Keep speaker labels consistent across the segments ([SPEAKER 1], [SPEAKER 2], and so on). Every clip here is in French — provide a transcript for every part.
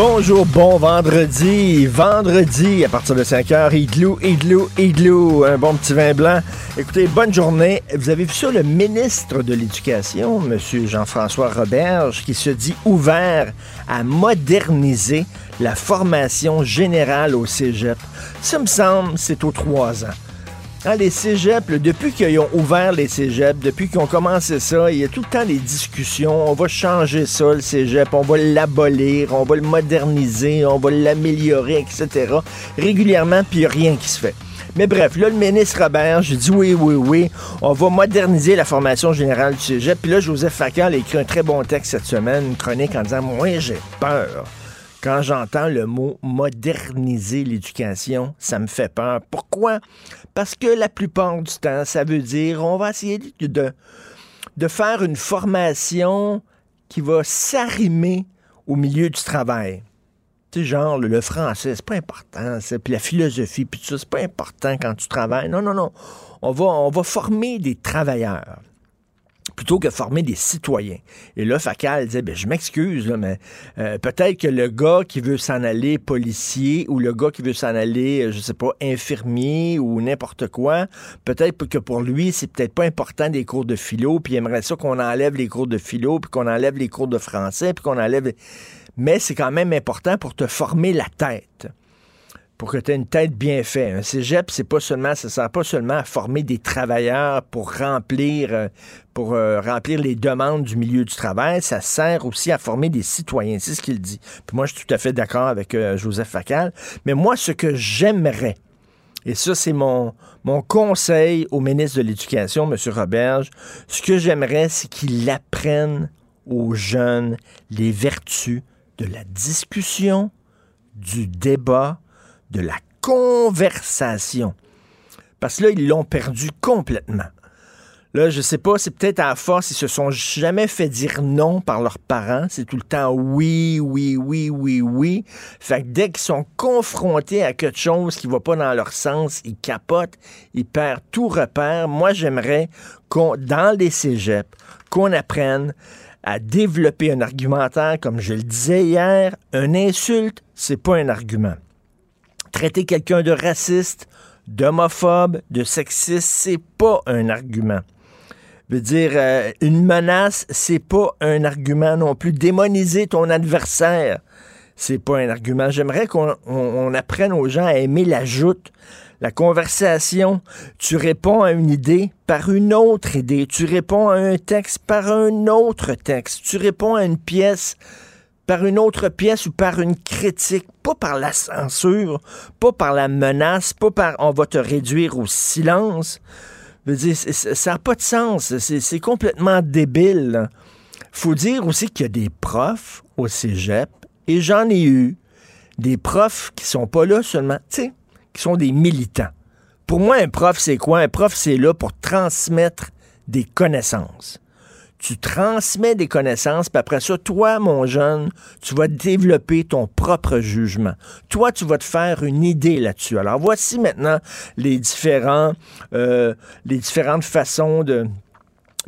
[SPEAKER 1] Bonjour, bon vendredi. Vendredi, à partir de 5 h, igloo, igloo, igloo. Un bon petit vin blanc. Écoutez, bonne journée. Vous avez vu ça, le ministre de l'Éducation, M. Jean-François Roberge, qui se dit ouvert à moderniser la formation générale au cégep. Ça me semble, c'est aux trois ans. Les cégeps, depuis qu'ils ont ouvert les cégeps, depuis qu'ils ont commencé ça, il y a tout le temps des discussions. On va changer ça, le cégep, on va l'abolir, on va le moderniser, on va l'améliorer, etc. Régulièrement, puis il n'y a rien qui se fait. Mais bref, là, le ministre Robert, j'ai dit oui, oui, oui, on va moderniser la formation générale du cégep. Puis là, Joseph Facal a écrit un très bon texte cette semaine, une chronique en disant Moi, j'ai peur. Quand j'entends le mot moderniser l'éducation, ça me fait peur. Pourquoi? Parce que la plupart du temps, ça veut dire on va essayer de, faire une formation qui va s'arrimer au milieu du travail. Tu sais, genre, le, français, c'est pas important, puis la philosophie, puis tout ça, c'est pas important quand tu travailles. Non, non, non. On va, on va former des travailleurs plutôt que former des citoyens. Et là, Facal disait, ben, je m'excuse, mais euh, peut-être que le gars qui veut s'en aller policier ou le gars qui veut s'en aller, euh, je sais pas, infirmier ou n'importe quoi, peut-être que pour lui, c'est peut-être pas important des cours de philo, puis il aimerait ça qu'on enlève les cours de philo, puis qu'on enlève les cours de français, puis qu'on enlève... Mais c'est quand même important pour te former la tête pour que tu aies une tête bien faite. Un cégep, c'est pas seulement, ça sert pas seulement à former des travailleurs pour remplir, euh, euh, les demandes du milieu du travail, ça sert aussi à former des citoyens. C'est ce qu'il dit. Moi, je suis tout à fait d'accord avec euh, Joseph Facal. Mais moi, ce que j'aimerais, et ça, c'est mon, mon conseil au ministre de l'Éducation, M. Roberge, ce que j'aimerais, c'est qu'il apprenne aux jeunes les vertus de la discussion, du débat, de la conversation. Parce que là, ils l'ont perdu complètement. Là, je sais pas, c'est peut-être à force, ils se sont jamais fait dire non par leurs parents. C'est tout le temps oui, oui, oui, oui, oui. Fait que dès qu'ils sont confrontés à quelque chose qui va pas dans leur sens, ils capotent, ils perdent tout repère. Moi, j'aimerais qu'on, dans les cégeps, qu'on apprenne à développer un argumentaire, comme je le disais hier, une insulte, c'est pas un argument traiter quelqu'un de raciste, d'homophobe, de sexiste, c'est pas un argument. Veut dire, euh, une menace, c'est pas un argument non plus. Démoniser ton adversaire, c'est pas un argument. J'aimerais qu'on on, apprenne aux gens à aimer la joute, la conversation. Tu réponds à une idée par une autre idée. Tu réponds à un texte par un autre texte. Tu réponds à une pièce par une autre pièce ou par une critique, pas par la censure, pas par la menace, pas par on va te réduire au silence. Ça n'a pas de sens. C'est complètement débile. faut dire aussi qu'il y a des profs au cégep, et j'en ai eu, des profs qui sont pas là seulement, tu sais, qui sont des militants. Pour moi, un prof, c'est quoi? Un prof, c'est là pour transmettre des connaissances tu transmets des connaissances, puis après ça, toi, mon jeune, tu vas développer ton propre jugement. Toi, tu vas te faire une idée là-dessus. Alors, voici maintenant les euh, les différentes façons de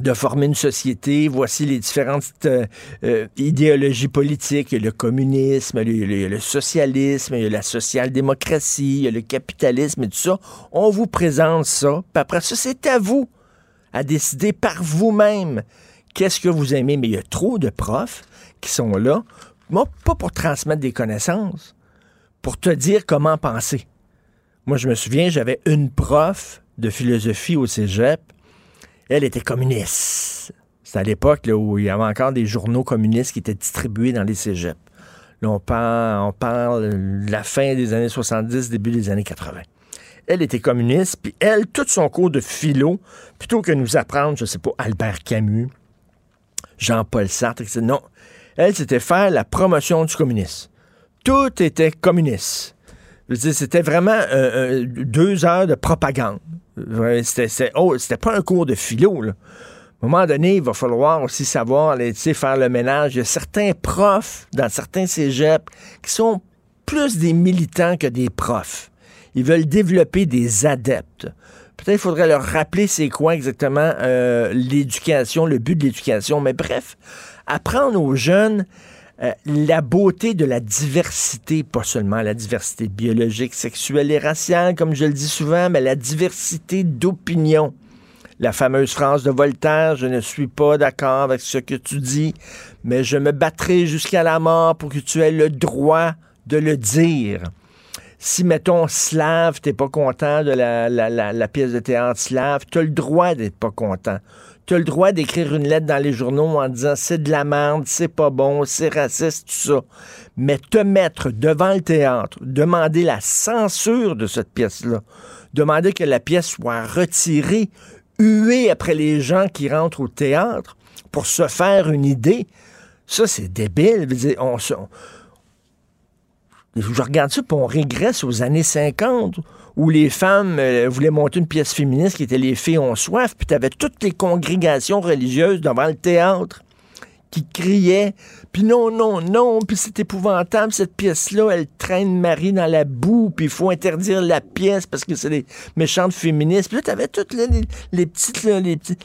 [SPEAKER 1] de former une société. Voici les différentes euh, euh, idéologies politiques. Il y a le communisme, a le, socialisme, il y a la social-démocratie, il y a le capitalisme et tout ça. On vous présente ça. Puis après ça, c'est à vous à décider par vous-même qu'est-ce que vous aimez, mais il y a trop de profs qui sont là moi, pas pour transmettre des connaissances, pour te dire comment penser. Moi, je me souviens, j'avais une prof de philosophie au cégep. Elle était communiste. C'était à l'époque où il y avait encore des journaux communistes qui étaient distribués dans les cégeps. Là, on parle, on parle de la fin des années 70, début des années 80. Elle était communiste, puis elle, tout son cours de philo, plutôt que nous apprendre, je sais pas, Albert Camus, Jean-Paul Sartre, etc., non, elle, c'était faire la promotion du communisme. Tout était communiste. C'était vraiment euh, euh, deux heures de propagande. Oh, c'était pas un cours de philo. À un moment donné, il va falloir aussi savoir faire le ménage. Il y a certains profs dans certains cégeps qui sont plus des militants que des profs. Ils veulent développer des adeptes. Peut-être qu'il faudrait leur rappeler c'est quoi exactement euh, l'éducation, le but de l'éducation. Mais bref, apprendre aux jeunes euh, la beauté de la diversité, pas seulement la diversité biologique, sexuelle et raciale, comme je le dis souvent, mais la diversité d'opinion. La fameuse phrase de Voltaire, je ne suis pas d'accord avec ce que tu dis, mais je me battrai jusqu'à la mort pour que tu aies le droit de le dire. Si, mettons, slave, t'es pas content de la, la- la- la pièce de théâtre slave, t'as le droit d'être pas content. T'as le droit d'écrire une lettre dans les journaux en disant c'est de la merde, c'est pas bon, c'est raciste, tout ça. Mais te mettre devant le théâtre, demander la censure de cette pièce-là, demander que la pièce soit retirée, huée après les gens qui rentrent au théâtre pour se faire une idée, ça, c'est débile. Dire, je regarde ça, puis on régresse aux années 50, où les femmes euh, voulaient monter une pièce féministe qui était Les filles ont soif, puis tu avais toutes les congrégations religieuses devant le théâtre qui criaient, puis non, non, non, puis c'est épouvantable, cette pièce-là, elle traîne Marie dans la boue, puis il faut interdire la pièce parce que c'est des méchantes féministes. Puis là, t'avais toutes les, petites,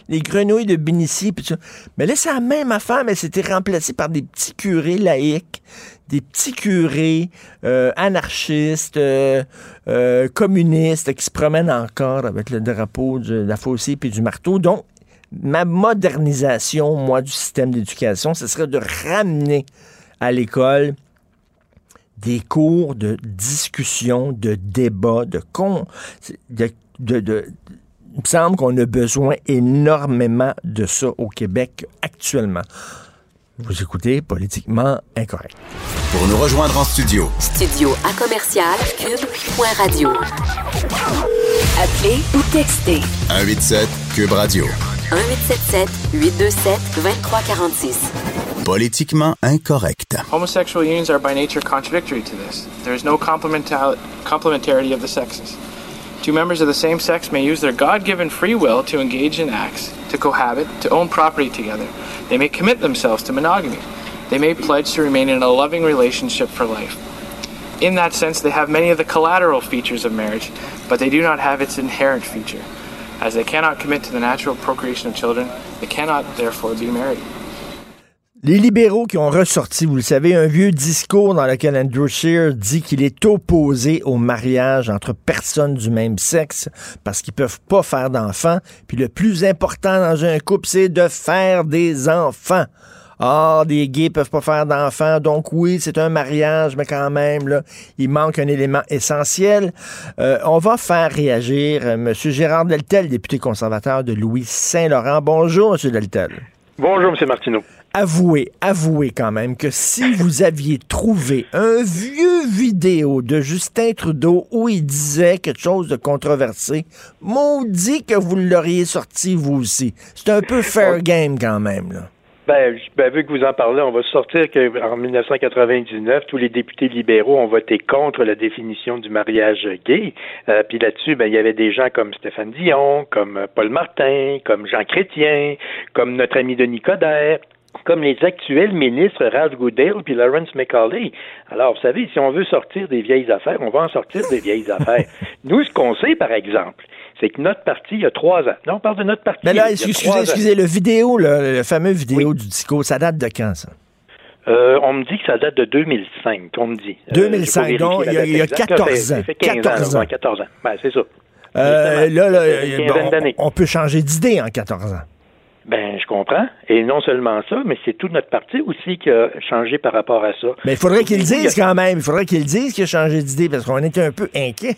[SPEAKER 1] les, grenouilles de Benici, puis ça. Mais là, c'est la même affaire, mais c'était remplacé par des petits curés laïcs, des petits curés euh, anarchistes, euh, euh, communistes qui se promènent encore avec le drapeau de la faucille puis du marteau. Donc, ma modernisation, moi, du système d'éducation, ce serait de ramener à l'école des cours de discussion, de débat, de con, de- il me semble qu'on a besoin énormément de ça au Québec actuellement. Vous écoutez Politiquement Incorrect.
[SPEAKER 2] Pour nous rejoindre en studio,
[SPEAKER 3] Studio à commercial cube.radio. Appelez ou textez
[SPEAKER 2] 187 Cube Radio.
[SPEAKER 3] 1877 827 2346.
[SPEAKER 2] Politiquement incorrect.
[SPEAKER 4] Homosexual unions are by nature contradictory to this. There is no complemental- complementarity of the sexes. Two members of the same sex may use their God given free will to engage in acts, to cohabit, to own property together. They may commit themselves to monogamy. They may pledge to remain in a loving relationship for life. In that sense, they have many of the collateral features of marriage, but they do not have its inherent feature. As they cannot commit to the natural procreation of children, they cannot therefore be married.
[SPEAKER 1] Les libéraux qui ont ressorti, vous le savez, un vieux discours dans lequel Andrew Scheer dit qu'il est opposé au mariage entre personnes du même sexe parce qu'ils peuvent pas faire d'enfants. Puis le plus important dans un couple, c'est de faire des enfants. Ah, des gays peuvent pas faire d'enfants, donc oui, c'est un mariage, mais quand même, là, il manque un élément essentiel. Euh, on va faire réagir euh, M. Gérard Deltel, député conservateur de Louis-Saint-Laurent. Bonjour, M. Deltel
[SPEAKER 5] Bonjour, M. Martineau.
[SPEAKER 1] Avouez, avouez quand même que si vous aviez trouvé un vieux vidéo de Justin Trudeau où il disait quelque chose de controversé, maudit que vous l'auriez sorti vous aussi. C'est un peu fair game quand même, là.
[SPEAKER 5] Ben, ben, vu que vous en parlez, on va sortir qu'en 1999, tous les députés libéraux ont voté contre la définition du mariage gay. Euh, Puis là-dessus, ben, il y avait des gens comme Stéphane Dion, comme euh, Paul Martin, comme Jean Chrétien, comme notre ami Denis Coderre comme les actuels ministres Ralph Goodale puis Lawrence McCauley. Alors, vous savez, si on veut sortir des vieilles affaires, on va en sortir des vieilles affaires. Nous, ce qu'on sait, par exemple, c'est que notre parti, il y a trois ans. Là, on parle de notre parti.
[SPEAKER 1] Mais là, excusez, excusez, le vidéo, là, le fameux vidéo du discours, ça date de quand, ça?
[SPEAKER 5] Euh, on me dit que ça date de 2005, on me dit. Euh,
[SPEAKER 1] 2005,
[SPEAKER 5] je vais
[SPEAKER 1] donc, il y a-
[SPEAKER 5] la
[SPEAKER 1] il y a
[SPEAKER 5] date exacte.
[SPEAKER 1] 14
[SPEAKER 5] Ça fait-
[SPEAKER 1] ans.
[SPEAKER 5] Ça fait 15
[SPEAKER 1] 14
[SPEAKER 5] ans.
[SPEAKER 1] ans.
[SPEAKER 5] ouais, 14 ans. Ben, c'est ça.
[SPEAKER 1] Euh, là, bon, on peut changer d'idée en 14 ans.
[SPEAKER 5] Ben, je comprends. Et non seulement ça, mais c'est tout notre parti aussi qui a changé par rapport à ça.
[SPEAKER 1] Mais il faudrait qu'ils le disent quand même. Il faudrait qu'ils le disent qu'il a changé d'idée parce qu'on était un peu inquiets.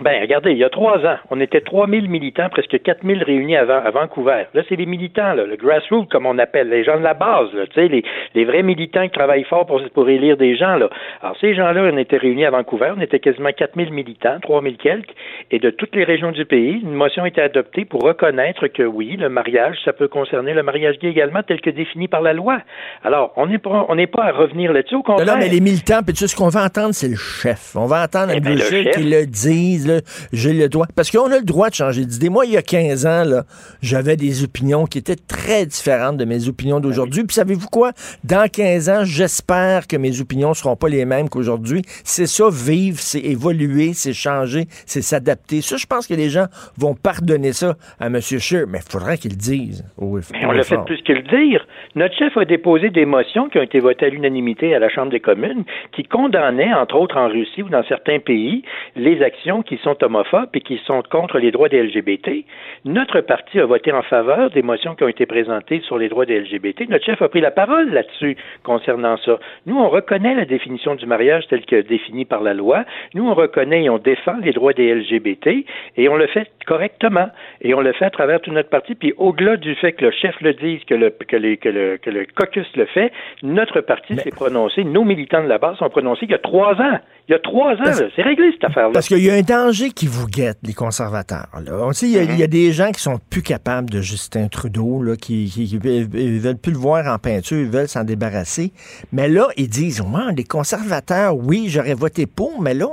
[SPEAKER 5] Ben, regardez, il y a trois ans, on était 3000 militants, presque 4000 réunis à, à Vancouver. Là, c'est les militants, là, le grassroots, comme on appelle, les gens de la base, là, tu sais, les, les vrais militants qui travaillent fort pour, pour élire des gens, là. Alors, ces gens-là, on était réunis à Vancouver, on était quasiment 4000 militants, 3000 quelques, et de toutes les régions du pays, une motion a été adoptée pour reconnaître que oui, le mariage, ça peut concerner le mariage gay également, tel que défini par la loi. Alors, on n'est pas, on n'est pas à revenir là-dessus, au contraire.
[SPEAKER 1] Non, mais les militants, puis tu sais, ce qu'on va entendre, c'est le chef. On va entendre
[SPEAKER 5] Eh
[SPEAKER 1] un
[SPEAKER 5] ben,
[SPEAKER 1] qui le dise, là, j'ai le droit. Parce qu'on a le droit de changer d'idée. Moi, il y a 15 ans, là, j'avais des opinions qui étaient très différentes de mes opinions d'aujourd'hui. Puis savez-vous quoi? Dans 15 ans, j'espère que mes opinions ne seront pas les mêmes qu'aujourd'hui. C'est ça, vivre, c'est évoluer, c'est changer, c'est s'adapter. Ça, je pense que les gens vont pardonner ça à M. Scheer, mais il faudrait qu'ils le disent. Oui,
[SPEAKER 5] Mais on l'a fait plus que le dire. Notre chef a déposé des motions qui ont été votées à l'unanimité à la Chambre des communes qui condamnaient, entre autres en Russie ou dans certains pays, les actions qui sont homophobes et qui sont contre les droits des LGBT. Notre parti a voté en faveur des motions qui ont été présentées sur les droits des LGBT. Notre chef a pris la parole là-dessus concernant ça. Nous, on reconnaît la définition du mariage telle que définie par la loi. Nous, on reconnaît et on défend les droits des LGBT et on le fait correctement. Et on le fait à travers tout notre parti. Puis au-delà du fait que le chef le dise, que le, que les- que le, que le caucus le fait, notre parti s'est prononcé, nos militants de la base sont prononcés il y a trois ans. Il y a trois ans, c'est réglé cette affaire-là.
[SPEAKER 1] Parce qu'il y a un danger qui vous guette, les conservateurs. Là. On sait, il y, y a des gens qui sont plus capables de Justin Trudeau, là, qui, qui, qui veulent- ils veulent plus le voir en peinture, ils veulent s'en débarrasser. Mais là, ils disent, ouais, les conservateurs, oui, j'aurais voté pour, mais là,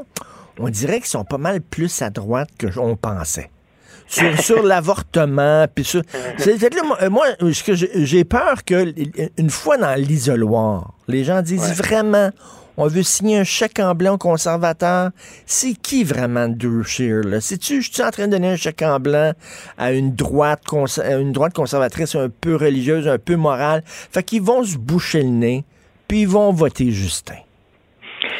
[SPEAKER 1] on dirait qu'ils sont pas mal plus à droite que on pensait. Sur, sur l'avortement, puis sur... Là, moi, euh, j'ai peur que, une fois dans l'isoloir, les gens disent vraiment, on veut signer un chèque en blanc aux conservateurs. C'est qui vraiment Drew là? C'est-tu, je suis en train de donner un chèque en blanc à une droite, à une droite conservatrice un peu religieuse, un peu morale? Fait qu'ils vont se boucher le nez, puis ils vont voter Justin.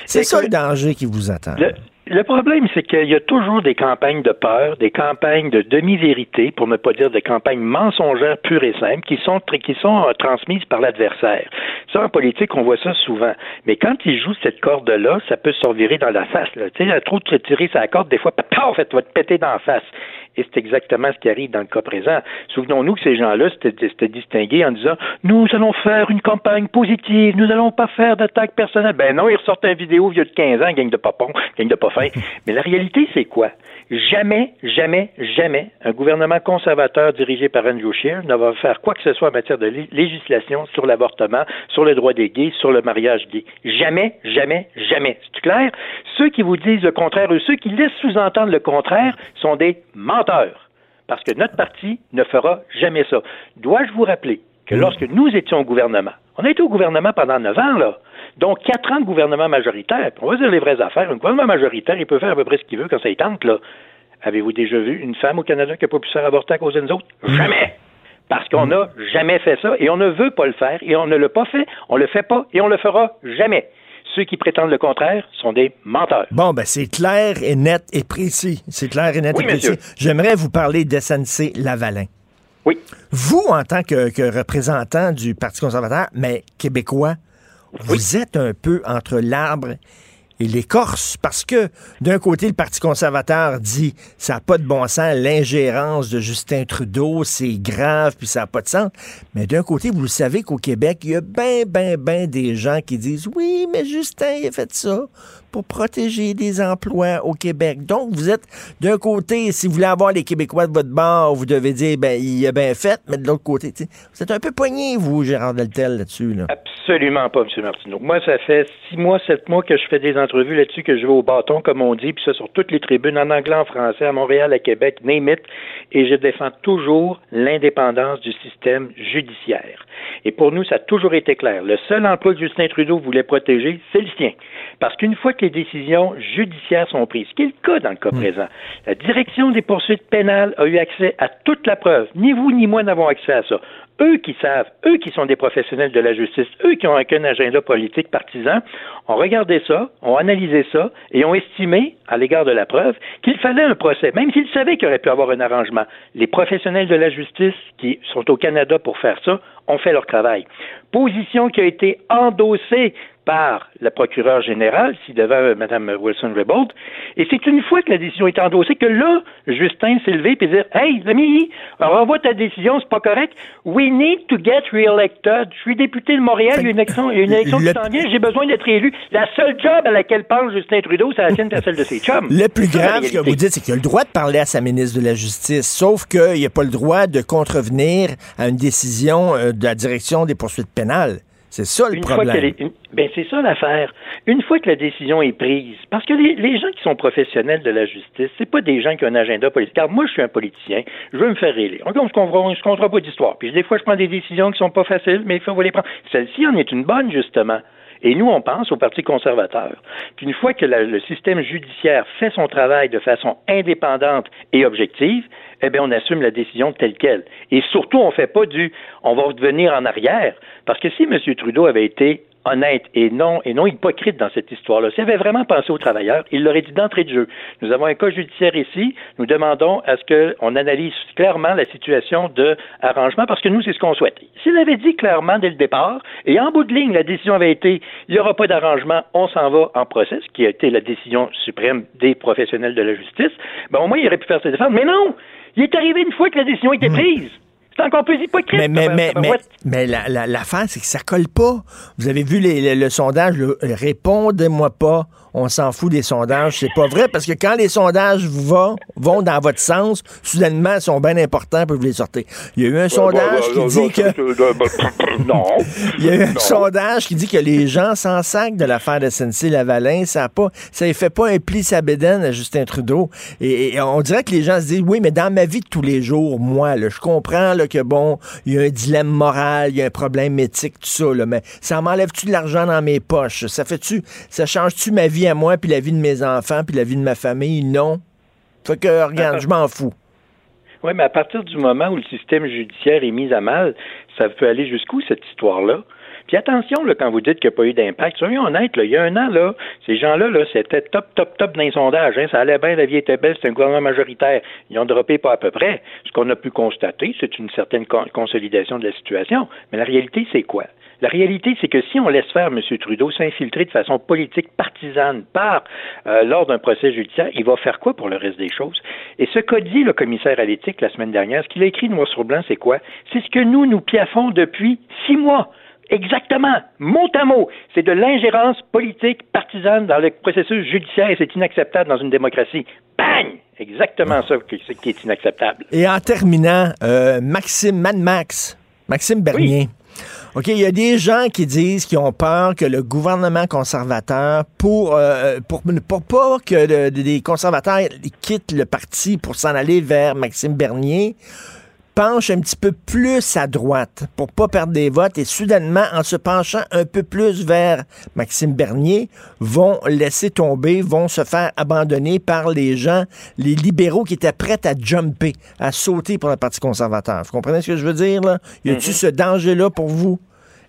[SPEAKER 1] C'est ça le danger qui vous attend.
[SPEAKER 5] Le, le problème, c'est qu'il y a toujours des campagnes de peur, des campagnes de demi-vérité, pour ne pas dire des campagnes mensongères pures et simples, qui sont, qui sont euh, transmises par l'adversaire. Ça, en politique, on voit ça souvent. Mais quand ils jouent cette corde-là, ça peut se revirer dans la face. Tu sais, trop de tirer sa corde, des fois, paf, fait, va te péter dans la face. Et c'est exactement ce qui arrive dans le cas présent. Souvenons-nous que ces gens-là s'étaient distingués en disant Nous allons faire une campagne positive, nous n'allons pas faire d'attaque personnelle. Ben non, ils ressortent une vidéo vieux de 15 ans, gang de papons, gang de pas fin. Mais la réalité, c'est quoi? Jamais, jamais, jamais un gouvernement conservateur dirigé par Andrew Scheer ne va faire quoi que ce soit en matière de lé- législation sur l'avortement, sur le droit des gays, sur le mariage gay. Jamais, jamais, jamais. C'est clair? Ceux qui vous disent le contraire ou ceux qui laissent sous-entendre le contraire sont des menteurs. Parce que notre parti ne fera jamais ça. Dois-je vous rappeler que lorsque nous étions au gouvernement, on a été au gouvernement pendant neuf ans, là. Donc, quatre ans de gouvernement majoritaire. On va dire les vraies affaires. Un gouvernement majoritaire, il peut faire à peu près ce qu'il veut quand ça y tente, là. Avez-vous déjà vu une femme au Canada qui n'a pas pu se faire avorter à cause d'une autre? Jamais! Parce qu'on n'a jamais fait ça et on ne veut pas le faire et on ne l'a pas fait, on le fait pas et on le fera jamais. Ceux qui prétendent le contraire sont des menteurs.
[SPEAKER 1] Bon, ben c'est clair et net et précis. C'est clair et net
[SPEAKER 5] Oui,
[SPEAKER 1] et précis. J'aimerais vous parler d'SNC Lavalin.
[SPEAKER 5] Oui.
[SPEAKER 1] Vous, en tant que, que représentant du Parti conservateur, mais québécois, vous êtes un peu entre l'arbre et l'écorce, parce que d'un côté, le Parti conservateur dit ça n'a pas de bon sens, l'ingérence de Justin Trudeau, c'est grave, puis ça n'a pas de sens. Mais d'un côté, vous savez qu'au Québec, il y a ben, ben, ben des gens qui disent oui, mais Justin, il a fait ça pour protéger des emplois au Québec. Donc, vous êtes d'un côté, si vous voulez avoir les Québécois de votre bord, vous devez dire, ben, il a bien fait, mais de l'autre côté, vous êtes un peu poigné, vous, Gérard Deltel, là-dessus. Là.
[SPEAKER 5] Absolument pas, M. Martineau. Moi, ça fait six mois, sept mois que je fais des entrevues là-dessus, que je vais au bâton, comme on dit, puis ça sur toutes les tribunes, en anglais, en français, à Montréal, à Québec, name et je défends toujours l'indépendance du système judiciaire. Et pour nous, ça a toujours été clair. Le seul emploi que Justin Trudeau voulait protéger, c'est le sien. Parce qu'une fois que les décisions judiciaires sont prises, ce qui est le cas dans le cas présent, la direction des poursuites pénales a eu accès à toute la preuve. Ni vous ni moi n'avons accès à ça. Eux qui savent, eux qui sont des professionnels de la justice, eux qui ont aucun agenda politique partisan, ont regardé ça, ont analysé ça et ont estimé, à l'égard de la preuve qu'il fallait un procès, même s'il savait qu'il aurait pu avoir un arrangement. Les professionnels de la justice qui sont au Canada pour faire ça ont fait leur travail. Position qui a été endossée par le procureur général, si devant Mme Wilson-Raybould. Et c'est une fois que la décision est endossée que là, Justin s'est levé et dire Hey, l'ami, renvoie ta décision, c'est pas correct. We need to get re-elected. Je suis député de Montréal, il y a une élection, il y a une élection qui s'en vient, j'ai besoin d'être élu. La seule job à laquelle pense Justin Trudeau, c'est la sienne et celle de ses chums.
[SPEAKER 1] Le plus grave, ce que vous dites, c'est qu'il a le droit de parler à sa ministre de la Justice, sauf qu'il n'a pas le droit de contrevenir à une décision euh, de la direction des poursuites pénales. C'est ça le
[SPEAKER 5] une
[SPEAKER 1] problème.
[SPEAKER 5] Ben c'est ça l'affaire. Une fois que la décision est prise, parce que les, les, gens qui sont professionnels de la justice, c'est pas des gens qui ont un agenda politique. Car moi, je suis un politicien, je veux me faire élire. On ne se comptera pas d'histoire. Puis des fois, je prends des décisions qui sont pas faciles, mais il faut les prendre. Celle-ci en est une bonne, justement. Et nous, on pense au Parti conservateur qu'une fois que la, le système judiciaire fait son travail de façon indépendante et objective, eh bien, on assume la décision telle qu'elle. Et surtout, on ne fait pas du on va revenir en arrière. Parce que si M. Trudeau avait été honnête et non, et non hypocrite dans cette histoire-là. S'il avait vraiment pensé aux travailleurs, il l'aurait dit d'entrée de jeu. Nous avons un cas judiciaire ici. Nous demandons à ce qu'on analyse clairement la situation de arrangement parce que nous, c'est ce qu'on souhaite. S'il avait dit clairement dès le départ, et en bout de ligne, la décision avait été, il n'y aura pas d'arrangement, on s'en va en procès, ce qui a été la décision suprême des professionnels de la justice, ben, au moins, il aurait pu faire ses défenses. Mais non! Il est arrivé une fois que la décision était prise. C'est encore plus hypocrite.
[SPEAKER 1] Mais, mais, mais, mais, mais la, la, l'affaire, c'est que ça colle pas. Vous avez vu les, le, le, sondage, le, répondez-moi pas, on s'en fout des sondages. C'est pas vrai, parce que quand les sondages vont, vont dans votre sens, soudainement, ils sont bien importants, pour vous les sortir. Il y a eu un sondage qui dit que...
[SPEAKER 5] non.
[SPEAKER 1] Il y a eu un sondage qui dit que les gens s'en sacent de l'affaire de SNC-Lavalin. Ça a pas, ça ne fait pas un pli sa bédaine à Justin Trudeau. Et, et, on dirait que les gens se disent, oui, mais dans ma vie de tous les jours, moi, là, je comprends là, que, bon, il y a un dilemme moral, il y a un problème éthique, tout ça, là, mais ça m'enlève-tu de l'argent dans mes poches? Ça fait-tu, ça change-tu ma vie à moi, puis la vie de mes enfants, puis la vie de ma famille? Non. Fait que, regarde, je m'en fous.
[SPEAKER 5] Oui, mais à partir du moment où le système judiciaire est mis à mal, ça peut aller jusqu'où, cette histoire-là? Puis attention, là, quand vous dites qu'il n'y a pas eu d'impact, soyons honnêtes, là, il y a un an, là, ces gens-là, là, c'était top, top, top dans les sondages. Hein, ça allait bien, la vie était belle, c'était un gouvernement majoritaire. Ils ont droppé pas à peu près. Ce qu'on a pu constater, c'est une certaine consolidation de la situation. Mais la réalité, c'est quoi? La réalité, c'est que si on laisse faire M. Trudeau s'infiltrer de façon politique partisane par euh, lors d'un procès judiciaire, il va faire quoi pour le reste des choses? Et ce qu'a dit le commissaire à l'éthique la semaine dernière, ce qu'il a écrit noir sur blanc, c'est quoi? C'est ce que nous, nous piaffons depuis six mois. Exactement, mot à mot. C'est de l'ingérence politique partisane dans le processus judiciaire et c'est inacceptable dans une démocratie. Bang! Exactement ça qui est inacceptable.
[SPEAKER 1] Et en terminant, euh, Maxime, Mad Max, Maxime Bernier. Oui. OK, il y a des gens qui disent qu'ils ont peur que le gouvernement conservateur, pour, euh, pour, pour pas que le, les conservateurs quittent le parti pour s'en aller vers Maxime Bernier, penche un petit peu plus à droite pour pas perdre des votes et soudainement, en se penchant un peu plus vers Maxime Bernier, vont laisser tomber, vont se faire abandonner par les gens, les libéraux qui étaient prêts à jumper, à sauter pour le Parti conservateur. Vous comprenez ce que je veux dire, là? Y a-t-il mm -hmm. ce danger-là pour vous?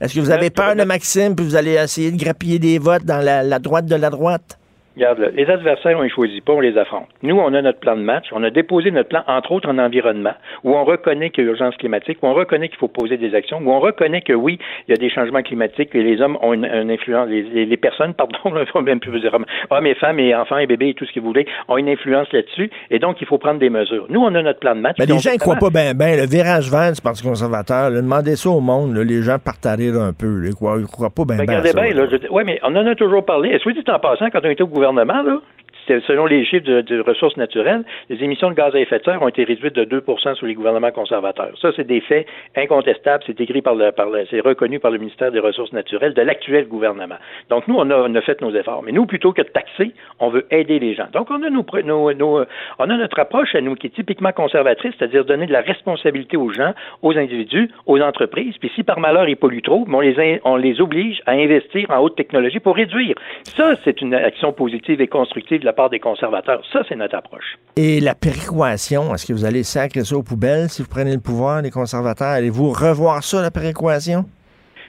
[SPEAKER 1] Est-ce que vous avez peur de Maxime puis vous allez essayer de grappiller des votes dans la, la droite de la droite?
[SPEAKER 5] Regarde, les adversaires, on les choisit pas, on les affronte. Nous, on a notre plan de match. On a déposé notre plan, entre autres, en environnement, où on reconnaît qu'il y a urgence climatique, où on reconnaît qu'il faut poser des actions, où on reconnaît que oui, il y a des changements climatiques et les hommes ont une, une influence, les, les, les, personnes, pardon, même plus dire hommes et femmes et enfants et bébés et tout ce que vous voulez, ont une influence là-dessus, et donc il faut prendre des mesures. Nous, on a notre plan de match.
[SPEAKER 1] Mais les gens ne croient pas bien, ben, le virage vert du Parti conservateur, là, demandez ça au monde, là, les gens partent à rire un peu, ils ils croient pas bien. Ben,
[SPEAKER 5] regardez bien, là, oui, mais on en a toujours parlé. Est-ce que vous dites en passant, quand on était au gouvernement, là, selon les chiffres de, ressources naturelles, les émissions de gaz à effet de serre ont été réduites de 2% sous les gouvernements conservateurs. Ça, c'est des faits incontestables. C'est écrit par le, par le, c'est reconnu par le ministère des Ressources naturelles de l'actuel gouvernement. Donc, nous, on a, on a, fait nos efforts. Mais nous, plutôt que de taxer, on veut aider les gens. Donc, on a nos, nos, nos on a notre approche à nous qui est typiquement conservatrice, c'est-à-dire donner de la responsabilité aux gens, aux individus, aux entreprises. Puis si par malheur ils polluent trop, on les, on les oblige à investir en haute technologie pour réduire. Ça, c'est une action positive et constructive de la part des conservateurs. Ça, c'est notre approche.
[SPEAKER 1] Et la péréquation, est-ce que vous allez sacrer ça aux poubelles si vous prenez le pouvoir, les conservateurs? Allez-vous revoir ça, la péréquation?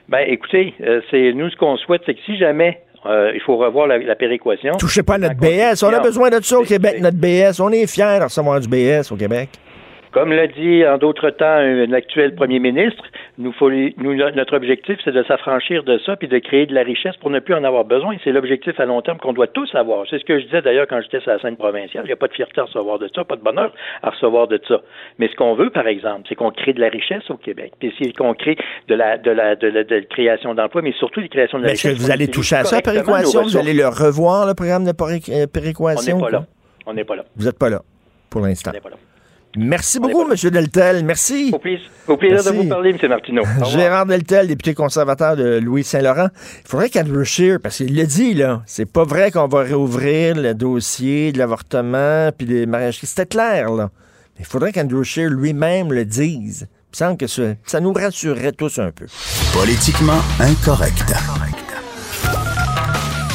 [SPEAKER 5] Ben, écoutez, euh, c'est nous ce qu'on souhaite, c'est que si jamais Euh, il faut revoir la, la péréquation.
[SPEAKER 1] Touchez pas à notre BS. On a besoin de ça au Québec, notre BS. On est fiers de recevoir du BS au Québec.
[SPEAKER 5] Comme l'a dit en d'autres temps un actuel premier ministre, nous, faut, nous notre objectif, c'est de s'affranchir de ça puis de créer de la richesse pour ne plus en avoir besoin. C'est l'objectif à long terme qu'on doit tous avoir. C'est ce que je disais d'ailleurs quand j'étais sur la scène provinciale. Il n'y a pas de fierté à recevoir de ça, pas de bonheur à recevoir de ça. Mais ce qu'on veut, par exemple, c'est qu'on crée de la richesse au Québec. Puis c'est qu'on crée de la, de la, de la, de la création d'emplois, mais surtout des créations de la
[SPEAKER 1] Mais est-ce que vous allez toucher à ça, péréquation? Vous allez le revoir, le programme de euh,
[SPEAKER 5] On
[SPEAKER 1] péréquation?
[SPEAKER 5] n'est pas là. On n'est pas là.
[SPEAKER 1] Vous n'êtes pas là pour l'instant.
[SPEAKER 5] On n'est pas là.
[SPEAKER 1] Merci beaucoup, M. Deltel. Merci.
[SPEAKER 5] Au plaisir, au plaisir
[SPEAKER 1] Merci.
[SPEAKER 5] de vous parler, M. Martineau.
[SPEAKER 1] Gérard Deltel, député conservateur de Louis-Saint-Laurent. Il faudrait qu'Andrew Scheer, parce qu'il l'a dit, là, c'est pas vrai qu'on va réouvrir le dossier de l'avortement puis des mariages. C'était clair, là. Mais il faudrait qu'Andrew Scheer lui-même le dise. Il me semble que ça, ça nous rassurerait tous un peu.
[SPEAKER 2] Politiquement incorrect.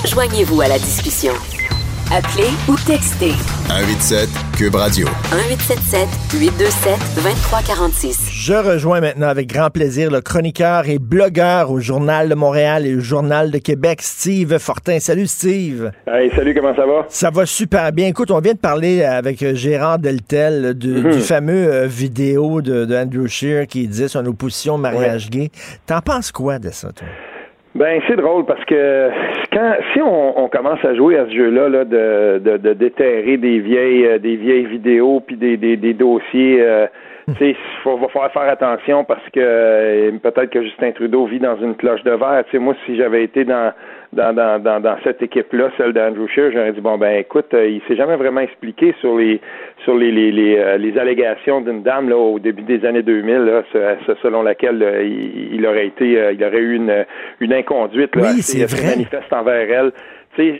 [SPEAKER 3] Joignez-vous à la discussion. Appelez ou textez
[SPEAKER 2] 187 Cube Radio.
[SPEAKER 3] 1877 827 2346.
[SPEAKER 1] Je rejoins maintenant avec grand plaisir le chroniqueur et blogueur au Journal de Montréal et au Journal de Québec, Steve Fortin. Salut, Steve.
[SPEAKER 6] Hey, salut, comment ça va?
[SPEAKER 1] Ça va super bien. Écoute, on vient de parler avec euh, Gérard Deltel du,
[SPEAKER 6] Mhm.
[SPEAKER 1] du fameux euh, vidéo de, de Andrew Scheer qui dit son opposition au mariage gay. T'en penses quoi de ça, toi?
[SPEAKER 6] Ben, c'est drôle parce que quand si on, on commence à jouer à ce jeu-là là, de, de, de déterrer des vieilles euh, des vieilles vidéos puis des, des, des dossiers, euh, faut va falloir faire attention parce que euh, peut-être que Justin Trudeau vit dans une cloche de verre. Tu sais, moi, si j'avais été dans dans, dans, dans, dans cette équipe-là, celle d'Andrew Scheer, j'aurais dit bon ben écoute, euh, il s'est jamais vraiment expliqué sur les sur les les, les, euh, les allégations d'une dame là au début des années 2000, là, ce- ce- selon laquelle euh, il, aurait été euh, il aurait eu une une inconduite là,
[SPEAKER 1] Oui,
[SPEAKER 6] assez,
[SPEAKER 1] c'est
[SPEAKER 6] assez
[SPEAKER 1] vrai.
[SPEAKER 6] manifeste envers elle.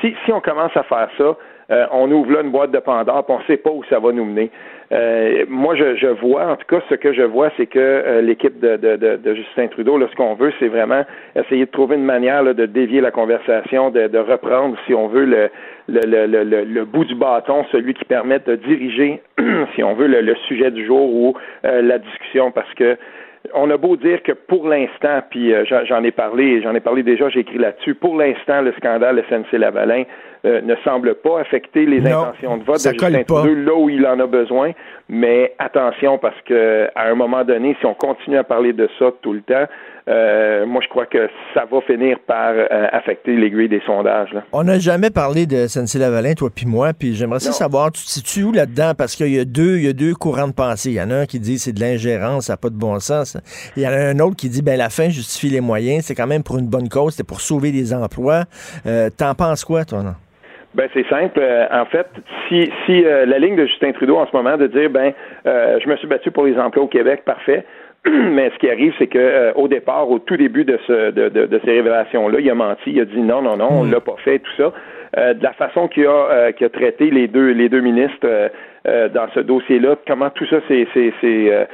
[SPEAKER 6] Si si on commence à faire ça, euh, on ouvre là une boîte de Pandore, puis on sait pas où ça va nous mener. Euh, moi, je, je vois, en tout cas, ce que je vois, c'est que euh, l'équipe de, de, de, de Justin Trudeau, là, ce qu'on veut, c'est vraiment essayer de trouver une manière là, de dévier la conversation, de, de reprendre, si on veut, le, le, le, le, le- bout du bâton, celui qui permet de diriger, si on veut, le, le sujet du jour ou euh, la discussion, parce que on a beau dire que pour l'instant, puis euh, j'en j'en ai parlé, j'en ai parlé déjà, j'ai écrit là-dessus, pour l'instant, le scandale SNC-Lavalin euh, ne semble pas affecter les
[SPEAKER 1] Non,
[SPEAKER 6] intentions de vote de Justin. Trudeau là où il en a besoin, mais attention parce que à un moment donné, si on continue à parler de ça tout le temps, euh, moi je crois que ça va finir par euh, affecter l'aiguille des sondages. Là.
[SPEAKER 1] On n'a jamais parlé de SNC-Lavalin, toi puis moi, puis j'aimerais ça savoir, tu te situes où là-dedans? Parce qu'il y a deux, il y a deux courants de pensée. Il y en a un qui dit c'est de l'ingérence, ça n'a pas de bon sens. Il y en a un autre qui dit ben la fin justifie les moyens, c'est quand même pour une bonne cause, c'est pour sauver des emplois. Euh, T'en penses quoi, toi, non?
[SPEAKER 6] Ben c'est simple. Euh, en fait, si, si euh, la ligne de Justin Trudeau en ce moment de dire ben euh, je me suis battu pour les emplois au Québec, parfait. Mais ce qui arrive, c'est que euh, au départ, au tout début de, ce, de, de, de ces révélations-là, il a menti, il a dit non, non, non, on l'a pas fait, tout ça. Euh, de la façon qu'il a, euh, qu'il a traité les deux, les deux ministres euh, euh, dans ce dossier-là, comment tout ça s'est, euh,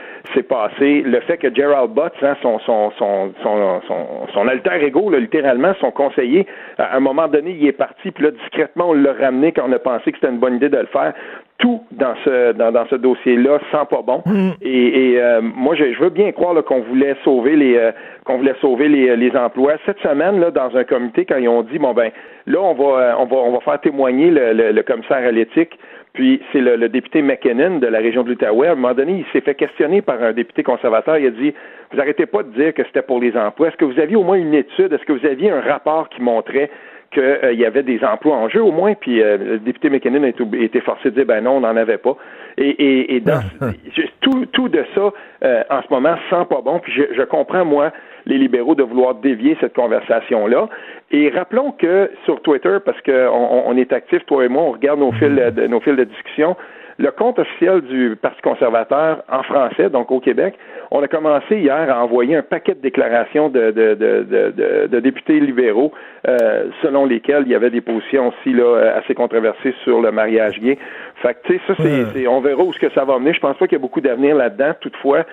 [SPEAKER 6] passé, le fait que Gerald Butts, hein, son, son, son, son, son, son alter ego, là, littéralement, son conseiller, à un moment donné, il est parti, puis là, discrètement, on l'a ramené quand on a pensé que c'était une bonne idée de le faire. Tout dans ce dans, dans ce dossier-là sent pas bon. Et, et, euh, moi, je, je veux bien croire qu'on voulait sauver les euh, qu'on voulait sauver les, les emplois. Cette semaine, là, dans un comité, quand ils ont dit bon ben là, on va euh, on va on va faire témoigner le, le, le commissaire à l'éthique. Puis c'est le, le député McKinnon de la région de l'Outaouais. À un moment donné, il s'est fait questionner par un député conservateur. Il a dit Vous arrêtez pas de dire que c'était pour les emplois. Est-ce que vous aviez au moins une étude? Est-ce que vous aviez un rapport qui montrait qu'il euh, y avait des emplois en jeu au moins, puis euh, le député McKinnon a été, forcé de dire ben non, on n'en avait pas. Et, et, et dans, tout, tout de ça, euh, en ce moment, sent pas bon. Puis je, je comprends, moi, les libéraux de vouloir dévier cette conversation-là. Et rappelons que sur Twitter, parce qu'on on, est actifs, toi et moi, on regarde nos fils de, nos fils de discussion, le compte officiel du Parti conservateur en français, donc au Québec, on a commencé hier à envoyer un paquet de déclarations de, de, de, de, députés libéraux euh, selon lesquels il y avait des positions aussi là, assez controversées sur le mariage gay. Fait que, tu sais, ça, c'est, c'est- on verra où ce que ça va mener. Je pense pas qu'il y a beaucoup d'avenir là-dedans. Toutefois,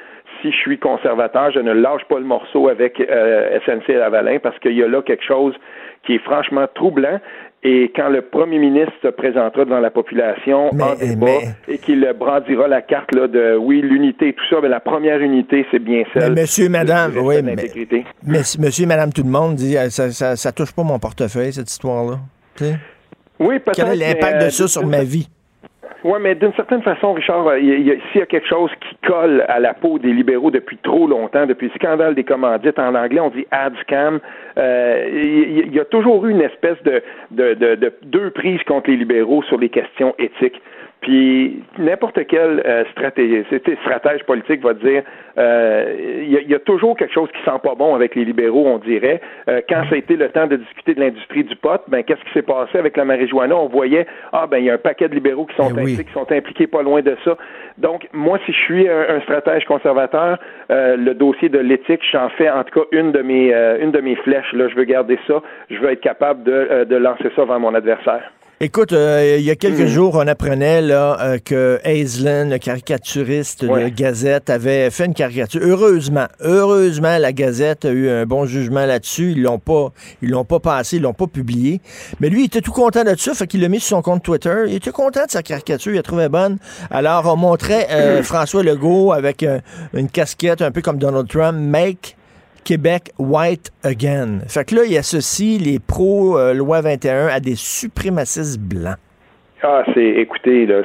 [SPEAKER 6] si je suis conservateur, je ne lâche pas le morceau avec euh, SNC Lavalin parce qu'il y a là quelque chose qui est franchement troublant. Et quand le premier ministre se présentera devant la population
[SPEAKER 1] Mais-
[SPEAKER 6] en débat
[SPEAKER 1] mais-
[SPEAKER 6] et qu'il brandira la carte là, de oui, l'unité, tout ça, mais la première unité, c'est bien celle
[SPEAKER 1] Mais monsieur, madame,
[SPEAKER 6] respect
[SPEAKER 1] oui,
[SPEAKER 6] de
[SPEAKER 1] mais- monsieur et madame tout le monde dit euh, ça, ça, ça touche pas mon portefeuille, cette histoire-là.
[SPEAKER 6] Oui, peut-être.
[SPEAKER 1] Quel est l'impact
[SPEAKER 6] mais, euh,
[SPEAKER 1] de ça sur ma vie?
[SPEAKER 6] Oui, mais d'une certaine façon, Richard, euh, s'il y a quelque chose qui colle à la peau des libéraux depuis trop longtemps, depuis le scandale des commandites, en anglais, on dit ad scam, euh, il il y, a toujours eu une espèce de, de, de, de deux prises contre les libéraux sur les questions éthiques. Puis n'importe quel euh, c'était stratège politique va dire, euh, il y, a- il y a toujours quelque chose qui sent pas bon avec les libéraux, on dirait. Euh, quand ça a été le temps de discuter de l'industrie du pot, ben qu'est-ce qui s'est passé avec la marijuana? On voyait, ah ben il y a un paquet de libéraux qui sont
[SPEAKER 1] Eh oui.
[SPEAKER 6] impliqués, qui sont impliqués pas loin de ça. Donc moi, si je suis un, un stratège conservateur, euh, le dossier de l'éthique, j'en fais en tout cas une de mes euh, une de mes flèches. Là, je veux garder ça. Je veux être capable de, euh, de lancer ça vers mon adversaire.
[SPEAKER 1] Écoute, euh, il y a quelques
[SPEAKER 6] Mm.
[SPEAKER 1] jours, on apprenait là, euh, que Aislinn, le caricaturiste
[SPEAKER 6] Ouais.
[SPEAKER 1] de Gazette, avait fait une caricature. Heureusement, heureusement, la Gazette a eu un bon jugement là-dessus. Ils l'ont pas, ils l'ont pas passé, ils l'ont pas publié. Mais lui, il était tout content de ça, fait qu'il l'a mis sur son compte Twitter. Il était content de sa caricature, il la trouvait bonne. Alors, on montrait euh, François Legault avec euh, une casquette un peu comme Donald Trump, Make Québec White Again. Fait que là, il associe les pro-loi 21 à des suprémacistes blancs.
[SPEAKER 6] Ah, c'est, écoutez, là,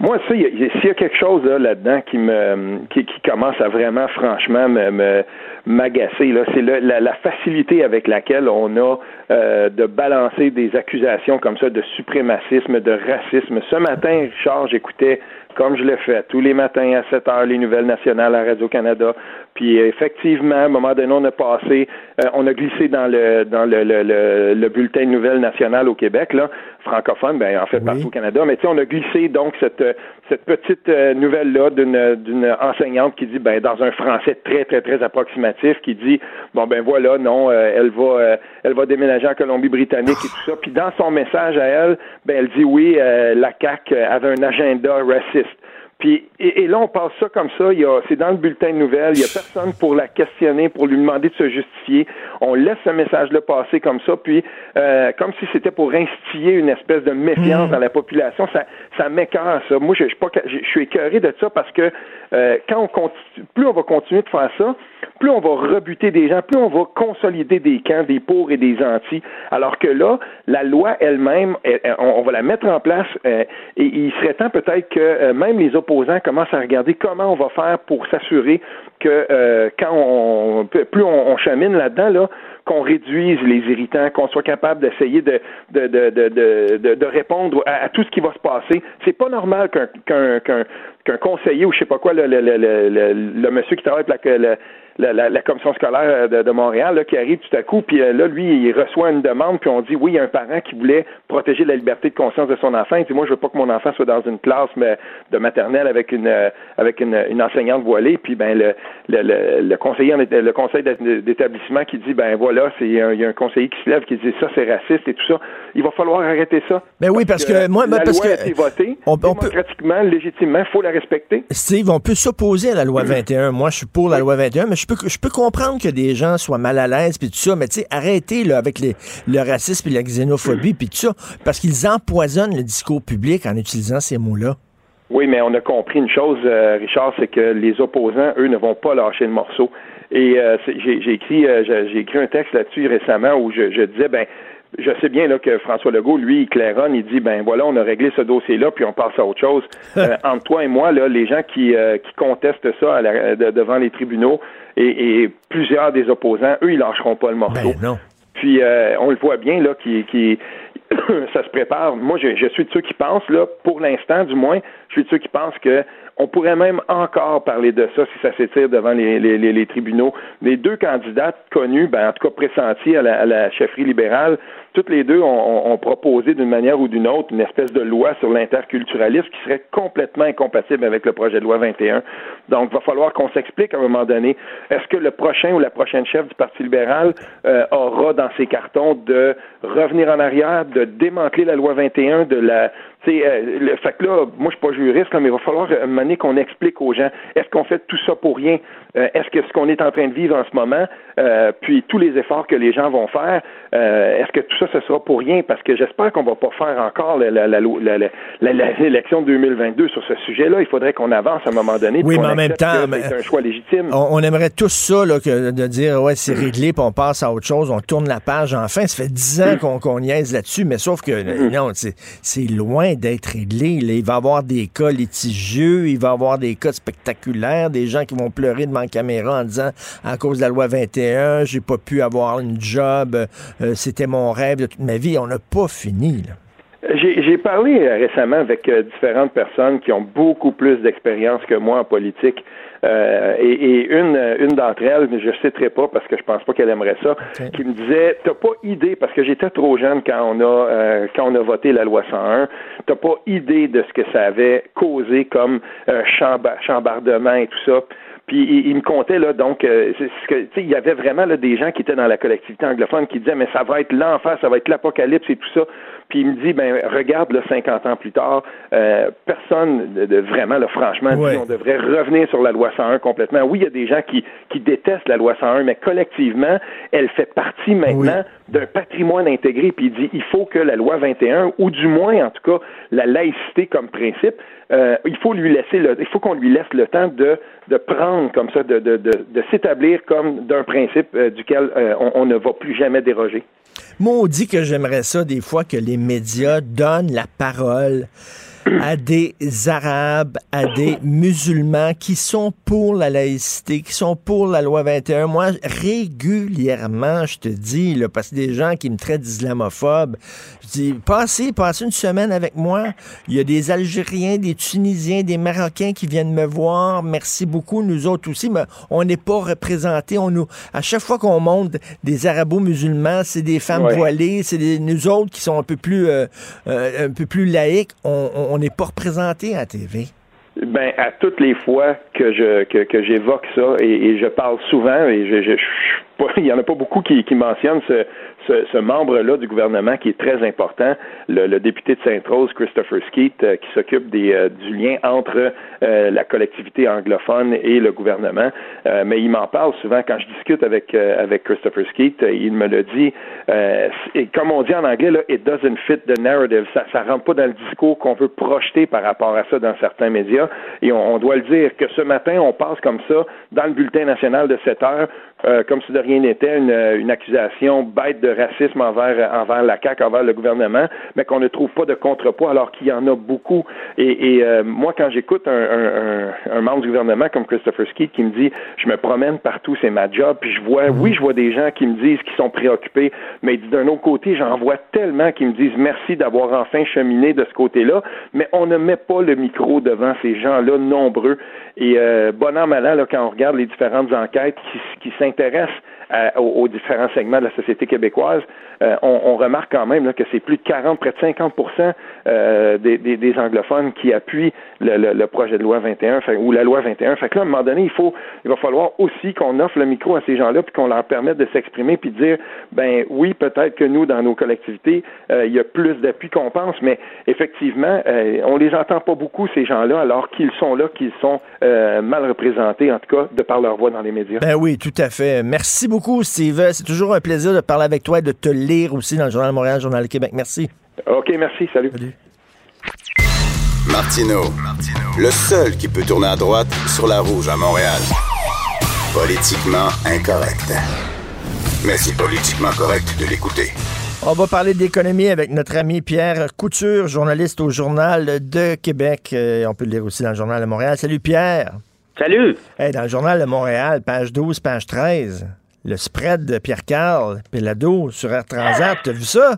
[SPEAKER 6] moi, ça, s'il y a quelque chose là, là-dedans qui me, qui, commence à vraiment, franchement, me, m'agacer, là, c'est la, la facilité avec laquelle on a euh, de balancer des accusations comme ça de suprémacisme, de racisme. Ce matin, Richard, j'écoutais, comme je le fais tous les matins à 7 heures, les nouvelles nationales à Radio-Canada. Puis effectivement, à un moment donné, on a passé, euh, on a glissé dans le dans le, le, le, le bulletin de nouvelles nationales au Québec, là, francophone, ben en fait
[SPEAKER 1] Oui.
[SPEAKER 6] partout au Canada. Mais tu sais, on a glissé donc cette cette petite euh, nouvelle là d'une d'une enseignante qui dit ben dans un français très très très approximatif, qui dit bon ben voilà non, euh, elle va euh, elle va déménager en Colombie-Britannique et tout ça. Puis dans son message à elle, ben elle dit oui, euh, la CAC avait un agenda raciste. Puis, et, et là, on passe ça comme ça. Il y a, c'est dans le bulletin de nouvelles. Il y a personne pour la questionner, pour lui demander de se justifier. On laisse ce message-là passer comme ça. Puis, euh, comme si c'était pour instiller une espèce de méfiance dans la population. Ça, ça m'écœure, ça. Moi, je, je, suis pas, je, je suis écœuré de ça parce que euh, quand on continue, plus on va continuer de faire ça, plus on va rebuter des gens, plus on va consolider des camps, des pour et des anti. Alors que là, la loi elle-même, elle- elle- on, va la mettre en place euh, et il serait temps peut-être que euh, même les opposants commencent à regarder comment on va faire pour s'assurer que euh, quand on plus on, chemine là-dedans, là, qu'on réduise les irritants, qu'on soit capable d'essayer de, de, de, de, de, répondre à, tout ce qui va se passer. C'est pas normal qu'un qu'un qu'un qu'un conseiller ou je sais pas quoi, le, le, le, le, le- le monsieur qui travaille avec la, la, la, la commission scolaire de, de Montréal, là, qui arrive tout à coup, puis euh, là, lui, il reçoit une demande, puis on dit, oui, il y a un parent qui voulait protéger la liberté de conscience de son enfant. Il dit, moi, je veux pas que mon enfant soit dans une classe mais, de maternelle avec une euh, avec une, une enseignante voilée, puis ben le, le, le, le conseiller le conseil d'é- d'établissement qui dit, ben voilà, c'est un- il y a un conseiller qui se lève qui dit ça, c'est raciste et tout ça. Il va falloir arrêter ça.
[SPEAKER 1] Ben oui, parce que moi, ben,
[SPEAKER 6] la
[SPEAKER 1] parce
[SPEAKER 6] loi
[SPEAKER 1] que
[SPEAKER 6] a été votée
[SPEAKER 1] on- on peut-
[SPEAKER 6] démocratiquement, légitimement, faut la respecter.
[SPEAKER 1] Steve, on peut s'opposer à la loi 21. Moi, je suis pour la loi 21, mais je peux, je peux comprendre que des gens soient mal à l'aise puis tout ça, mais tu sais, arrêtez là, avec les, le racisme et la xénophobie puis tout ça, parce qu'ils empoisonnent le discours public en utilisant ces mots-là.
[SPEAKER 6] Oui, mais on a compris une chose, euh, Richard, c'est que les opposants, eux, ne vont pas lâcher le morceau. Et euh, j'ai écrit, euh, j'ai j'ai écrit un texte là-dessus récemment où je, je disais, ben, je sais bien là que François Legault, lui, il claironne, il dit, ben voilà, on a réglé ce dossier-là, puis on passe à autre chose. Euh, entre toi et moi, là, les gens qui, euh, qui contestent ça à la- de- devant les tribunaux et, et plusieurs des opposants, eux, ils lâcheront pas le morceau.
[SPEAKER 1] Ben non.
[SPEAKER 6] Puis euh, on le voit bien là, qui, qui ça se prépare. Moi, je, je suis de ceux qui pensent là, pour l'instant, du moins, je suis de ceux qui pensent que on pourrait même encore parler de ça si ça s'étire devant les, les, les, les tribunaux. Les deux candidates connues, ben, en tout cas pressenties à la, à la chefferie libérale, toutes les deux ont, ont- proposé d'une manière ou d'une autre une espèce de loi sur l'interculturalisme qui serait complètement incompatible avec le projet de loi 21. Donc, il va falloir qu'on s'explique à un moment donné. Est-ce que le prochain ou la prochaine chef du Parti libéral euh, aura dans ses cartons de revenir en arrière, de démanteler la loi 21, de la euh, le fait que là, moi je suis pas juriste, là, mais il va falloir euh, mener qu'on explique aux gens est-ce qu'on fait tout ça pour rien? Euh, Est-ce que ce qu'on est en train de vivre en ce moment, euh, puis tous les efforts que les gens vont faire, euh, est-ce que tout ça ce sera pour rien? Parce que j'espère qu'on va pas faire encore l'élection de 2022 sur ce sujet-là. Il faudrait qu'on avance à un moment donné.
[SPEAKER 1] Oui, mais en même temps,
[SPEAKER 6] c'est un choix légitime.
[SPEAKER 1] On, on aimerait tous ça, là, que de dire, ouais, c'est réglé, puis on passe à autre chose, on tourne la page. Enfin, ça fait dix ans qu'on qu'on niaise là-dessus, mais sauf que, non, c'est c'est loin d'être réglé. là. Il va y avoir des cas litigieux, il va y avoir des cas spectaculaires, des gens qui vont pleurer devant la caméra en disant, à cause de la loi 21, j'ai pas pu avoir une job, euh, c'était mon rêve de toute ma vie. On n'a pas fini, là.
[SPEAKER 6] J'ai parlé euh, récemment avec euh, différentes personnes qui ont beaucoup plus d'expérience que moi en politique. Euh, et, et une, une d'entre elles, mais je ne citerai pas parce que je pense pas qu'elle aimerait ça, qui me disait T'as pas idée, parce que j'étais trop jeune quand on a euh, quand on a voté la loi 101, t'as pas idée de ce que ça avait causé comme chamba- chambardement et tout ça. Puis il, il me comptait là donc euh, c'est ce que il y avait vraiment là des gens qui étaient dans la collectivité anglophone qui disaient mais ça va être l'enfer, ça va être l'apocalypse et tout ça. Puis il me dit ben regarde là 50 ans plus tard, euh, personne de, de vraiment là franchement
[SPEAKER 1] Ouais.
[SPEAKER 6] dit on devrait revenir sur la loi 101 complètement. Oui, il y a des gens qui qui détestent la loi 101 mais collectivement, elle fait partie maintenant d'un patrimoine intégré puis il dit il faut que la loi 21 ou du moins en tout cas la laïcité comme principe euh, il faut lui laisser le, il faut qu'on lui laisse le temps de, de prendre comme ça, de, de, de, de s'établir comme d'un principe euh, duquel euh, on, on ne va plus jamais déroger.
[SPEAKER 1] Maudit que j'aimerais ça des fois que les médias donnent la parole à des Arabes, à des musulmans qui sont pour la laïcité, qui sont pour la loi 21. Moi, régulièrement, je te dis, là, parce que des gens qui me traitent d'islamophobe, je dis, passez, passez une semaine avec moi. Il y a des Algériens, des Tunisiens, des Marocains qui viennent me voir. Merci beaucoup, nous autres aussi, mais on n'est pas représentés. On nous, à chaque fois qu'on monte des arabo-musulmans, c'est des femmes
[SPEAKER 6] Ouais.
[SPEAKER 1] voilées, c'est nous autres qui sont un peu plus, euh, euh, un peu plus laïques. On- On on n'est pas représentés à TV.
[SPEAKER 6] Ben, à toutes les fois que je que, que j'évoque ça et, je parle souvent et je, je, il y en a pas beaucoup qui, qui mentionnent ce, ce, ce membre-là du gouvernement qui est très important, le, le député de Sainte-Rose, Christopher Skeet, euh, qui s'occupe euh, du lien entre euh, la collectivité anglophone et le gouvernement. Euh, mais il m'en parle souvent quand je discute avec euh, avec Christopher Skeet, il me le dit. et comme on dit en anglais, là, it doesn't fit the narrative. Ça, ça rentre pas dans le discours qu'on veut projeter par rapport à ça dans certains médias. Et on, on doit le dire que ce matin, on passe comme ça dans le bulletin national de 7 heures, euh, comme si de rien n'était, une, une accusation bête de racisme envers, envers la CAQ, envers le gouvernement, mais qu'on ne trouve pas de contrepoids alors qu'il y en a beaucoup. Et, et euh, moi, quand j'écoute un, un, un, un membre du gouvernement comme Christopher Skeet qui me dit je me promène partout, c'est ma job, puis je vois, oui, je vois des gens qui me disent qu'ils sont préoccupés, mais d'un autre côté, j'en vois tellement qui me disent merci d'avoir enfin cheminé de ce côté-là, mais on ne met pas le micro devant ces gens-là nombreux. Et euh, bon an, mal an, là, quand on regarde les différentes enquêtes qui, qui s'intéressent à- aux, aux différents segments de la société québécoise, euh, on, on remarque quand même là, que c'est plus de 40, près de 50 euh, des, des, des anglophones qui appuient le, le, le projet de loi 21 fait- ou la loi 21. Fait que là, à un moment donné, il faut, il va falloir aussi qu'on offre le micro à ces gens-là puis qu'on leur permette de s'exprimer puis de dire, ben oui, peut-être que nous, dans nos collectivités, euh, il y a plus d'appui qu'on pense, mais effectivement, euh, on les entend pas beaucoup ces gens-là, alors qu'ils sont là, qu'ils sont euh, mal représentés, en tout cas, de par leur voix dans les médias.
[SPEAKER 1] Ben oui, tout à fait. Merci beaucoup, Steve. C'est toujours un plaisir de parler avec toi et de te lire aussi dans le Journal de Montréal, le Journal de Québec. Merci.
[SPEAKER 6] Ok, merci, salut.
[SPEAKER 2] Martino, le seul qui peut tourner à droite sur la rouge à Montréal. Politiquement incorrect. Mais c'est politiquement correct de l'écouter.
[SPEAKER 1] On va parler d'économie avec notre ami Pierre Couture, journaliste au Journal de Québec. Euh, on peut le lire aussi dans le Journal de Montréal. Salut Pierre.
[SPEAKER 7] Salut!
[SPEAKER 1] Hey, dans le Journal de Montréal, page 12, page 13, le spread de Pierre-Carl Pelado sur Air Transat. T'as vu ça?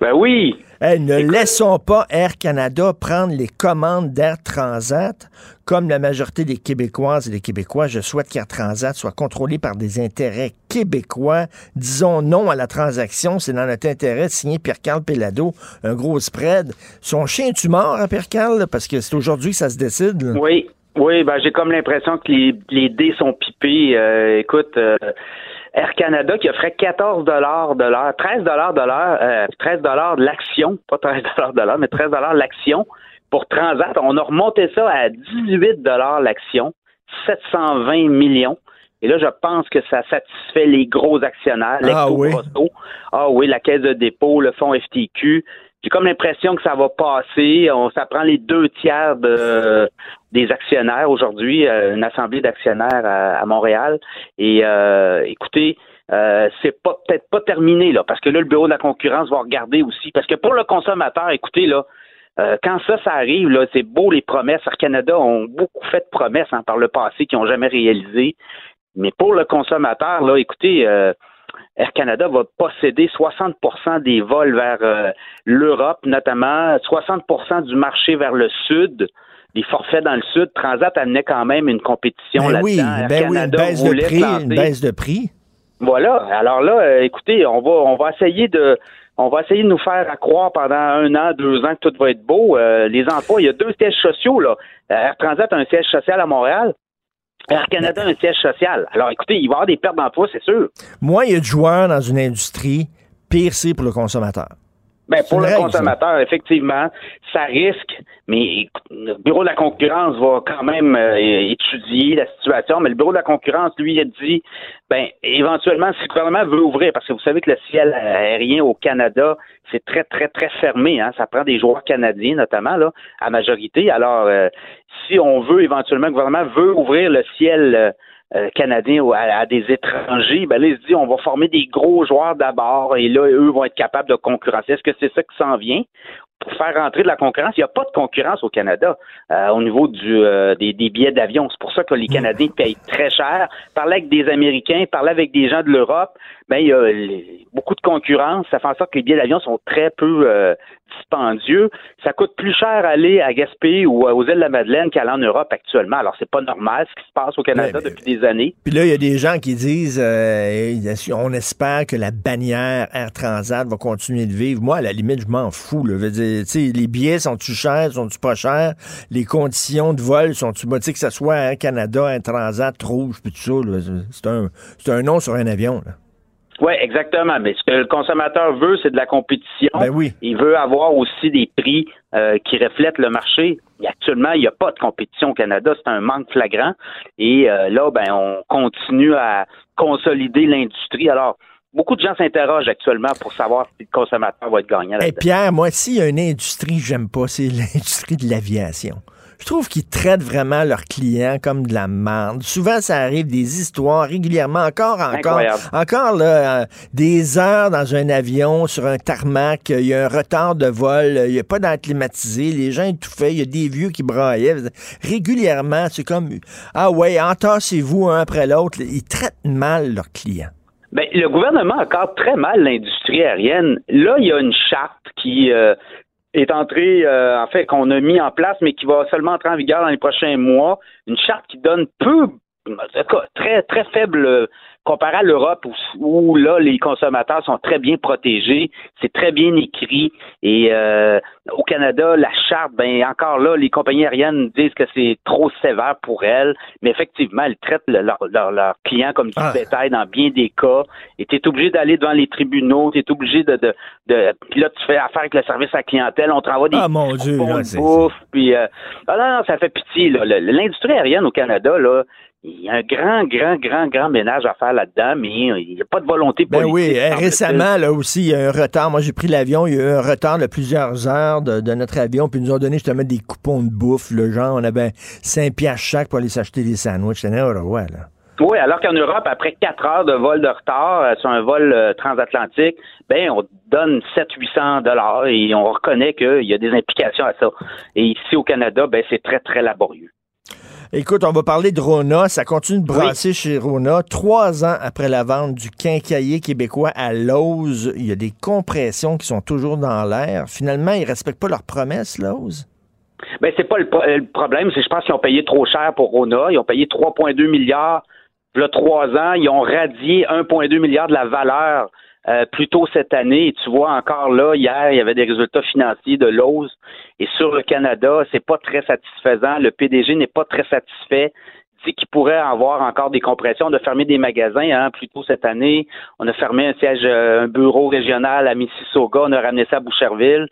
[SPEAKER 7] Ben oui!
[SPEAKER 1] Hey, ne laissons pas Air Canada prendre les commandes d'Air Transat. Comme la majorité des Québécoises et des Québécois, je souhaite qu'Air Transat soit contrôlé par des intérêts québécois. Disons non à la transaction, c'est dans notre intérêt de signer Pierre-Carl Pelado, un gros spread. Son chien est-tu mort, hein, Pierre-Carl? Parce que c'est aujourd'hui que ça se décide. là.
[SPEAKER 7] Oui, oui, ben j'ai comme l'impression que les, les dés sont pipés. Euh, écoute, euh, Air Canada qui offrait 14 dollars de l'heure, 13 dollars de l'heure, euh, 13 dollars de l'action, pas 13 dollars de l'heure, mais 13 dollars l'action pour Transat. On a remonté ça à 18 dollars l'action, 720 millions. Et là, je pense que ça satisfait les gros actionnaires,
[SPEAKER 1] Ah oui.
[SPEAKER 7] Ah oui, la caisse de dépôt, le fonds FTQ. J'ai comme l'impression que ça va passer. On, ça prend les deux tiers de, des actionnaires aujourd'hui, euh, une assemblée d'actionnaires à, Montréal. Et euh, écoutez, euh, c'est peut-être pas terminé là, parce que là, le bureau de la concurrence va regarder aussi. Parce que pour le consommateur, écoutez là, euh, quand ça, ça arrive, là, c'est beau les promesses. Air Canada ont beaucoup fait de promesses hein, par le passé qui n'ont jamais réalisé. Mais pour le consommateur, là, écoutez, euh, Air Canada va posséder 60% des vols vers euh, l'Europe, notamment 60% du marché vers le sud. Les forfaits dans le sud, Transat amenait quand même une compétition
[SPEAKER 1] Ben
[SPEAKER 7] là-dedans.
[SPEAKER 1] oui,
[SPEAKER 7] Air
[SPEAKER 1] ben oui, une
[SPEAKER 7] Canada
[SPEAKER 1] baisse de prix, une baisse de prix.
[SPEAKER 7] Voilà. Alors là, euh, écoutez, on va on va essayer de on va essayer de nous faire à croire pendant un an, deux ans que tout va être beau. Euh, les emplois, il y a deux sièges sociaux là. Air Transat a un siège social à Montréal. Air Canada a un siège social. Alors écoutez, il va y avoir des pertes d'emplois, c'est sûr.
[SPEAKER 1] Moins il y a de joueurs dans une industrie, pire c'est pour le consommateur.
[SPEAKER 7] Ben, pour le consommateur, effectivement, ça risque, mais écoute, le bureau de la concurrence va quand même euh, étudier la situation, mais le bureau de la concurrence, lui, a dit, ben, éventuellement, si le gouvernement veut ouvrir, parce que vous savez que le ciel aérien au Canada, c'est très, très, très fermé, hein, ça prend des joueurs canadiens, notamment, là, à majorité. Alors, euh, si on veut, éventuellement, le gouvernement veut ouvrir le ciel euh, euh, canadien ou à, à des étrangers, ben là, il se dit on va former des gros joueurs d'abord et là, eux vont être capables de concurrencer. Est-ce que c'est ça qui s'en vient? Pour faire rentrer de la concurrence, il n'y a pas de concurrence au Canada euh, au niveau du, euh, des, des billets d'avion. C'est pour ça que les Canadiens payent très cher. Parler avec des Américains, parler avec des gens de l'Europe, ben il y a les- beaucoup de concurrence. Ça fait en sorte que les billets d'avion sont très peu euh, dispendieux. Ça coûte plus cher aller à Gaspé ou aux îles de la Madeleine qu'aller en Europe actuellement. Alors c'est pas normal ce qui se passe au Canada
[SPEAKER 1] Ouais, mais-
[SPEAKER 7] depuis des années.
[SPEAKER 1] Puis là, il y a des gens qui disent euh, on espère que la bannière Air Transat va continuer de vivre. Moi, à la limite, je m'en fous. Là. Je veux dire, tu sais, les billets sont-tu chers, sont-tu pas chers? Les conditions de vol sont-tu sais, que ce soit Air Canada, Air Transat, Rouge, puis tout ça, c'est un, c'est un nom sur un avion. Là.
[SPEAKER 7] Oui, exactement. Mais ce que le consommateur veut, c'est de la compétition.
[SPEAKER 1] Ben oui.
[SPEAKER 7] Il veut avoir aussi des prix euh, qui reflètent le marché. Et actuellement, il n'y a pas de compétition au Canada. C'est un manque flagrant. Et euh, là, ben, on continue à consolider l'industrie. Alors, beaucoup de gens s'interrogent actuellement pour savoir si le consommateur va être gagnant.
[SPEAKER 1] Et
[SPEAKER 7] là-dedans.
[SPEAKER 1] Pierre, moi, s'il y a une industrie que j'aime pas, c'est l'industrie de l'aviation. Je trouve qu'ils traitent vraiment leurs clients comme de la merde. Souvent, ça arrive des histoires régulièrement, encore, encore,
[SPEAKER 7] Incroyable.
[SPEAKER 1] encore là, euh, des heures dans un avion sur un tarmac. Il y a un retard de vol, il n'y a pas d'air climatisé, les gens étouffaient, il y a des vieux qui braillaient. Régulièrement, c'est comme ah ouais, entassez-vous un après l'autre. Ils traitent mal leurs clients.
[SPEAKER 7] Ben, le gouvernement encadre très mal l'industrie aérienne. Là, il y a une charte qui euh, est entrée, euh, en fait, qu'on a mis en place, mais qui va seulement entrer en vigueur dans les prochains mois. Une charte qui donne peu, très, très faible euh, comparé à l'Europe où, où, là, les consommateurs sont très bien protégés. C'est très bien écrit. Et euh, au Canada, la charte, ben encore là, les compagnies aériennes disent que c'est trop sévère pour elles. Mais effectivement, elles traitent leurs leur, leur, clients comme du
[SPEAKER 1] Ah.
[SPEAKER 7] bétail dans bien des cas. Et tu es obligé d'aller devant les tribunaux, tu es obligé de, de, de. Puis là, tu fais affaire avec le service à la clientèle, on te renvoie des
[SPEAKER 1] Ah, mon Dieu,
[SPEAKER 7] bouffe, puis euh, ah non, non, ça fait pitié. L'industrie aérienne au Canada, là, il y a un grand, grand, grand, grand ménage à faire là-dedans, mais il n'y a pas de volonté
[SPEAKER 1] Ben
[SPEAKER 7] politique.
[SPEAKER 1] oui, euh,
[SPEAKER 7] semble-t-il.
[SPEAKER 1] récemment, là aussi, il y a un retard. Moi, j'ai pris l'avion, il y a eu un retard de plusieurs heures de, de notre avion, puis ils nous ont donné justement des coupons de bouffe. Le genre, on avait 5 piastres chaque pour aller s'acheter des sandwichs. C'était n'importe quoi, là.
[SPEAKER 7] Oui, alors qu'en Europe, après quatre heures de vol de retard euh, sur un vol euh, transatlantique, ben on donne 700-800 dollars et on reconnaît qu'il y a des implications à ça. Et ici au Canada, ben c'est très très laborieux.
[SPEAKER 1] Écoute, on va parler de Rona. Ça continue de brasser chez Rona. Trois ans après la vente du quincailler québécois à Lowe's, il y a des compressions qui sont toujours dans l'air. Finalement, ils respectent pas leurs promesses, Lowe's?
[SPEAKER 7] Ben c'est pas le, pro- le problème, c'est que je pense qu'ils ont payé trop cher pour Rona. Ils ont payé 3,2 milliards. Là, trois ans, ils ont radié 1,2 milliard de la valeur euh, plus tôt cette année. Et tu vois encore là, hier, il y avait des résultats financiers de Lowe's. Et sur le Canada, c'est pas très satisfaisant. Le PDG n'est pas très satisfait. Qui pourrait avoir encore des compressions. On a fermé des magasins hein, plus tôt cette année. On a fermé un siège, euh, un bureau régional à Mississauga. On a ramené ça à Boucherville.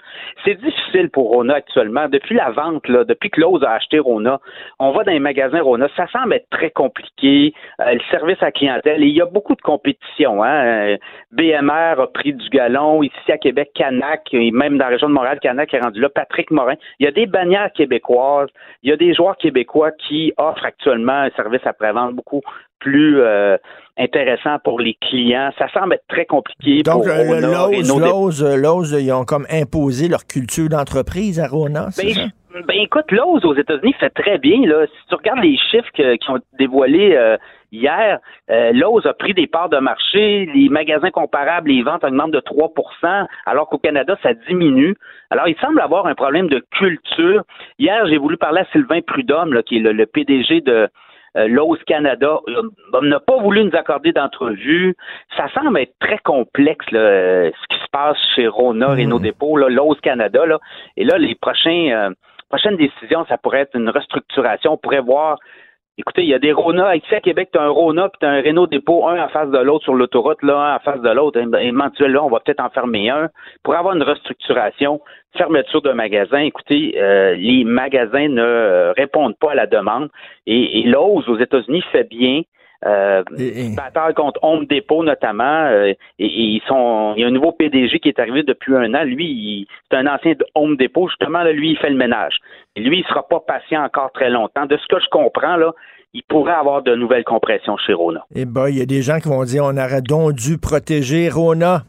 [SPEAKER 7] C'est difficile pour Rona actuellement. Depuis la vente, là, depuis que Lowe's a acheté Rona, on va dans les magasins Rona. Ça semble être très compliqué. Euh, le service à clientèle, et il y a beaucoup de compétition. Hein. Euh, BMR a pris du galon. Ici à Québec, Canac, et même dans la région de Montréal, Canac est rendu là. Patrick Morin. Il y a des bannières québécoises. Il y a des joueurs québécois qui offrent actuellement un service après-vente beaucoup plus euh, intéressant pour les clients. Ça semble être très compliqué
[SPEAKER 1] Donc,
[SPEAKER 7] pour
[SPEAKER 1] euh,
[SPEAKER 7] Rona et
[SPEAKER 1] Lowe's,
[SPEAKER 7] nos
[SPEAKER 1] euh, ils ont comme imposé leur culture d'entreprise à Rona, c'est
[SPEAKER 7] Ben,
[SPEAKER 1] ça?
[SPEAKER 7] ben, écoute, Lowe's aux États-Unis fait très bien. Là. Si tu regardes les chiffres que- qui ont dévoilés euh, hier, euh, Lowe's a pris des parts de marché. Les magasins comparables, les ventes augmentent de 3% alors qu'au Canada, ça diminue. Alors, il semble avoir un problème de culture. Hier, j'ai voulu parler à Sylvain Prudhomme, là, qui est le, le PDG de euh, Lowe's Canada. N'a pas voulu nous accorder d'entrevue. Ça semble être très complexe, là, euh, ce qui se passe chez Rona, Renault Dépôt, là, Lowe's Canada. Là. Et là, les prochains, euh, prochaines décisions, ça pourrait être une restructuration. On pourrait voir Écoutez, il y a des Rona. Ici à Québec, tu as un Rona puis tu as un Renault dépôt, un en face de l'autre sur l'autoroute, là, un en face de l'autre. Éventuellement, on va peut-être en fermer un. Pour avoir une restructuration, fermeture de magasin, écoutez, euh, les magasins ne euh, répondent pas à la demande. Et, et Lowe's aux États-Unis fait bien. Euh, bataille contre Home Depot notamment, euh, et, et ils sont. Il y a un nouveau PDG qui est arrivé depuis un an. Lui, c'est un ancien de Home Depot. Justement, là, lui, il fait le ménage. Et lui, il sera pas patient encore très longtemps. De ce que je comprends, là, il pourrait avoir de nouvelles compressions chez Rona.
[SPEAKER 1] Eh ben, il y a des gens qui vont dire on aurait donc dû protéger Rona.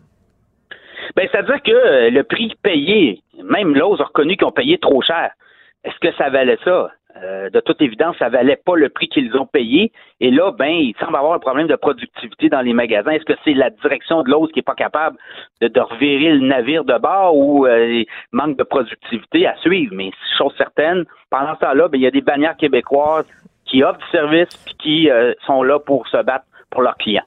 [SPEAKER 7] Ben, c'est-à-dire que euh, le prix payé, même Lowe's a reconnu qu'ils ont payé trop cher. Est-ce que ça valait ça? Euh, de toute évidence, ça valait pas le prix qu'ils ont payé. Et là, ben, il semble avoir un problème de productivité dans les magasins. Est-ce que c'est la direction de Lowe's qui est pas capable de, de revirer le navire de bord ou euh, manque de productivité à suivre? Mais chose certaine, pendant ce temps-là, ben, il y a des bannières québécoises qui offrent du service puis qui euh, sont là pour se battre pour leurs clients.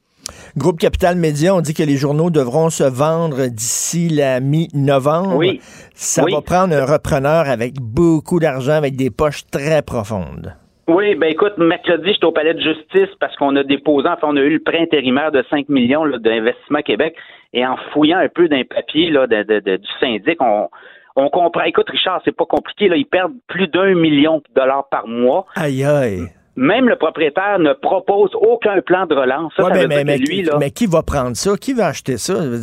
[SPEAKER 1] Groupe Capital Média, on dit que les journaux devront se vendre d'ici la mi-novembre.
[SPEAKER 7] Oui.
[SPEAKER 1] Ça
[SPEAKER 7] Oui.
[SPEAKER 1] va prendre un repreneur avec beaucoup d'argent, avec des poches très profondes.
[SPEAKER 7] Oui, ben écoute, mercredi, j'étais au palais de justice parce qu'on a déposé, enfin, on a eu le prêt intérimaire de 5 millions d'Investissement Québec et en fouillant un peu d'un papier là, de, de- de- du syndic, on, on comprend. Écoute, Richard, c'est pas compliqué, là, ils perdent plus d'un million de dollars par mois.
[SPEAKER 1] Aïe, aïe.
[SPEAKER 7] Même le propriétaire ne propose aucun plan de relance. Ça,
[SPEAKER 1] Ouais,
[SPEAKER 7] ça
[SPEAKER 1] mais,
[SPEAKER 7] veut
[SPEAKER 1] mais,
[SPEAKER 7] dire
[SPEAKER 1] mais-
[SPEAKER 7] que lui, là,
[SPEAKER 1] mais qui va prendre ça? Qui va acheter ça?
[SPEAKER 7] Ben,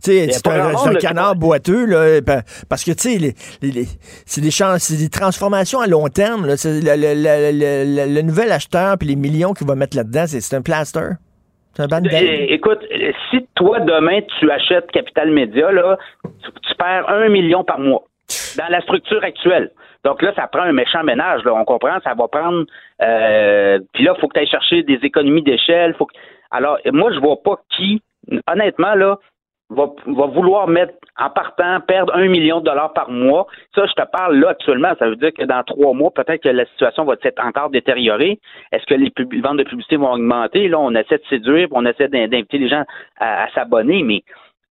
[SPEAKER 7] c'est
[SPEAKER 1] un, canard boiteux, là, pa- parce que, tu sais, c'est des, transformations à long terme. là. Le, nouvel acheteur puis les millions qu'il va mettre là-dedans, c'est, un plaster. C'est un band
[SPEAKER 7] É- Écoute, si toi, demain, tu achètes Capital Média, là, tu, tu perds un million par mois dans la structure actuelle. Donc là, ça prend un méchant ménage, là, on comprend, ça va prendre... Euh, Puis là, il faut que tu ailles chercher des économies d'échelle. Alors, moi, je vois pas qui, honnêtement, là, va, va vouloir mettre en partant, perdre un million de dollars par mois. Ça, je te parle là actuellement. Ça veut dire que dans trois mois, peut-être que la situation va s'être encore détériorée. Est-ce que les, ventes de publicité vont augmenter? Là, on essaie de séduire, on essaie d'in- d'inviter les gens à, à s'abonner, mais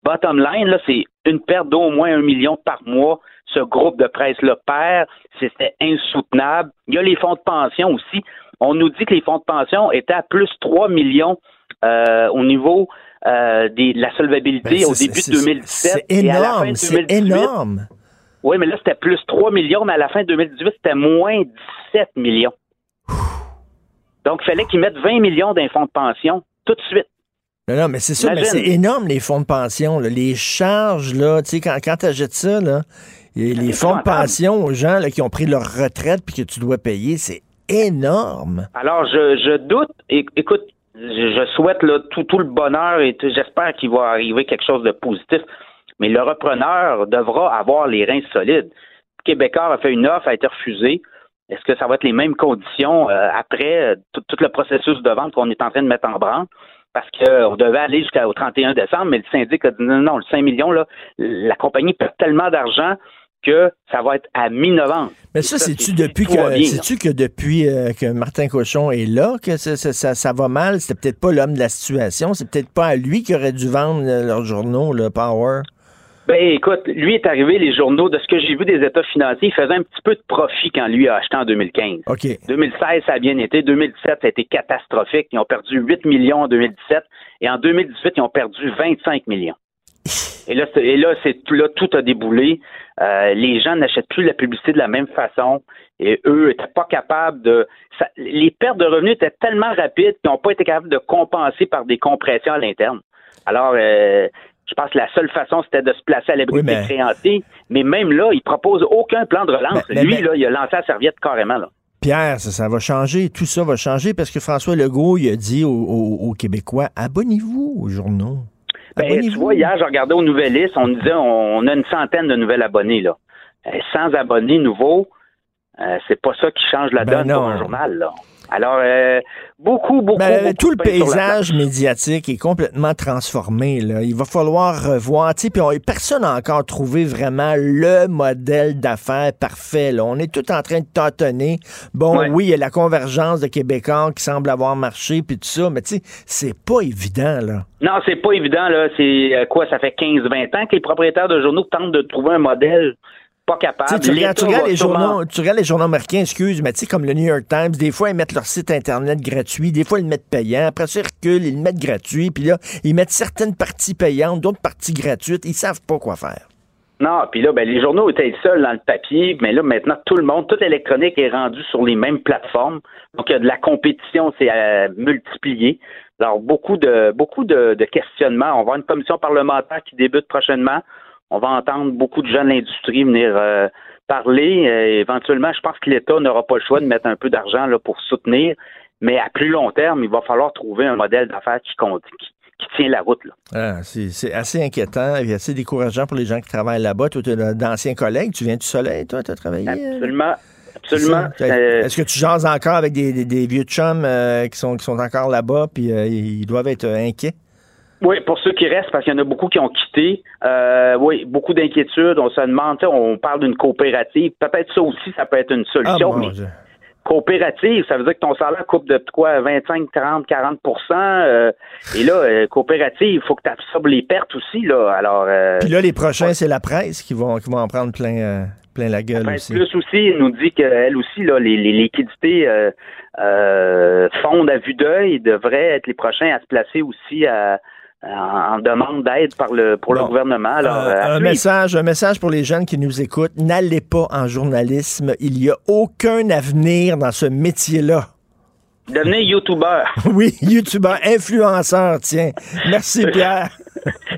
[SPEAKER 7] bottom line, là, c'est une perte d'au moins un million par mois. Ce groupe de presse-là perd. C'était insoutenable. Il y a les fonds de pension aussi. On nous dit que les fonds de pension étaient à plus 3 millions euh, au niveau euh, des- de la solvabilité
[SPEAKER 1] Ben,
[SPEAKER 7] au début de 2017.
[SPEAKER 1] C'est énorme, c'est
[SPEAKER 7] 2018,
[SPEAKER 1] énorme.
[SPEAKER 7] Oui, mais là, c'était plus 3 millions, mais à la fin de 2018, c'était moins 17 millions. Donc, il fallait qu'ils mettent 20 millions d'un fonds de pension tout de suite.
[SPEAKER 1] Non, non, mais c'est ça, mais c'est énorme, les fonds de pension. là. Les charges, là, tu sais, quand, quand tu achètes ça, là, et les fonds de pension aux gens là, qui ont pris leur retraite puis que tu dois payer, c'est énorme.
[SPEAKER 7] Alors, je, je doute. Écoute, je, souhaite là, tout, tout le bonheur et j'espère qu'il va arriver quelque chose de positif. Mais le repreneur devra avoir les reins solides. Québécois a fait une offre, a été refusée. Est-ce que ça va être les mêmes conditions euh, après euh, tout, tout le processus de vente qu'on est en train de mettre en branle? Parce qu'on devait aller jusqu'au 31 décembre, mais le syndic a dit non, non, le 5 millions, là, la compagnie perd tellement d'argent que ça va être à mi-novembre.
[SPEAKER 1] Mais ça, c'est-tu
[SPEAKER 7] c'est-
[SPEAKER 1] depuis que c'est-tu que depuis euh, que Martin Cochon est là que ça, ça, ça- ça va mal? C'était peut-être pas l'homme de la situation, c'est peut-être pas à lui qui aurait dû vendre euh, leurs journaux, le Power.
[SPEAKER 7] Ben écoute, lui est arrivé, les journaux, de ce que j'ai vu des états financiers, il faisait un petit peu de profit quand lui a acheté en 2015.
[SPEAKER 1] OK.
[SPEAKER 7] 2016, ça a bien été. 2017, ça a été catastrophique. Ils ont perdu 8 millions en 2017. Et en 2018, ils ont perdu 25 millions. Et là, et là, c'est là, tout a déboulé. Euh, les gens n'achètent plus la publicité de la même façon. Et eux étaient pas capables de. ça- les pertes de revenus étaient tellement rapides qu'ils n'ont pas été capables de compenser par des compressions à l'interne. Alors, euh, je pense que la seule façon, c'était de se placer à l'abri
[SPEAKER 1] Oui, mais-
[SPEAKER 7] des créanciers. Mais même là, il propose aucun plan de relance.
[SPEAKER 1] Mais- mais-
[SPEAKER 7] Lui, là, il a lancé la serviette carrément. Là.
[SPEAKER 1] Pierre, ça, ça va changer. Tout ça va changer parce que François Legault, il a dit aux, aux- aux Québécois, abonnez-vous aux journaux.
[SPEAKER 7] Ben, tu vois, hier, je regardais aux Nouvelles on disait on a une centaine de nouvelles abonnés. là. Euh, sans abonnés nouveaux, euh, c'est pas ça qui change la
[SPEAKER 1] Ben
[SPEAKER 7] donne pour
[SPEAKER 1] non.
[SPEAKER 7] un journal. Là. Alors, euh, beaucoup, beaucoup,
[SPEAKER 1] Ben,
[SPEAKER 7] beaucoup
[SPEAKER 1] tout le paysage médiatique est complètement transformé. Là. Il va falloir revoir. tu sais, Puis on- personne n'a encore trouvé vraiment le modèle d'affaires parfait. là. On est tout en train de tâtonner. Bon,
[SPEAKER 7] Ouais.
[SPEAKER 1] oui, il y a la convergence de Québécois qui semble avoir marché, puis tout ça, mais tu sais, c'est pas évident. là.
[SPEAKER 7] Non, c'est pas évident, là. C'est euh, quoi, ça fait 15-20 ans que les propriétaires de journaux tentent de trouver un modèle pas capable.
[SPEAKER 1] tu, regardes, tu les
[SPEAKER 7] sûrement-
[SPEAKER 1] journaux, tu regardes les journaux américains, excuse, mais tu sais, comme le New York Times, des fois, ils mettent leur site Internet gratuit, des fois, ils le mettent payant, après ça, ils reculent, ils le mettent gratuit, puis là, ils mettent certaines parties payantes, d'autres parties gratuites, ils savent pas quoi faire.
[SPEAKER 7] Non, puis là, ben, les journaux étaient seuls dans le papier, mais là, maintenant, tout le monde, toute l'électronique est rendue sur les mêmes plateformes. Donc, il y a de la compétition, c'est à multiplier. Alors, beaucoup de beaucoup de, de questionnements. On va avoir une commission parlementaire qui débute prochainement. On va entendre beaucoup de gens de l'industrie venir euh, parler. Euh, éventuellement, je pense que l'État n'aura pas le choix de mettre un peu d'argent là, pour soutenir. Mais à plus long terme, il va falloir trouver un modèle d'affaires qui compte, qui, qui tient la route. Là.
[SPEAKER 1] Ah, c'est c'est assez inquiétant et assez décourageant pour les gens qui travaillent là-bas. Toi, tu as d'anciens collègues, tu viens du soleil, toi, tu as travaillé? euh?
[SPEAKER 7] Absolument. Absolument. Euh,
[SPEAKER 1] Est-ce que tu jases encore avec des, des- des vieux chums qui, sont, qui sont encore là-bas, puis ils doivent être inquiets?
[SPEAKER 7] Oui, pour ceux qui restent, parce qu'il y en a beaucoup qui ont quitté. Euh, oui, beaucoup d'inquiétudes. On se demande, tu sais, on parle d'une coopérative. Peut-être ça aussi, ça peut être une solution.
[SPEAKER 1] Ah, mon
[SPEAKER 7] mais coopérative, ça veut dire que ton salaire coupe de quoi, 25, 30, 40% euh, Et là, euh, coopérative, il faut que tu absorbes les pertes aussi. Là. Alors, euh,
[SPEAKER 1] Puis là, les prochains, c'est la presse qui vont, qui vont en prendre plein, euh, plein la gueule
[SPEAKER 7] Enfin,
[SPEAKER 1] aussi.
[SPEAKER 7] Plus aussi, elle nous dit qu'elle aussi, là, les, les liquidités euh, euh, fondent à vue d'œil, devraient être les prochains à se placer aussi à- en, demande d'aide par le pour
[SPEAKER 1] Bon.
[SPEAKER 7] le gouvernement. Alors,
[SPEAKER 1] Euh,
[SPEAKER 7] euh,
[SPEAKER 1] un, message, un message pour les jeunes qui nous écoutent. N'allez pas en journalisme. Il n'y a aucun avenir dans ce métier-là.
[SPEAKER 7] Devenez YouTuber.
[SPEAKER 1] Oui, youtubeur, influenceur, tiens. Merci, Pierre.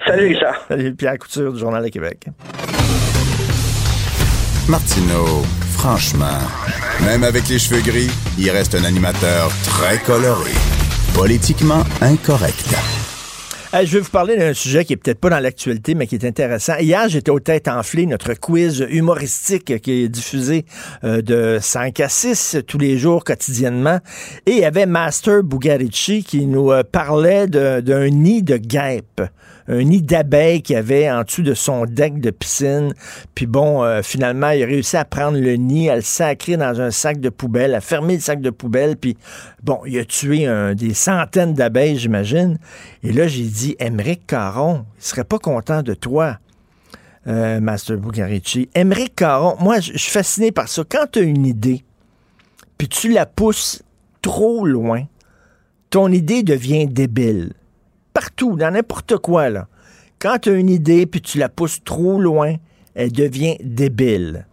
[SPEAKER 7] Salut, Richard.
[SPEAKER 1] Salut, Pierre Couture du Journal de Québec.
[SPEAKER 2] Martineau, franchement, même avec les cheveux gris, il reste un animateur très coloré. Politiquement incorrect.
[SPEAKER 1] Je vais vous parler d'un sujet qui est peut-être pas dans l'actualité, mais qui est intéressant. Hier, j'étais aux têtes enflées, notre quiz humoristique qui est diffusé euh, de 5 à 6 tous les jours quotidiennement. Et il y avait Master Bugarici qui nous euh, parlait d'un nid de guêpes. Un nid d'abeilles qu'il avait en dessous de son deck de piscine. Puis bon, euh, finalement, il a réussi à prendre le nid, à le sacrer dans un sac de poubelle, à fermer le sac de poubelle. Puis bon, il a tué un- des centaines d'abeilles, j'imagine. Et là, j'ai dit, Émeric Caron, il serait pas content de toi, euh, Master Bugarici. Émeric Caron, moi, je je suis fasciné par ça. Quand tu as une idée, puis tu la pousses trop loin, ton idée devient débile. Partout, dans n'importe quoi. Quand tu as une idée, puis tu la pousses trop loin, elle devient débile.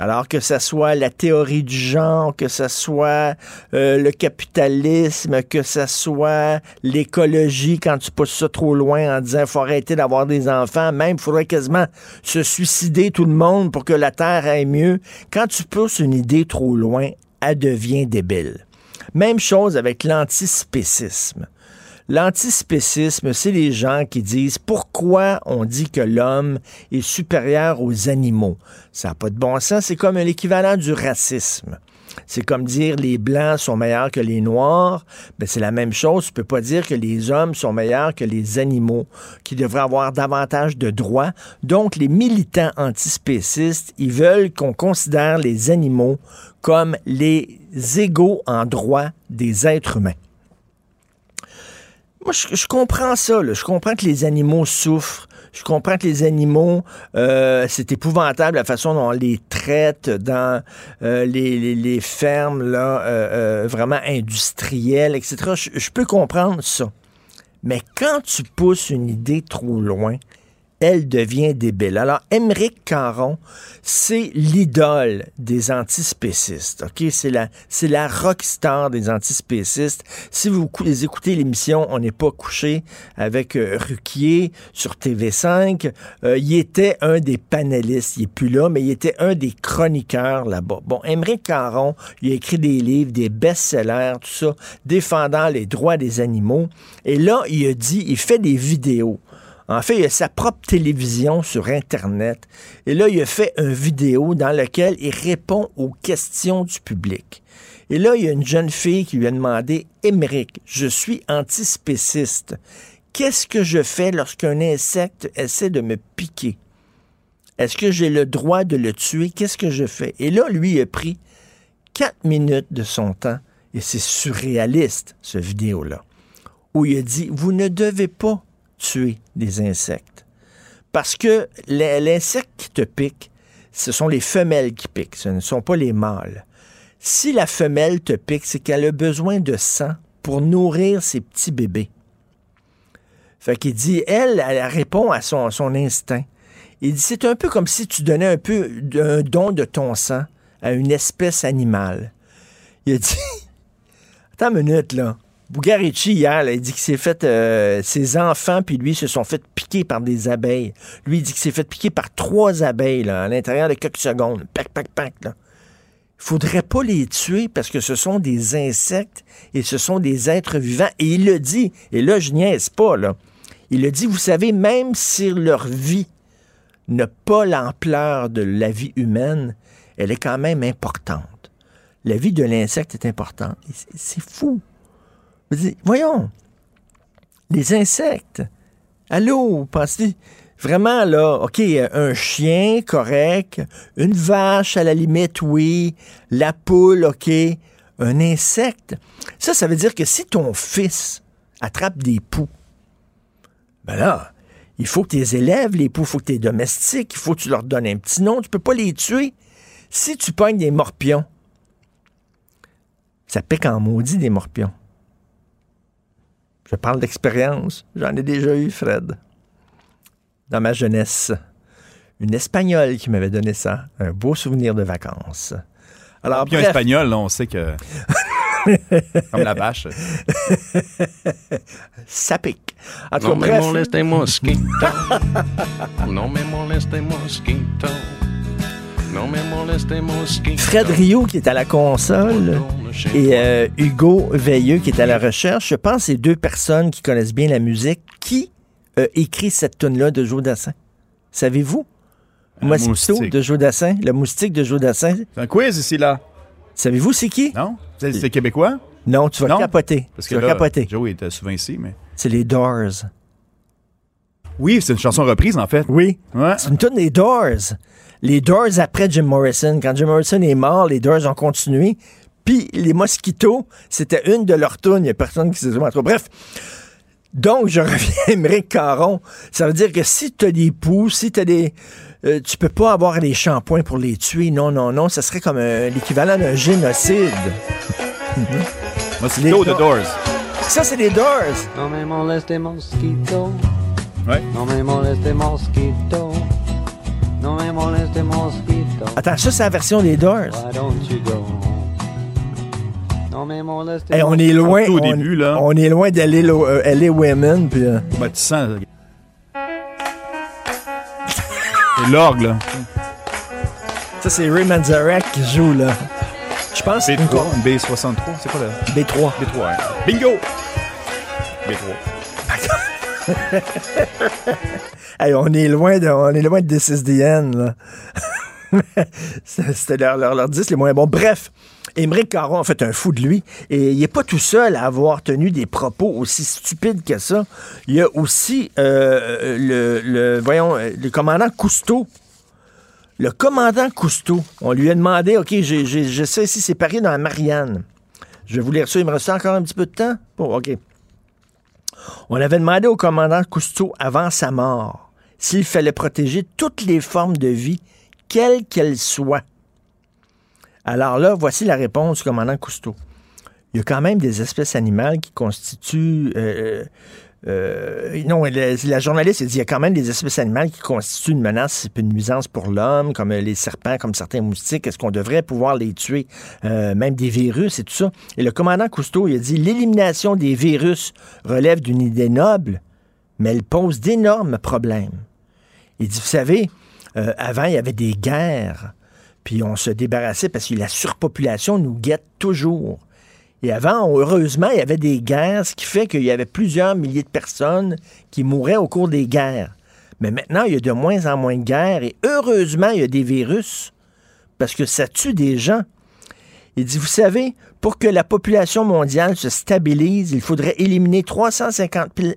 [SPEAKER 1] Alors que ce soit la théorie du genre, que ce soit euh, le capitalisme, que ce soit l'écologie, quand tu pousses ça trop loin en disant qu'il faut arrêter d'avoir des enfants, même il faudrait quasiment se suicider tout le monde pour que la Terre aille mieux. Quand tu pousses une idée trop loin, elle devient débile. Même chose avec l'antispécisme. L'antispécisme, c'est les gens qui disent pourquoi on dit que l'homme est supérieur aux animaux. Ça n'a pas de bon sens, c'est comme l'équivalent du racisme. C'est comme dire les blancs sont meilleurs que les noirs. Ben, c'est la même chose. Tu peux pas dire que les hommes sont meilleurs que les animaux, qui devraient avoir davantage de droits. Donc, les militants antispécistes, ils veulent qu'on considère les animaux comme les égaux en droit des êtres humains. Moi, je, comprends ça. Je comprends que les animaux souffrent. Je comprends que les animaux, euh, c'est épouvantable la façon dont on les traite dans euh, les, les- fermes là, euh, vraiment industrielles, etc. Je, je peux comprendre ça. Mais quand tu pousses une idée trop loin, elle devient débile. Alors, Émeric Caron, c'est l'idole des antispécistes. OK? C'est la, c'est la rockstar des antispécistes. Si vous les écoutez l'émission On n'est pas couché avec euh, Ruquier sur TV5, euh, il était un des panélistes. Il est plus là, mais il était un des chroniqueurs là-bas. Bon, Émeric Caron, il a écrit des livres, des best-sellers, tout ça, défendant les droits des animaux. Et là, il a dit, il fait des vidéos. En fait, il a sa propre télévision sur Internet. Et là, il a fait une vidéo dans laquelle il répond aux questions du public. Et là, il y a une jeune fille qui lui a demandé Émeric, je suis antispéciste. Qu'est-ce que je fais lorsqu'un insecte essaie de me piquer? Est-ce que j'ai le droit de le tuer? Qu'est-ce que je fais? Et là, lui, il a pris quatre minutes de son temps, et c'est surréaliste, ce vidéo-là, où il a dit, vous ne devez pas tuer des insectes. Parce que l'insecte qui te pique, ce sont les femelles qui piquent, ce ne sont pas les mâles. Si la femelle te pique, c'est qu'elle a besoin de sang pour nourrir ses petits bébés. Fait qu'il dit, elle, elle répond à son, instinct. Il dit, c'est un peu comme si tu donnais un peu d'un don de ton sang à une espèce animale. Il a dit, attends une minute, là. Bugarici, hier, il dit qu'il s'est fait. euh, ses enfants, puis lui, se sont fait piquer par des abeilles. Lui, il dit qu'il s'est fait piquer par trois abeilles, à l'intérieur de quelques secondes. Pac, pac, pac, là. Il faudrait pas les tuer parce que ce sont des insectes et ce sont des êtres vivants. Et il le dit, et là, je niaise pas, là. Il le dit, vous savez, même si leur vie n'a pas l'ampleur de la vie humaine, elle est quand même importante. La vie de l'insecte est importante. C'est fou. Voyons, les insectes. Allô, pensez vraiment là, OK, un chien, correct, une vache, à la limite, oui, la poule, OK, un insecte. Ça, ça veut dire que si ton fils attrape des poux, ben là, il faut que tu les élèves, les poux, il faut que tu les domestiques, il faut que tu leur donnes un petit nom, tu peux pas les tuer. Si tu pognes des morpions, ça pique en maudit des morpions. Je parle d'expérience. J'en ai déjà eu, Fred. Dans ma jeunesse. Une Espagnole qui m'avait donné ça. Un beau souvenir de vacances. Alors,
[SPEAKER 8] Puis un
[SPEAKER 1] bref,
[SPEAKER 8] espagnol, là, on sait que. Comme la vache.
[SPEAKER 1] ça pique. En tout cas,
[SPEAKER 9] No me
[SPEAKER 1] bref.
[SPEAKER 9] mosquito. No me moleste mosquito.
[SPEAKER 1] Fred Rio qui est à la console et euh, Hugo Veilleux qui est à la recherche. Je pense que c'est deux personnes qui connaissent bien la musique. Qui a écrit cette tune-là de Joe Dassin? Savez-vous? Mosquito
[SPEAKER 8] moustique.
[SPEAKER 1] de Joe Dassin, le moustique de Joe Dassin.
[SPEAKER 8] C'est un quiz ici, là.
[SPEAKER 1] Savez-vous c'est qui?
[SPEAKER 8] Non? C'est c'est québécois?
[SPEAKER 1] Non, tu vas
[SPEAKER 8] Non?
[SPEAKER 1] capoter.
[SPEAKER 8] Parce
[SPEAKER 1] tu
[SPEAKER 8] que
[SPEAKER 1] vas
[SPEAKER 8] là,
[SPEAKER 1] capoter.
[SPEAKER 8] Joe était souvent ici, mais.
[SPEAKER 1] C'est les Doors.
[SPEAKER 8] Oui, c'est une chanson reprise, en fait.
[SPEAKER 1] Oui.
[SPEAKER 8] Ouais.
[SPEAKER 1] C'est une tune des Doors. Les Doors après Jim Morrison. Quand Jim Morrison est mort, les Doors ont continué. Puis les Mosquitos, c'était une de leurs tunes. Il n'y a personne qui s'est tout cas, Bref. Donc, je reviens à Émeric Caron. Ça veut dire que si tu as des poux, si tu as des. euh, tu peux pas avoir des shampoings pour les tuer. Non, non, non. Ça serait comme euh, l'équivalent d'un génocide.
[SPEAKER 8] Mosquito
[SPEAKER 1] Les
[SPEAKER 8] Doors.
[SPEAKER 1] Ça, c'est les Doors.
[SPEAKER 10] No me moleste mosquito.
[SPEAKER 8] Ouais.
[SPEAKER 10] No me moleste mosquito. No me moleste mosquito.
[SPEAKER 1] Attends, ça, c'est la version des Doors.
[SPEAKER 10] Why don't you go home? No me moleste
[SPEAKER 1] Hey, on est loin.
[SPEAKER 8] Au
[SPEAKER 1] on,
[SPEAKER 8] début, là.
[SPEAKER 1] on est loin d'aller euh, Women. Puis, euh,
[SPEAKER 8] Ben, tu sens. C'est l'orgue, là.
[SPEAKER 1] ça, c'est Ray Manzarek qui joue, là. Je pense que c'est une
[SPEAKER 8] B3, une B63, c'est quoi le.
[SPEAKER 1] B3.
[SPEAKER 8] B3, ouais. Bingo! B3.
[SPEAKER 1] Hey, on est loin de, on est loin de. C'était leur, leur, leur 10 les moins bons. Bref, Émeric Caron a fait un fou de lui. Et il n'est pas tout seul à avoir tenu des propos aussi stupides que ça. Il y a aussi euh, le, le- voyons, le commandant Cousteau. Le commandant Cousteau, on lui a demandé, OK, je sais si c'est Paris dans la Marianne. Je vais vous lire ça, il me reste encore un petit peu de temps? Bon, OK. On avait demandé au commandant Cousteau avant sa mort s'il fallait protéger toutes les formes de vie, quelles qu'elles soient. Alors là, voici la réponse du commandant Cousteau. Il y a quand même des espèces animales qui constituent... euh, euh, non, la, journaliste a dit il y a quand même des espèces animales qui constituent une menace, une nuisance pour l'homme, comme euh, les serpents, comme certains moustiques. Est-ce qu'on devrait pouvoir les tuer, euh, même des virus et tout ça? Et le commandant Cousteau, il a dit l'élimination des virus relève d'une idée noble, mais elle pose d'énormes problèmes. Il dit, vous savez, avant, il y avait des guerres, puis on se débarrassait parce que la surpopulation nous guette toujours. Et avant, heureusement, il y avait des guerres, ce qui fait qu'il y avait plusieurs milliers de personnes qui mouraient au cours des guerres. Mais maintenant, il y a de moins en moins de guerres et heureusement, il y a des virus parce que ça tue des gens. Il dit, vous savez, pour que la population mondiale se stabilise, il faudrait éliminer 350 000,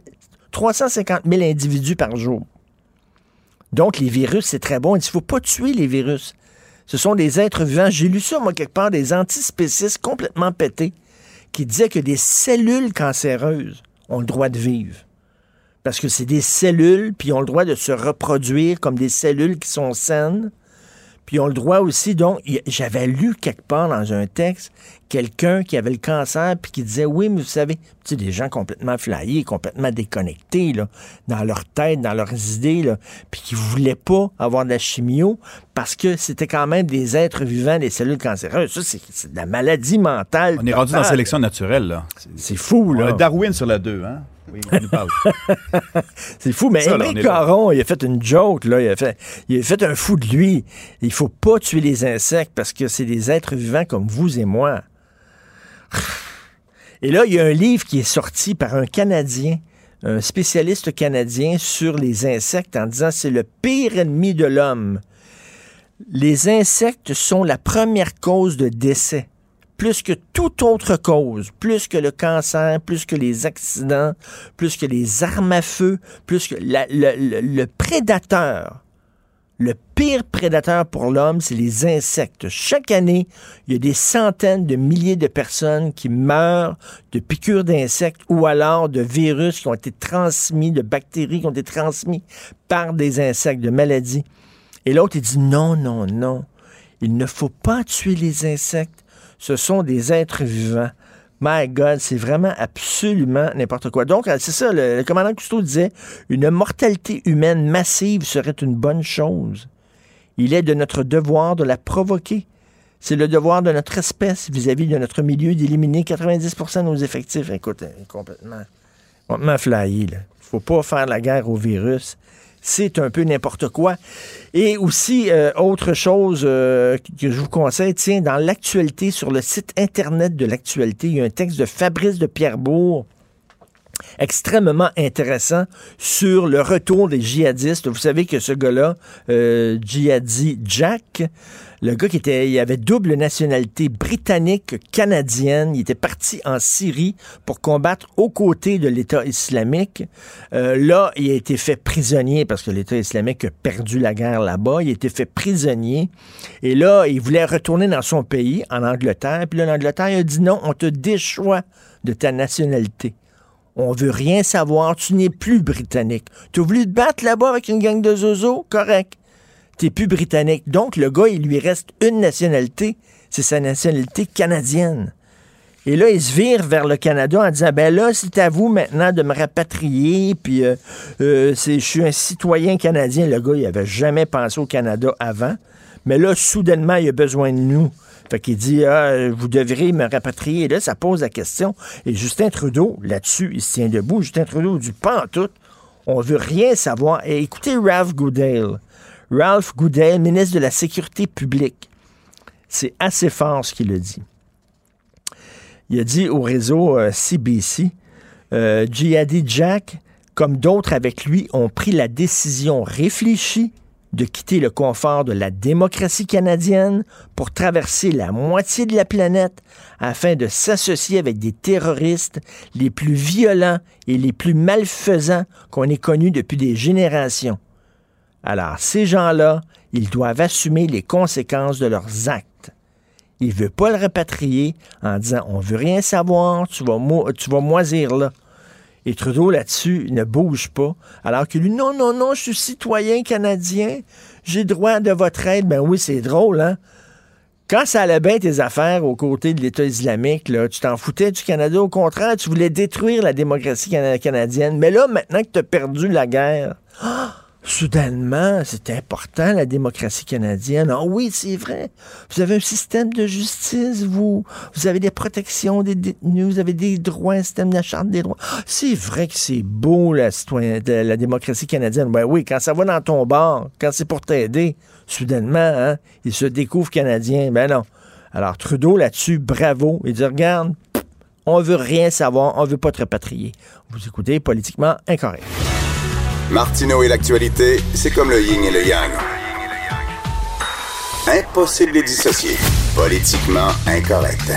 [SPEAKER 1] 350 000 individus par jour. Donc, les virus, c'est très bon. Il dit, il ne faut pas tuer les virus. Ce sont des êtres vivants. J'ai lu ça, moi, quelque part, des antispécistes complètement pétés qui disaient que des cellules cancéreuses ont le droit de vivre. Parce que c'est des cellules, puis ont le droit de se reproduire comme des cellules qui sont saines. Puis ils ont le droit aussi, donc, j'avais lu quelque part dans un texte quelqu'un qui avait le cancer, puis qui disait, oui, mais vous savez, tu sais, des gens complètement flyés, complètement déconnectés, là, dans leur tête, dans leurs idées, là, puis qui voulaient pas avoir de la chimio parce que c'était quand même des êtres vivants, des cellules cancéreuses. Ça, c'est de la maladie mentale.
[SPEAKER 8] On est rendu dans la sélection naturelle, là.
[SPEAKER 1] C'est fou, là.
[SPEAKER 8] On a Darwin sur la 2, hein? Oui, on nous parle.
[SPEAKER 1] C'est fou, mais
[SPEAKER 8] Ça, là, là.
[SPEAKER 1] Caron, il a fait une joke, là. Il a fait, il a fait un fou de lui. Il faut pas tuer les insectes parce que c'est des êtres vivants comme vous et moi. Et là, il y a un livre qui est sorti par un Canadien, un spécialiste canadien sur les insectes en disant c'est le pire ennemi de l'homme. Les insectes sont la première cause de décès plus que toute autre cause, plus que le cancer, plus que les accidents, plus que les armes à feu, plus que le, prédateur. Le pire prédateur pour l'homme, c'est les insectes. Chaque année, il y a des centaines de milliers de personnes qui meurent de piqûres d'insectes ou alors de virus qui ont été transmis, de bactéries qui ont été transmis par des insectes, de maladies. Et l'autre, il dit non, non, non. Il ne faut pas tuer les insectes. Ce sont des êtres vivants. My God, c'est vraiment absolument n'importe quoi. Donc, euh, c'est ça, le, commandant Cousteau disait, une mortalité humaine massive serait une bonne chose. Il est de notre devoir de la provoquer. C'est le devoir de notre espèce vis-à-vis de notre milieu d'éliminer 90% de nos effectifs. Écoute, euh, complètement, complètement flyé, là. Faut pas faire la guerre au virus. C'est un peu n'importe quoi. Et aussi, euh, autre chose euh, que je vous conseille, tiens, dans l'actualité, sur le site Internet de l'actualité, il y a un texte de Fabrice de Pierrebourg extrêmement intéressant sur le retour des djihadistes. Vous savez que ce gars-là, euh, Djihadi Jack, le gars qui était, il avait double nationalité britannique, canadienne, il était parti en Syrie pour combattre aux côtés de l'État islamique. Euh, là, il a été fait prisonnier parce que l'État islamique a perdu la guerre là-bas. Il a été fait prisonnier. Et là, il voulait retourner dans son pays, en Angleterre. Puis là, l'Angleterre a dit non, on te déchoit de ta nationalité. On veut rien savoir, tu n'es plus britannique. Tu as voulu te battre là-bas avec une gang de zozo? Correct. T'es plus britannique. Donc, le gars, il lui reste une nationalité, c'est sa nationalité canadienne. Et là, il se vire vers le Canada en disant, ben là, c'est à vous maintenant de me rapatrier, puis euh, euh, je suis un citoyen canadien. Le gars, il avait jamais pensé au Canada avant, mais là, soudainement, il a besoin de nous. Fait qu'il dit, ah, vous devrez me rapatrier. Et là, ça pose la question. Et Justin Trudeau, là-dessus, il se tient debout. Justin Trudeau dit, pas en tout. On veut rien savoir. Et écoutez Ralph Goodale. Ralph Goodale, ministre de la Sécurité publique. C'est assez fort ce qu'il a dit. Il a dit au réseau euh, CBC, euh, Jihadi Jack, comme d'autres avec lui, ont pris la décision réfléchie de quitter le confort de la démocratie canadienne pour traverser la moitié de la planète afin de s'associer avec des terroristes les plus violents et les plus malfaisants qu'on ait connus depuis des générations. Alors, ces gens-là, ils doivent assumer les conséquences de leurs actes. Il veut pas le rapatrier en disant on veut rien savoir, tu vas, tu vas moisir là. Et Trudeau, là-dessus, ne bouge pas. Alors que lui, non, non, non, je suis citoyen canadien, j'ai droit de votre aide. Ben oui, c'est drôle, hein? Quand ça allait bien tes affaires aux côtés de l'État islamique, là, tu t'en foutais du Canada. Au contraire, tu voulais détruire la démocratie cana- canadienne. Mais là, maintenant que tu as perdu la guerre, ah, soudainement, c'est important, la démocratie canadienne. Ah oui, c'est vrai. Vous avez un système de justice, vous. Vous avez des protections des détenus, vous avez des droits, un système de la charte des droits. C'est vrai que c'est beau, la, citoyen- la démocratie canadienne. Ben oui, quand ça va dans ton bar, quand c'est pour t'aider, soudainement, hein, il se découvre canadien. Ben non. Alors, Trudeau, là-dessus, bravo. Il dit, regarde, on veut rien savoir, on veut pas te rapatrier. Vous écoutez Politiquement Incorrect.
[SPEAKER 2] Martineau et l'actualité, c'est comme le yin et le yang. Impossible de dissocier. Politiquement incorrect.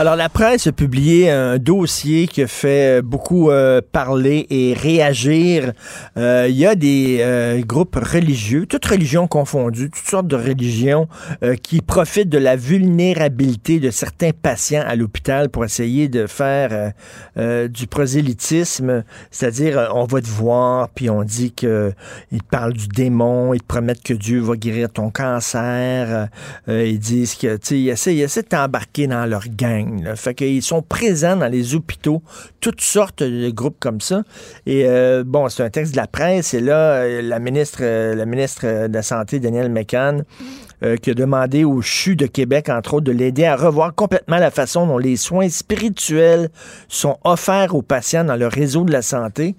[SPEAKER 1] Alors, la presse a publié un dossier qui a fait beaucoup euh, parler et réagir. Euh, Il y a des euh, groupes religieux, toutes religions confondues, toutes sortes de religions, euh, qui profitent de la vulnérabilité de certains patients à l'hôpital pour essayer de faire euh, euh, du prosélytisme, c'est-à-dire euh, on va te voir, puis on dit que ils parlent du démon, ils te promettent que Dieu va guérir ton cancer, euh, ils disent que, tu sais, ils essaient, essaient de t'embarquer dans leur gang. Là. Fait qu'ils sont présents dans les hôpitaux, toutes sortes de groupes comme ça. Et euh, bon, c'est un texte de la presse. Et là, euh, la ministre, euh, la ministre de la Santé, Danielle McCann, euh, qui a demandé au CHU de Québec, entre autres, de l'aider à revoir complètement la façon dont les soins spirituels sont offerts aux patients dans le réseau de la santé.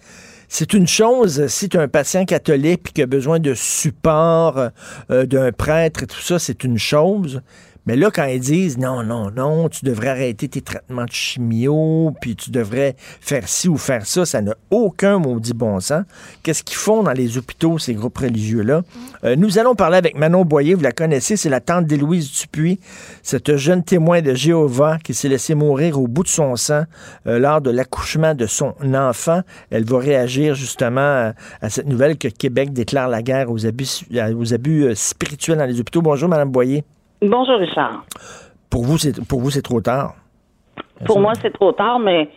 [SPEAKER 1] C'est une chose si tu es un patient catholique puis qui a besoin de support euh, d'un prêtre et tout ça, c'est une chose. Mais là, quand ils disent non, non, non, tu devrais arrêter tes traitements de chimio, puis tu devrais faire ci ou faire ça, ça n'a aucun maudit bon sens. Qu'est-ce qu'ils font dans les hôpitaux, ces groupes religieux-là? Euh, nous allons parler avec Manon Boyer, vous la connaissez, c'est la tante d'Élouise Dupuis, cette jeune témoin de Jéhovah qui s'est laissé mourir au bout de son sang euh, lors de l'accouchement de son enfant. Elle va réagir justement à, à cette nouvelle que Québec déclare la guerre aux abus, aux abus euh, spirituels dans les hôpitaux. Bonjour, Madame Boyer.
[SPEAKER 11] Bonjour, Richard.
[SPEAKER 1] Pour vous, c'est pour vous, c'est trop tard.
[SPEAKER 11] Pour moi, c'est trop tard, mais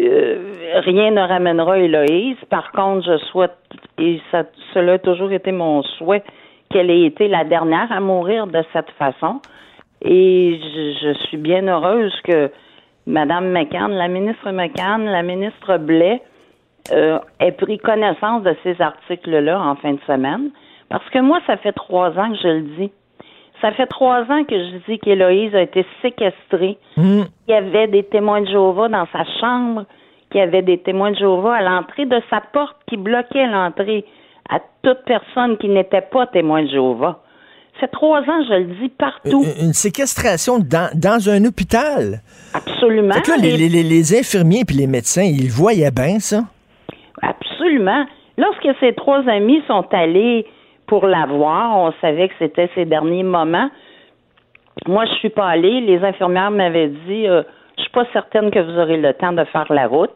[SPEAKER 11] euh, rien ne ramènera Héloïse. Par contre, je souhaite, et ça, cela a toujours été mon souhait, qu'elle ait été la dernière à mourir de cette façon. Et je, je suis bien heureuse que Madame McCann, la ministre McCann, la ministre Blais, euh, ait pris connaissance de ces articles-là en fin de semaine. Parce que moi, ça fait trois ans que je le dis. Ça fait trois ans que je dis qu'Héloïse a été séquestrée, qu'il y avait des témoins de Jéhovah dans sa chambre, qu'il y avait des témoins de Jéhovah à l'entrée de sa porte qui bloquaient l'entrée à toute personne qui n'était pas témoin de Jéhovah. Ça fait trois ans, je le dis partout.
[SPEAKER 1] Une, une séquestration dans, dans un hôpital?
[SPEAKER 11] Absolument.
[SPEAKER 1] Fait que là, les, les- les- les infirmiers puis les médecins, ils voyaient bien ça.
[SPEAKER 11] Absolument. Lorsque ces trois amis sont allés pour la voir, on savait que c'était ses derniers moments. Moi, je suis pas allée. Les infirmières m'avaient dit, euh, je suis pas certaine que vous aurez le temps de faire la route.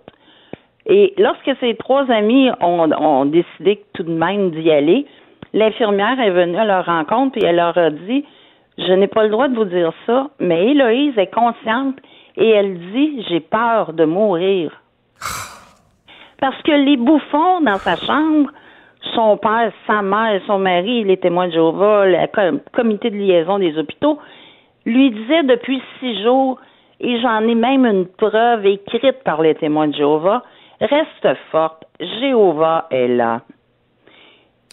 [SPEAKER 11] Et lorsque ces trois amis ont, ont décidé tout de même d'y aller, l'infirmière est venue à leur rencontre et elle leur a dit, je n'ai pas le droit de vous dire ça, mais Héloïse est consciente et elle dit, j'ai peur de mourir. Parce que les bouffons dans sa chambre, son père, sa mère, son mari, les témoins de Jéhovah, le com- comité de liaison des hôpitaux, lui disaient depuis six jours, et j'en ai même une preuve écrite par les témoins de Jéhovah, reste forte, Jéhovah est là.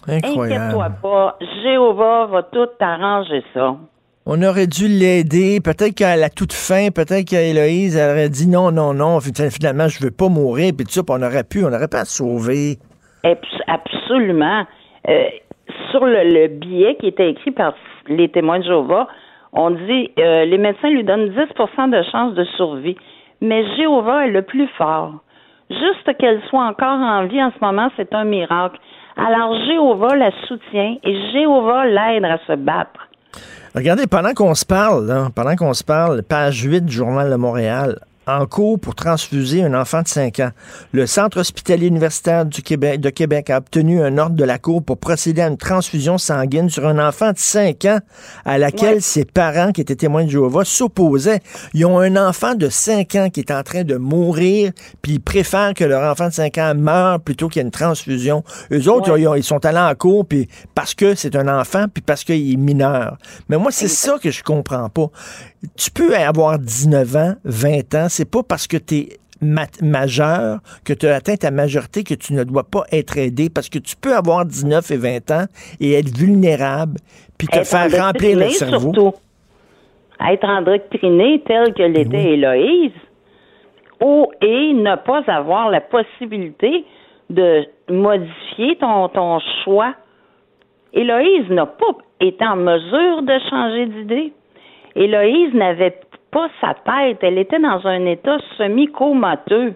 [SPEAKER 11] Inquiète-toi pas, Jéhovah va tout arranger ça.
[SPEAKER 1] On aurait dû l'aider. Peut-être qu'à la toute fin, peut-être qu'Héloïse elle aurait dit non, non, non. Finalement, je veux pas mourir. Puis tout ça, on aurait pu, on aurait pas à sauver.
[SPEAKER 11] Abs- Absolument. Euh, sur le, le billet qui était écrit par les témoins de Jéhovah, on dit euh, les médecins lui donnent 10% de chance de survie, mais Jéhovah est le plus fort. Juste qu'elle soit encore en vie en ce moment, c'est un miracle. Alors Jéhovah la soutient et Jéhovah l'aide à se battre.
[SPEAKER 1] Regardez, pendant qu'on se parle, là, pendant qu'on se parle, page 8 du Journal de Montréal, en cours pour transfuser un enfant de 5 ans. Le Centre hospitalier universitaire du Québec, de Québec a obtenu un ordre de la Cour pour procéder à une transfusion sanguine sur un enfant de 5 ans à laquelle ses parents, qui étaient témoins de Jéhovah, s'opposaient. Ils ont un enfant de 5 ans qui est en train de mourir, puis ils préfèrent que leur enfant de 5 ans meure plutôt qu'il y ait une transfusion. Eux autres, ils, ont- ils sont allés en cours puis parce que c'est un enfant, puis parce qu'il est mineur. Mais moi, c'est ça que je comprends pas. Tu peux avoir 19 ans, 20 ans, c'est pas parce que tu es majeur, que tu as atteint ta majorité, que tu ne dois pas être aidé, parce que tu peux avoir 19 et 20 ans et être vulnérable, puis te
[SPEAKER 11] Être
[SPEAKER 1] faire remplir le cerveau.
[SPEAKER 11] surtout. Être endoctriné tel que l'était Héloïse, ou et ne pas avoir la possibilité de modifier ton, ton choix. Héloïse n'a pas été en mesure de changer d'idée. Héloïse n'avait pas sa tête. Elle était dans un état semi-comateux.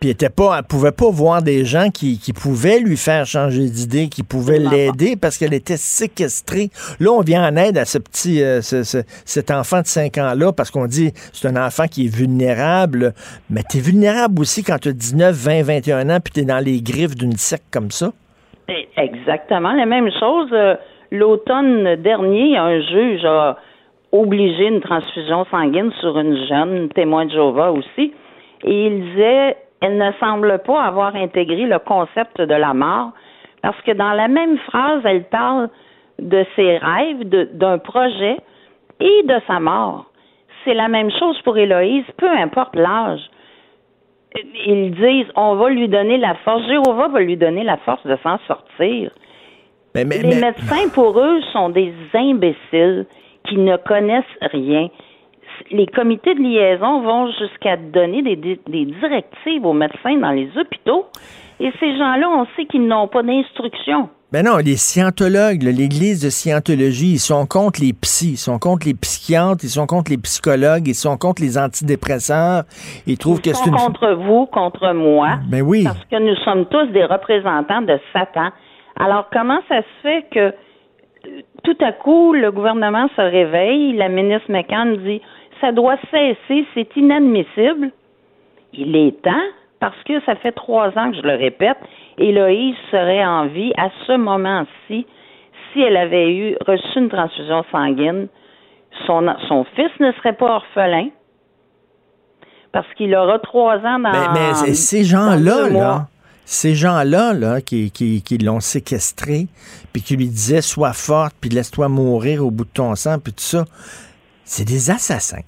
[SPEAKER 1] Puis elle était pas, elle pouvait pas voir des gens qui, qui pouvaient lui faire changer d'idée, qui pouvaient l'aider parce qu'elle était séquestrée. Là, on vient en aide à ce petit, euh, ce- ce- cet enfant de 5 ans-là parce qu'on dit c'est un enfant qui est vulnérable. Mais tu es vulnérable aussi quand tu as 19, 20, 21 ans puis tu es dans les griffes d'une secte comme ça.
[SPEAKER 11] Exactement la même chose. Euh, L'automne dernier, un juge a obligé une transfusion sanguine sur une jeune témoin de Jéhovah aussi. Et il disait, elle ne semble pas avoir intégré le concept de la mort parce que dans la même phrase, elle parle de ses rêves, d'un projet et de sa mort. C'est la même chose pour Héloïse, peu importe l'âge. Ils disent, on va lui donner la force, Jéhovah va lui donner la force de s'en sortir.
[SPEAKER 1] Mais, mais-
[SPEAKER 11] Les
[SPEAKER 1] mais-
[SPEAKER 11] médecins, pour eux, sont des imbéciles qui ne connaissent rien. Les comités de liaison vont jusqu'à donner des, directives aux médecins dans les hôpitaux. Et ces gens-là, on sait qu'ils n'ont pas d'instruction.
[SPEAKER 1] Ben non, les scientologues, l'Église de scientologie, ils sont contre les psys, ils sont contre les psychiatres, ils sont contre les psychologues, ils sont contre les antidépresseurs. Ils trouvent que
[SPEAKER 11] Ils
[SPEAKER 1] c'est
[SPEAKER 11] sont
[SPEAKER 1] une...
[SPEAKER 11] contre vous, contre moi.
[SPEAKER 1] Ben oui.
[SPEAKER 11] Parce que nous sommes tous des représentants de Satan. Alors, comment ça se fait que tout à coup, le gouvernement se réveille, la ministre McCann dit ça doit cesser, c'est inadmissible. Il est temps, parce que ça fait trois ans que je le répète, Héloïse serait en vie à ce moment-ci si elle avait eu reçu une transfusion sanguine. Son, son fils ne serait pas orphelin parce qu'il aura trois ans dans.
[SPEAKER 1] Mais, mais c'est- ces gens-là, là, ces gens-là, là, qui, qui, qui l'ont séquestré, puis qui lui disaient sois forte, puis laisse-toi mourir au bout de ton sang, puis tout ça, c'est des assassins.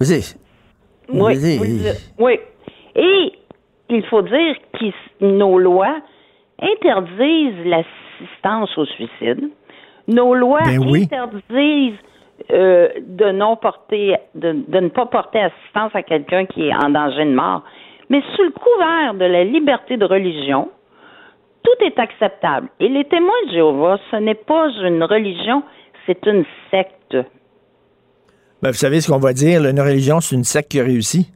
[SPEAKER 1] Vous savez,
[SPEAKER 11] Oui,
[SPEAKER 1] vous
[SPEAKER 11] oui. Et il faut dire que nos lois interdisent l'assistance au suicide. Nos lois
[SPEAKER 1] Ben oui.
[SPEAKER 11] interdisent euh, de non porter, de, de ne pas porter assistance à quelqu'un qui est en danger de mort. Mais sous le couvert de la liberté de religion, tout est acceptable. Et les témoins de Jéhovah, ce n'est pas une religion, c'est une secte.
[SPEAKER 1] ben, vous savez ce qu'on va dire, une religion, c'est une secte qui a réussi.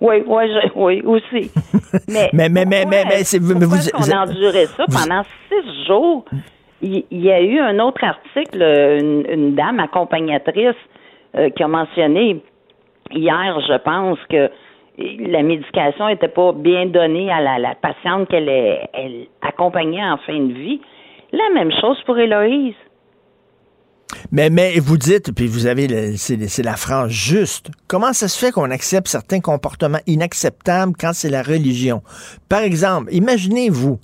[SPEAKER 11] Oui, oui, je- oui, aussi. Mais,
[SPEAKER 1] Mais, mais, mais, mais, mais, c'est- vous-
[SPEAKER 11] est-ce qu'on a enduré ça
[SPEAKER 1] vous-
[SPEAKER 11] pendant six jours? Il, il y a eu un autre article, une, une dame accompagnatrice euh, qui a mentionné hier, je pense, que la médication n'était pas bien donnée à la, patiente qu'elle accompagnait en fin de vie. La même chose pour Héloïse.
[SPEAKER 1] Mais, vous dites, puis vous avez, c'est la phrase juste. Comment ça se fait qu'on accepte certains comportements inacceptables quand c'est la religion? Par exemple, imaginez-vous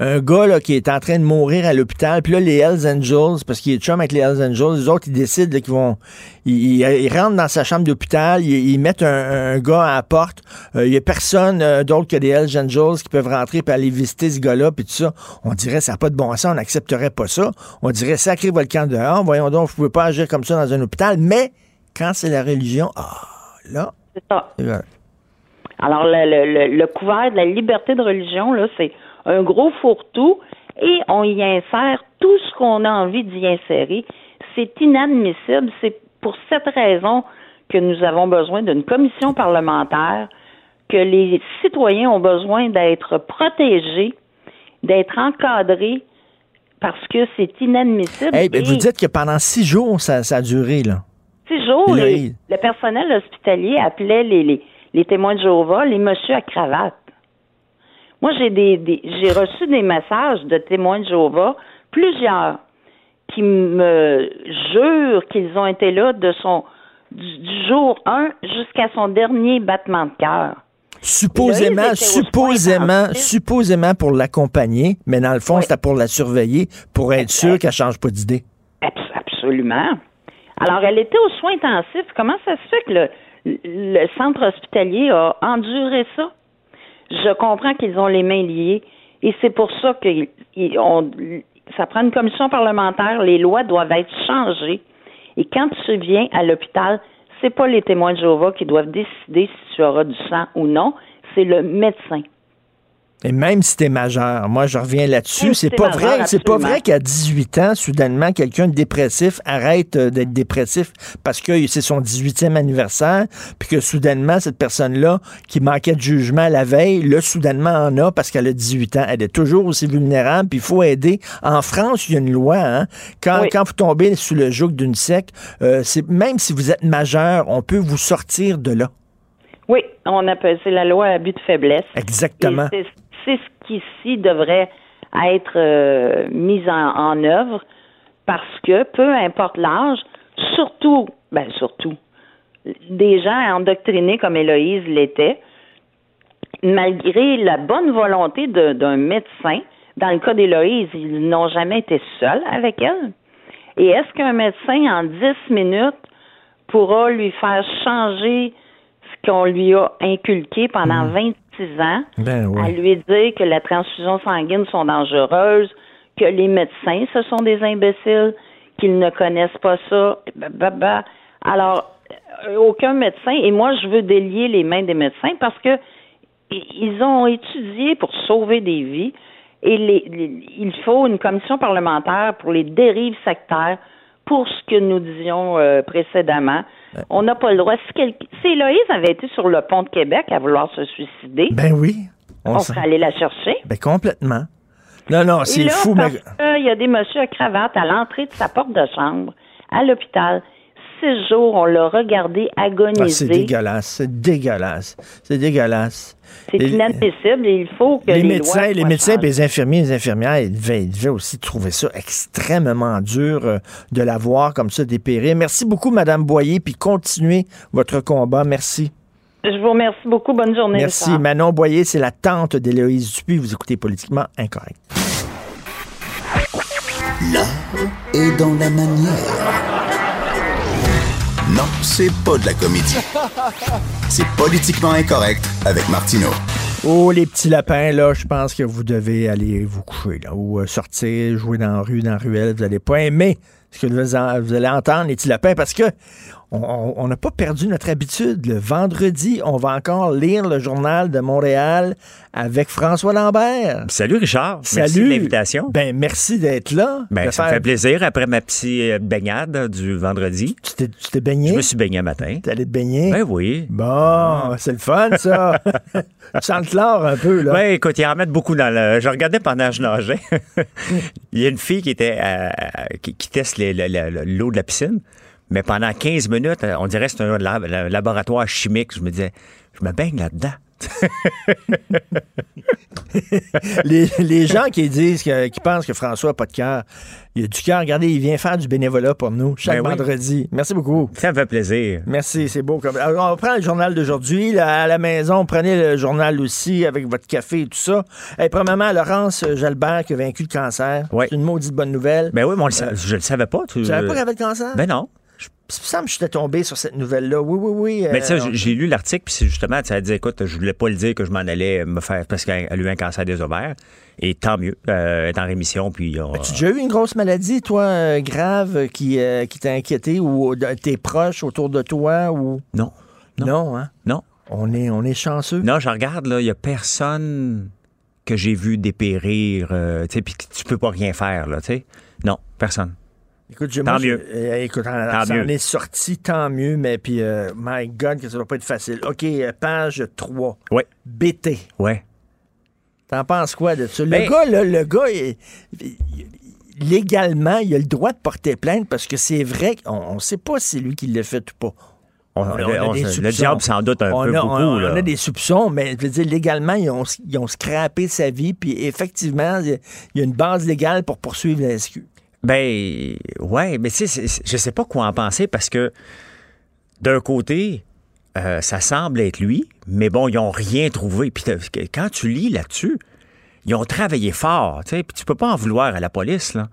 [SPEAKER 1] un gars là, qui est en train de mourir à l'hôpital, puis là, les Hells Angels, parce qu'il est chum avec les Hells Angels, les autres, ils décident là, qu'ils vont... Ils, ils- rentrent dans sa chambre d'hôpital, ils, ils mettent un, un gars à la porte. Euh, Il y a personne euh, d'autre que des Hells Angels qui peuvent rentrer et aller visiter ce gars-là, puis tout ça. On dirait, ça n'a pas de bon sens, on n'accepterait pas ça. On dirait, sacré volcan dehors, voyons donc, vous pouvez pas agir comme ça dans un hôpital. Mais, quand c'est la religion, ah, là...
[SPEAKER 11] C'est ça. Alors, le, le, le, le couvert de la liberté de religion, là, c'est un gros fourre-tout et on y insère tout ce qu'on a envie d'y insérer. C'est inadmissible. C'est pour cette raison que nous avons besoin d'une commission parlementaire, que les citoyens ont besoin d'être protégés, d'être encadrés, parce que c'est inadmissible.
[SPEAKER 1] Hey, ben, vous dites que pendant six jours, ça, ça a duré, là.
[SPEAKER 11] Tu sais, jour,
[SPEAKER 1] Héloïse.
[SPEAKER 11] les- le personnel hospitalier appelait les, les, les témoins de Jéhovah les monsieur à cravate. Moi, j'ai des, des j'ai reçu des messages de témoins de Jéhovah, plusieurs, qui me jurent qu'ils ont été là de son du, du jour 1 jusqu'à son dernier battement de cœur.
[SPEAKER 1] Supposément, supposément, supposément pour l'accompagner, mais dans le fond, c'était pour la surveiller, pour être sûr qu'elle change pas d'idée.
[SPEAKER 11] Abs- Absolument. Alors, elle était aux soins intensifs. Comment ça se fait que le, le centre hospitalier a enduré ça? Je comprends qu'ils ont les mains liées et c'est pour ça que ça prend une commission parlementaire. Les lois doivent être changées. Et quand tu viens à l'hôpital, c'est pas les témoins de Jéhovah qui doivent décider si tu auras du sang ou non, c'est le médecin.
[SPEAKER 1] Et même si t'es majeur, moi je reviens là-dessus, c'est pas
[SPEAKER 11] majeur,
[SPEAKER 1] vrai, c'est pas vrai qu'à 18 ans, soudainement, quelqu'un de dépressif arrête euh, d'être dépressif parce que c'est son 18e anniversaire, puis que soudainement, cette personne-là, qui manquait de jugement la veille, là, soudainement en a parce qu'elle a 18 ans. Elle est toujours aussi vulnérable, puis il faut aider. En France, il y a une loi, hein, quand, quand vous tombez sous le joug d'une secte, euh, c'est même si vous êtes majeur, on peut vous sortir de là.
[SPEAKER 11] Oui, on appelle c'est la loi à but de faiblesse.
[SPEAKER 1] Exactement.
[SPEAKER 11] Et c'est- C'est ce qui ici devrait être euh, mis en, en œuvre parce que peu importe l'âge, surtout, ben surtout, des gens endoctrinés comme Héloïse l'était, malgré la bonne volonté d'un médecin, dans le cas d'Héloïse, ils n'ont jamais été seuls avec elle. Et est-ce qu'un médecin, en 10 minutes, pourra lui faire changer ce qu'on lui a inculqué pendant 26
[SPEAKER 1] Ben
[SPEAKER 11] à lui dire que la transfusion sanguine sont dangereuses, que les médecins, ce sont des imbéciles, qu'ils ne connaissent pas ça. Bah, bah, bah. Alors, euh, aucun médecin, et moi, je veux délier les mains des médecins parce que ils ont étudié pour sauver des vies et les- les- il faut une commission parlementaire pour les dérives sectaires pour ce que nous disions euh, précédemment. On n'a pas le droit. Si, quel- si Héloïse avait été sur le pont de Québec à vouloir se suicider,
[SPEAKER 1] Ben oui.
[SPEAKER 11] on, serait allé la chercher.
[SPEAKER 1] Ben complètement. Non, non, c'est fou, mais...
[SPEAKER 11] parce qu'il y a des messieurs à cravate à l'entrée de sa porte de chambre, à l'hôpital. Six jours, on l'a regardé
[SPEAKER 1] Ah,
[SPEAKER 11] agoniser.
[SPEAKER 1] c'est dégueulasse, c'est dégueulasse, c'est dégueulasse.
[SPEAKER 11] c'est inadmissible et il faut que
[SPEAKER 1] les,
[SPEAKER 11] les,
[SPEAKER 1] médecins,
[SPEAKER 11] lois
[SPEAKER 1] les médecins et les infirmiers et les infirmières, ils devaient, ils devaient aussi trouver ça extrêmement dur euh, de la voir comme ça dépérir. Merci beaucoup, Madame Boyer, puis continuez votre combat. Merci.
[SPEAKER 11] Je vous remercie beaucoup. Bonne journée.
[SPEAKER 1] Merci. Manon Boyer, c'est la tante d'Héloïse Dupuis. Vous écoutez Politiquement Incorrect.
[SPEAKER 2] L'art est dans la manière. Non, c'est pas de la comédie. C'est politiquement incorrect avec Martineau.
[SPEAKER 1] Oh, les petits lapins, là, je pense que vous devez aller vous coucher, là, ou euh, sortir, jouer dans la rue, dans la ruelle. Vous n'allez pas aimer ce que vous allez entendre, les petits lapins, parce que on- n'a pas perdu notre habitude. Le vendredi, on va encore lire le journal de Montréal avec François Lambert.
[SPEAKER 12] Salut Richard. Merci
[SPEAKER 1] Salut.
[SPEAKER 12] de l'invitation.
[SPEAKER 1] Ben, merci d'être là.
[SPEAKER 12] Ben, ça me fait plaisir après ma petite euh, baignade du vendredi.
[SPEAKER 1] Tu t'es, tu t'es baigné?
[SPEAKER 12] Je me suis baigné un matin.
[SPEAKER 1] T'es allé te baigner?
[SPEAKER 12] Ben oui.
[SPEAKER 1] Bon, c'est le fun, ça. tu sens le chlore un peu, là.
[SPEAKER 12] Ben, écoute, ils en mettent beaucoup dans le. Je regardais pendant que je nageais. Il y a une fille qui était euh, qui, teste les- l'eau de la piscine. Mais pendant 15 minutes, euh, on dirait que c'est un lab- un laboratoire chimique. Je me disais, je me baigne là-dedans.
[SPEAKER 1] les, les gens qui disent, que- qui pensent que François n'a pas de cœur, il a du cœur. Regardez, il vient faire du bénévolat pour nous chaque
[SPEAKER 12] Ben oui.
[SPEAKER 1] vendredi. Merci beaucoup.
[SPEAKER 12] Ça me fait plaisir.
[SPEAKER 1] Merci, c'est beau. Comme... Alors, on prend le journal d'aujourd'hui. À la maison, prenez le journal aussi avec votre café et tout ça. Et premièrement, Laurence Jalbert qui a vaincu le cancer. C'est une maudite bonne nouvelle.
[SPEAKER 12] Ben oui, mais on le sa- je le savais pas. Tu
[SPEAKER 1] Tu savais pas qu'il avait le cancer?
[SPEAKER 12] Ben non.
[SPEAKER 1] Il me j'étais tombé sur cette nouvelle-là. Oui, oui, oui.
[SPEAKER 12] Mais tu sais,
[SPEAKER 1] euh,
[SPEAKER 12] j'ai- lu l'article, puis c'est justement, ça dit, écoute, je voulais pas le dire que je m'en allais me faire, parce qu'elle a eu un cancer des ovaires. Et tant mieux, euh, elle est en rémission, puis on-
[SPEAKER 1] As-tu déjà eu une grosse maladie, toi, euh, grave, qui, euh, qui t'a inquiété ou tes proches autour de toi? ou?
[SPEAKER 12] Non.
[SPEAKER 1] Non, hein?
[SPEAKER 12] Non.
[SPEAKER 1] On est, on est chanceux.
[SPEAKER 12] Non, je regarde, là, il y a personne que j'ai vu dépérir, tu sais, puis tu peux pas rien faire, là, tu sais. Non, personne.
[SPEAKER 1] Écoute,
[SPEAKER 12] Tant
[SPEAKER 1] moi,
[SPEAKER 12] mieux.
[SPEAKER 1] j'ai- euh, écoute, on,
[SPEAKER 12] Tant
[SPEAKER 1] ça
[SPEAKER 12] mieux.
[SPEAKER 1] en est sorti, tant mieux, mais puis, euh, my God, que ça va pas être facile. OK, euh, page 3.
[SPEAKER 12] Ouais.
[SPEAKER 1] BT.
[SPEAKER 12] Ouais.
[SPEAKER 1] T'en penses quoi de ça? Le
[SPEAKER 12] Ben-
[SPEAKER 1] gars, là, le gars, il- il- légalement, il a le droit de porter plainte parce que c'est vrai qu'on ne sait pas si c'est lui qui l'a fait ou pas.
[SPEAKER 12] On-
[SPEAKER 1] a-
[SPEAKER 12] on-
[SPEAKER 1] des
[SPEAKER 12] le diable s'en doute un
[SPEAKER 1] On
[SPEAKER 12] peu
[SPEAKER 1] a-
[SPEAKER 12] beaucoup,
[SPEAKER 1] On,
[SPEAKER 12] là.
[SPEAKER 1] a des soupçons, mais je veux dire, légalement, ils ont, ils ont scrappé sa vie, puis effectivement, il y a- il y a une base légale pour poursuivre la SQ.
[SPEAKER 12] Ben, ouais, mais tu sais, je sais pas quoi en penser parce que d'un côté, euh, ça semble être lui, mais bon, ils n'ont rien trouvé. Puis quand tu lis là-dessus, ils ont travaillé fort, tu sais, puis tu peux pas en vouloir à la police, là.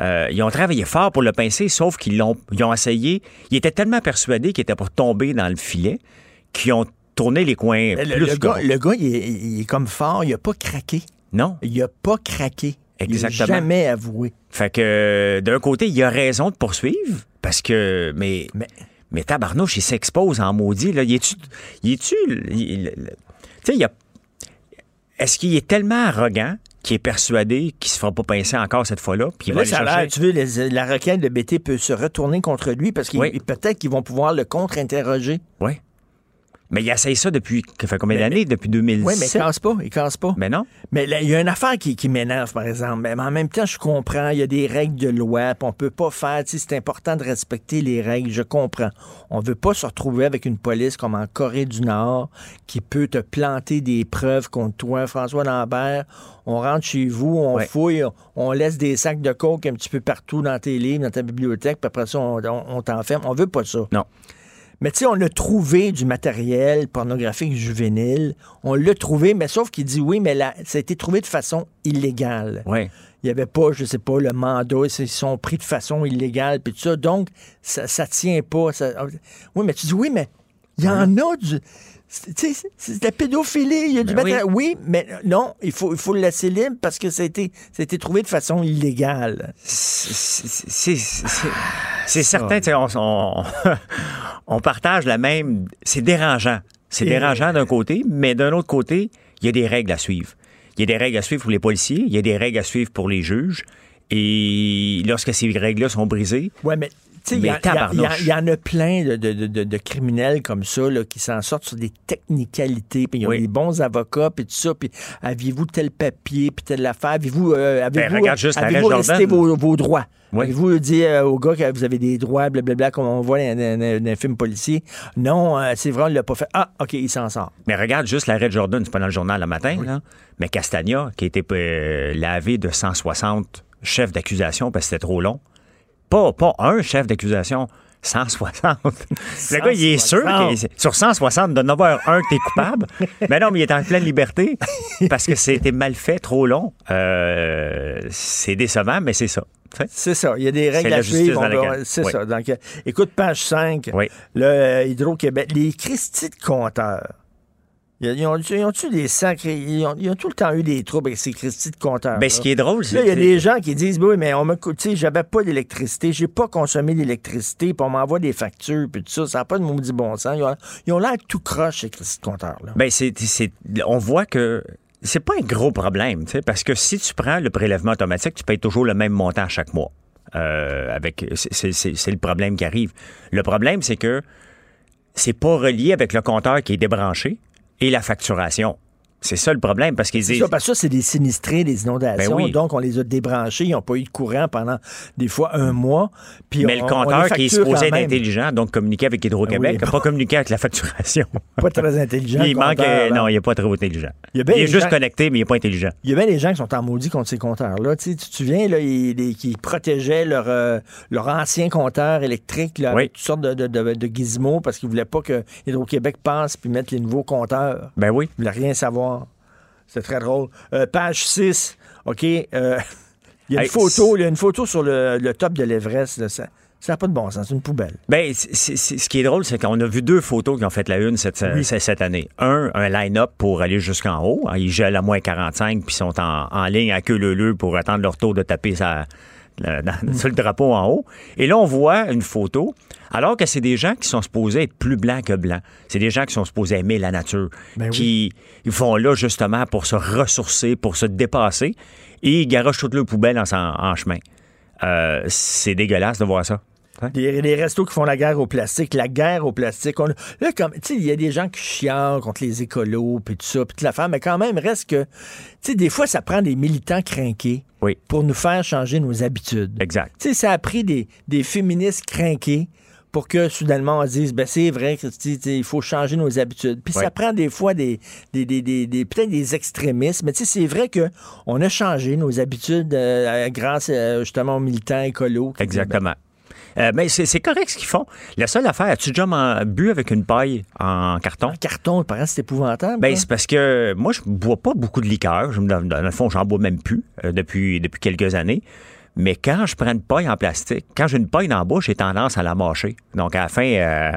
[SPEAKER 12] Euh, ils ont travaillé fort pour le pincer, sauf qu'ils l'ont, ils ont essayé. Ils étaient tellement persuadés qu'ils étaient pour tomber dans le filet qu'ils ont tourné les coins
[SPEAKER 1] Le,
[SPEAKER 12] plus
[SPEAKER 1] le
[SPEAKER 12] gros.
[SPEAKER 1] gars, le gars, il est, il est comme fort, il a pas craqué.
[SPEAKER 12] Non.
[SPEAKER 1] Il a pas craqué.
[SPEAKER 12] Exactement.
[SPEAKER 1] Il jamais avoué.
[SPEAKER 12] Fait que d'un côté, il a raison de poursuivre parce que mais mais, tabarnouche, il s'expose en maudit là, il est-tu il est-tu il- il- tu sais, il y a est-ce qu'il est tellement arrogant qu'il est persuadé qu'il se fera pas pincer encore cette fois-là, puis il
[SPEAKER 1] Mais
[SPEAKER 12] va
[SPEAKER 1] ça a tu veux, les- la requête de BT peut se retourner contre lui parce que
[SPEAKER 12] Oui.
[SPEAKER 1] peut-être qu'ils vont pouvoir le contre-interroger.
[SPEAKER 12] Oui. Mais il essaye ça depuis ça fait combien d'années? Depuis 2007
[SPEAKER 1] Oui, mais il casse pas, il casse pas.
[SPEAKER 12] Mais non.
[SPEAKER 1] Mais il y a une affaire qui, qui m'énerve, par exemple. Mais en même temps, je comprends, il y a des règles de loi, on peut pas faire, c'est important de respecter les règles, je comprends. On veut pas se retrouver avec une police comme en Corée du Nord qui peut te planter des preuves contre toi, François Lambert. On rentre chez vous, on
[SPEAKER 12] Ouais.
[SPEAKER 1] fouille, on laisse des sacs de coke un petit peu partout dans tes livres, dans ta bibliothèque, puis après ça, on, on- on t'enferme. On veut pas ça.
[SPEAKER 12] Non.
[SPEAKER 1] Mais tu sais, on a trouvé du matériel pornographique juvénile. On l'a trouvé, mais sauf qu'il dit oui, mais là, ça a été trouvé de façon illégale.
[SPEAKER 12] Ouais.
[SPEAKER 1] Il n'y avait pas, je sais pas, le mandat, ils sont pris de façon illégale, puis tout ça. Donc, ça, ça tient pas. ça- Oui, mais tu dis oui, mais il y en a du. C'est- de la pédophilie, il y a du
[SPEAKER 12] Ben oui.
[SPEAKER 1] mais non, il faut, il faut le laisser libre parce que ça a été, ça a été trouvé de façon illégale.
[SPEAKER 12] c'est c'est certain, on, on, on partage la même. C'est dérangeant. C'est dérangeant d'un côté, mais d'un autre côté, il y a des règles à suivre. Il y a des règles à suivre pour les policiers, il y a des règles à suivre pour les juges. Et lorsque ces règles-là sont brisées,
[SPEAKER 1] Ouais, mais il y, en a plein de, de- de- de criminels comme ça là, qui s'en sortent sur des technicalités, puis ils ont
[SPEAKER 12] Oui.
[SPEAKER 1] des bons avocats, puis tout ça, puis aviez-vous tel papier, puis telle affaire, avez-vous, euh, avez-vous,
[SPEAKER 12] Ben, regarde juste
[SPEAKER 1] avez-vous
[SPEAKER 12] l'arrêt
[SPEAKER 1] resté vos, vos droits?
[SPEAKER 12] Oui.
[SPEAKER 1] Avez-vous dit euh, au gars que vous avez des droits, blablabla, comme on voit dans, dans- dans- dans un film policier? Non, euh, c'est vrai, on l'a pas fait. Ah, OK, il s'en sort.
[SPEAKER 12] Mais regarde juste l'arrêt de Jordan, c'est pas dans le journal le matin, là. Mais Castagna, qui a été euh, lavé de 160 chefs d'accusation parce que c'était trop long. Pas, pas un chef d'accusation, 160. Le gars, il est sûr
[SPEAKER 1] 160.
[SPEAKER 12] que sur 160, de 9 h 1 que t'es coupable. Mais non, mais il est en pleine liberté parce que c'était mal fait, trop long. Euh, c'est décevant, mais c'est ça.
[SPEAKER 1] C'est ça. Il y a des règles à suivre. C'est
[SPEAKER 12] Oui.
[SPEAKER 1] ça. Donc, euh, écoute, page 5.
[SPEAKER 12] Oui.
[SPEAKER 1] Le Hydro-Québec. Les Christie de compteurs. Ils ils ont, ils ont-tu des sacrés. Ils ont, ils ont tout le temps eu des troubles avec ces Christie de compteurs.
[SPEAKER 12] Ben, ce qui est drôle, c'est
[SPEAKER 1] Là, il y a des gens qui disent Oui, mais on tu sais, j'avais pas d'électricité, j'ai pas consommé d'électricité, puis on m'envoie des factures, puis tout ça. Ça n'a pas de maudit bon sens. Ils ont, l'air tout croche, ces Christie de compteurs. Là.
[SPEAKER 12] Ben, c'est, on voit que c'est pas un gros problème, tu sais, parce que si tu prends le prélèvement automatique, tu payes toujours le même montant chaque mois. Euh, avec, c'est le problème qui arrive. Le problème, c'est que c'est pas relié avec le compteur qui est débranché et la facturation. C'est ça le problème, parce qu'ils
[SPEAKER 1] C'est
[SPEAKER 12] disent...
[SPEAKER 1] ça, parce que ça, c'est des sinistrés, des inondations.
[SPEAKER 12] Ben oui.
[SPEAKER 1] Donc, on les a débranchés. Ils n'ont pas eu de courant pendant des fois un mois. Puis
[SPEAKER 12] mais
[SPEAKER 1] on-
[SPEAKER 12] le compteur qui est supposé être intelligent, donc communiquer avec Hydro-Québec, n'a
[SPEAKER 1] oui,
[SPEAKER 12] pas communiqué avec la facturation.
[SPEAKER 1] Pas très intelligent.
[SPEAKER 12] il manque...
[SPEAKER 1] compteur,
[SPEAKER 12] non, il n'est pas très intelligent.
[SPEAKER 1] Il y a
[SPEAKER 12] est juste connecté, mais il n'est pas intelligent.
[SPEAKER 1] Il y a bien des gens qui sont en maudit contre ces compteurs-là. Tu, te souviens, là, ils- qui protégeaient leur, euh, leur ancien compteur électrique là, avec toutes sortes de, de, de- de gizmos parce qu'ils ne voulaient pas que Hydro-Québec passe puis mette les nouveaux compteurs.
[SPEAKER 12] Ben oui.
[SPEAKER 1] Ils ne voulaient rien savoir. C'est très drôle. Euh, page 6, OK. euh, il y a une
[SPEAKER 12] Hey,
[SPEAKER 1] photo, il y a une photo sur le, le top de l'Everest. Ça n'a pas de bon sens. C'est une poubelle.
[SPEAKER 12] Ben, ce qui est drôle, c'est qu'on a vu deux photos qui ont fait la une cette,
[SPEAKER 1] Oui.
[SPEAKER 12] cette- année. Un, un line-up pour aller jusqu'en haut. Ils gèlent à moins 45 puis sont en, en ligne à queue leu pour attendre leur tour de taper sa- sur le drapeau en haut. Et là, on voit une photo, alors que c'est des gens qui sont supposés être plus blancs que blancs. C'est des gens qui sont supposés aimer la nature,
[SPEAKER 1] Ben oui.
[SPEAKER 12] qui ils font là justement pour se ressourcer, pour se dépasser, et ils garochent toutes leurs poubelles en, en chemin. Euh, c'est dégueulasse de voir ça.
[SPEAKER 1] Les, les restos qui font la guerre au plastique, la guerre au plastique. On- là, comme, tu sais, il y a des gens qui chialent contre les écolos, puis tout ça, puis toute la femme, mais quand même, reste que, tu sais, des fois, ça prend des militants crinqués
[SPEAKER 12] Oui.
[SPEAKER 1] pour nous faire changer nos habitudes.
[SPEAKER 12] Exact.
[SPEAKER 1] Tu sais, ça a pris des, des féministes crinqués pour que soudainement on dise ben c'est vrai il faut changer nos habitudes. Puis
[SPEAKER 12] Ouais.
[SPEAKER 1] ça prend des fois des, des, des, des- des- peut-être des extrémistes, mais c'est vrai que on a changé nos habitudes euh, grâce euh, justement aux militants écolos. ben,
[SPEAKER 12] Exactement. Euh, mais c'est correct ce qu'ils font. La seule affaire, as-tu déjà bu avec une paille en carton?
[SPEAKER 1] En carton, il c'est épouvantable.
[SPEAKER 12] Ben, c'est parce que moi, je bois pas beaucoup de liqueur. Je, dans, dans le fond, j'en bois même plus euh, depuis, depuis quelques années. Mais quand je prends une paille en plastique, quand j'ai une paille dans la bouche, j'ai tendance à la mâcher. Donc, à la fin, euh,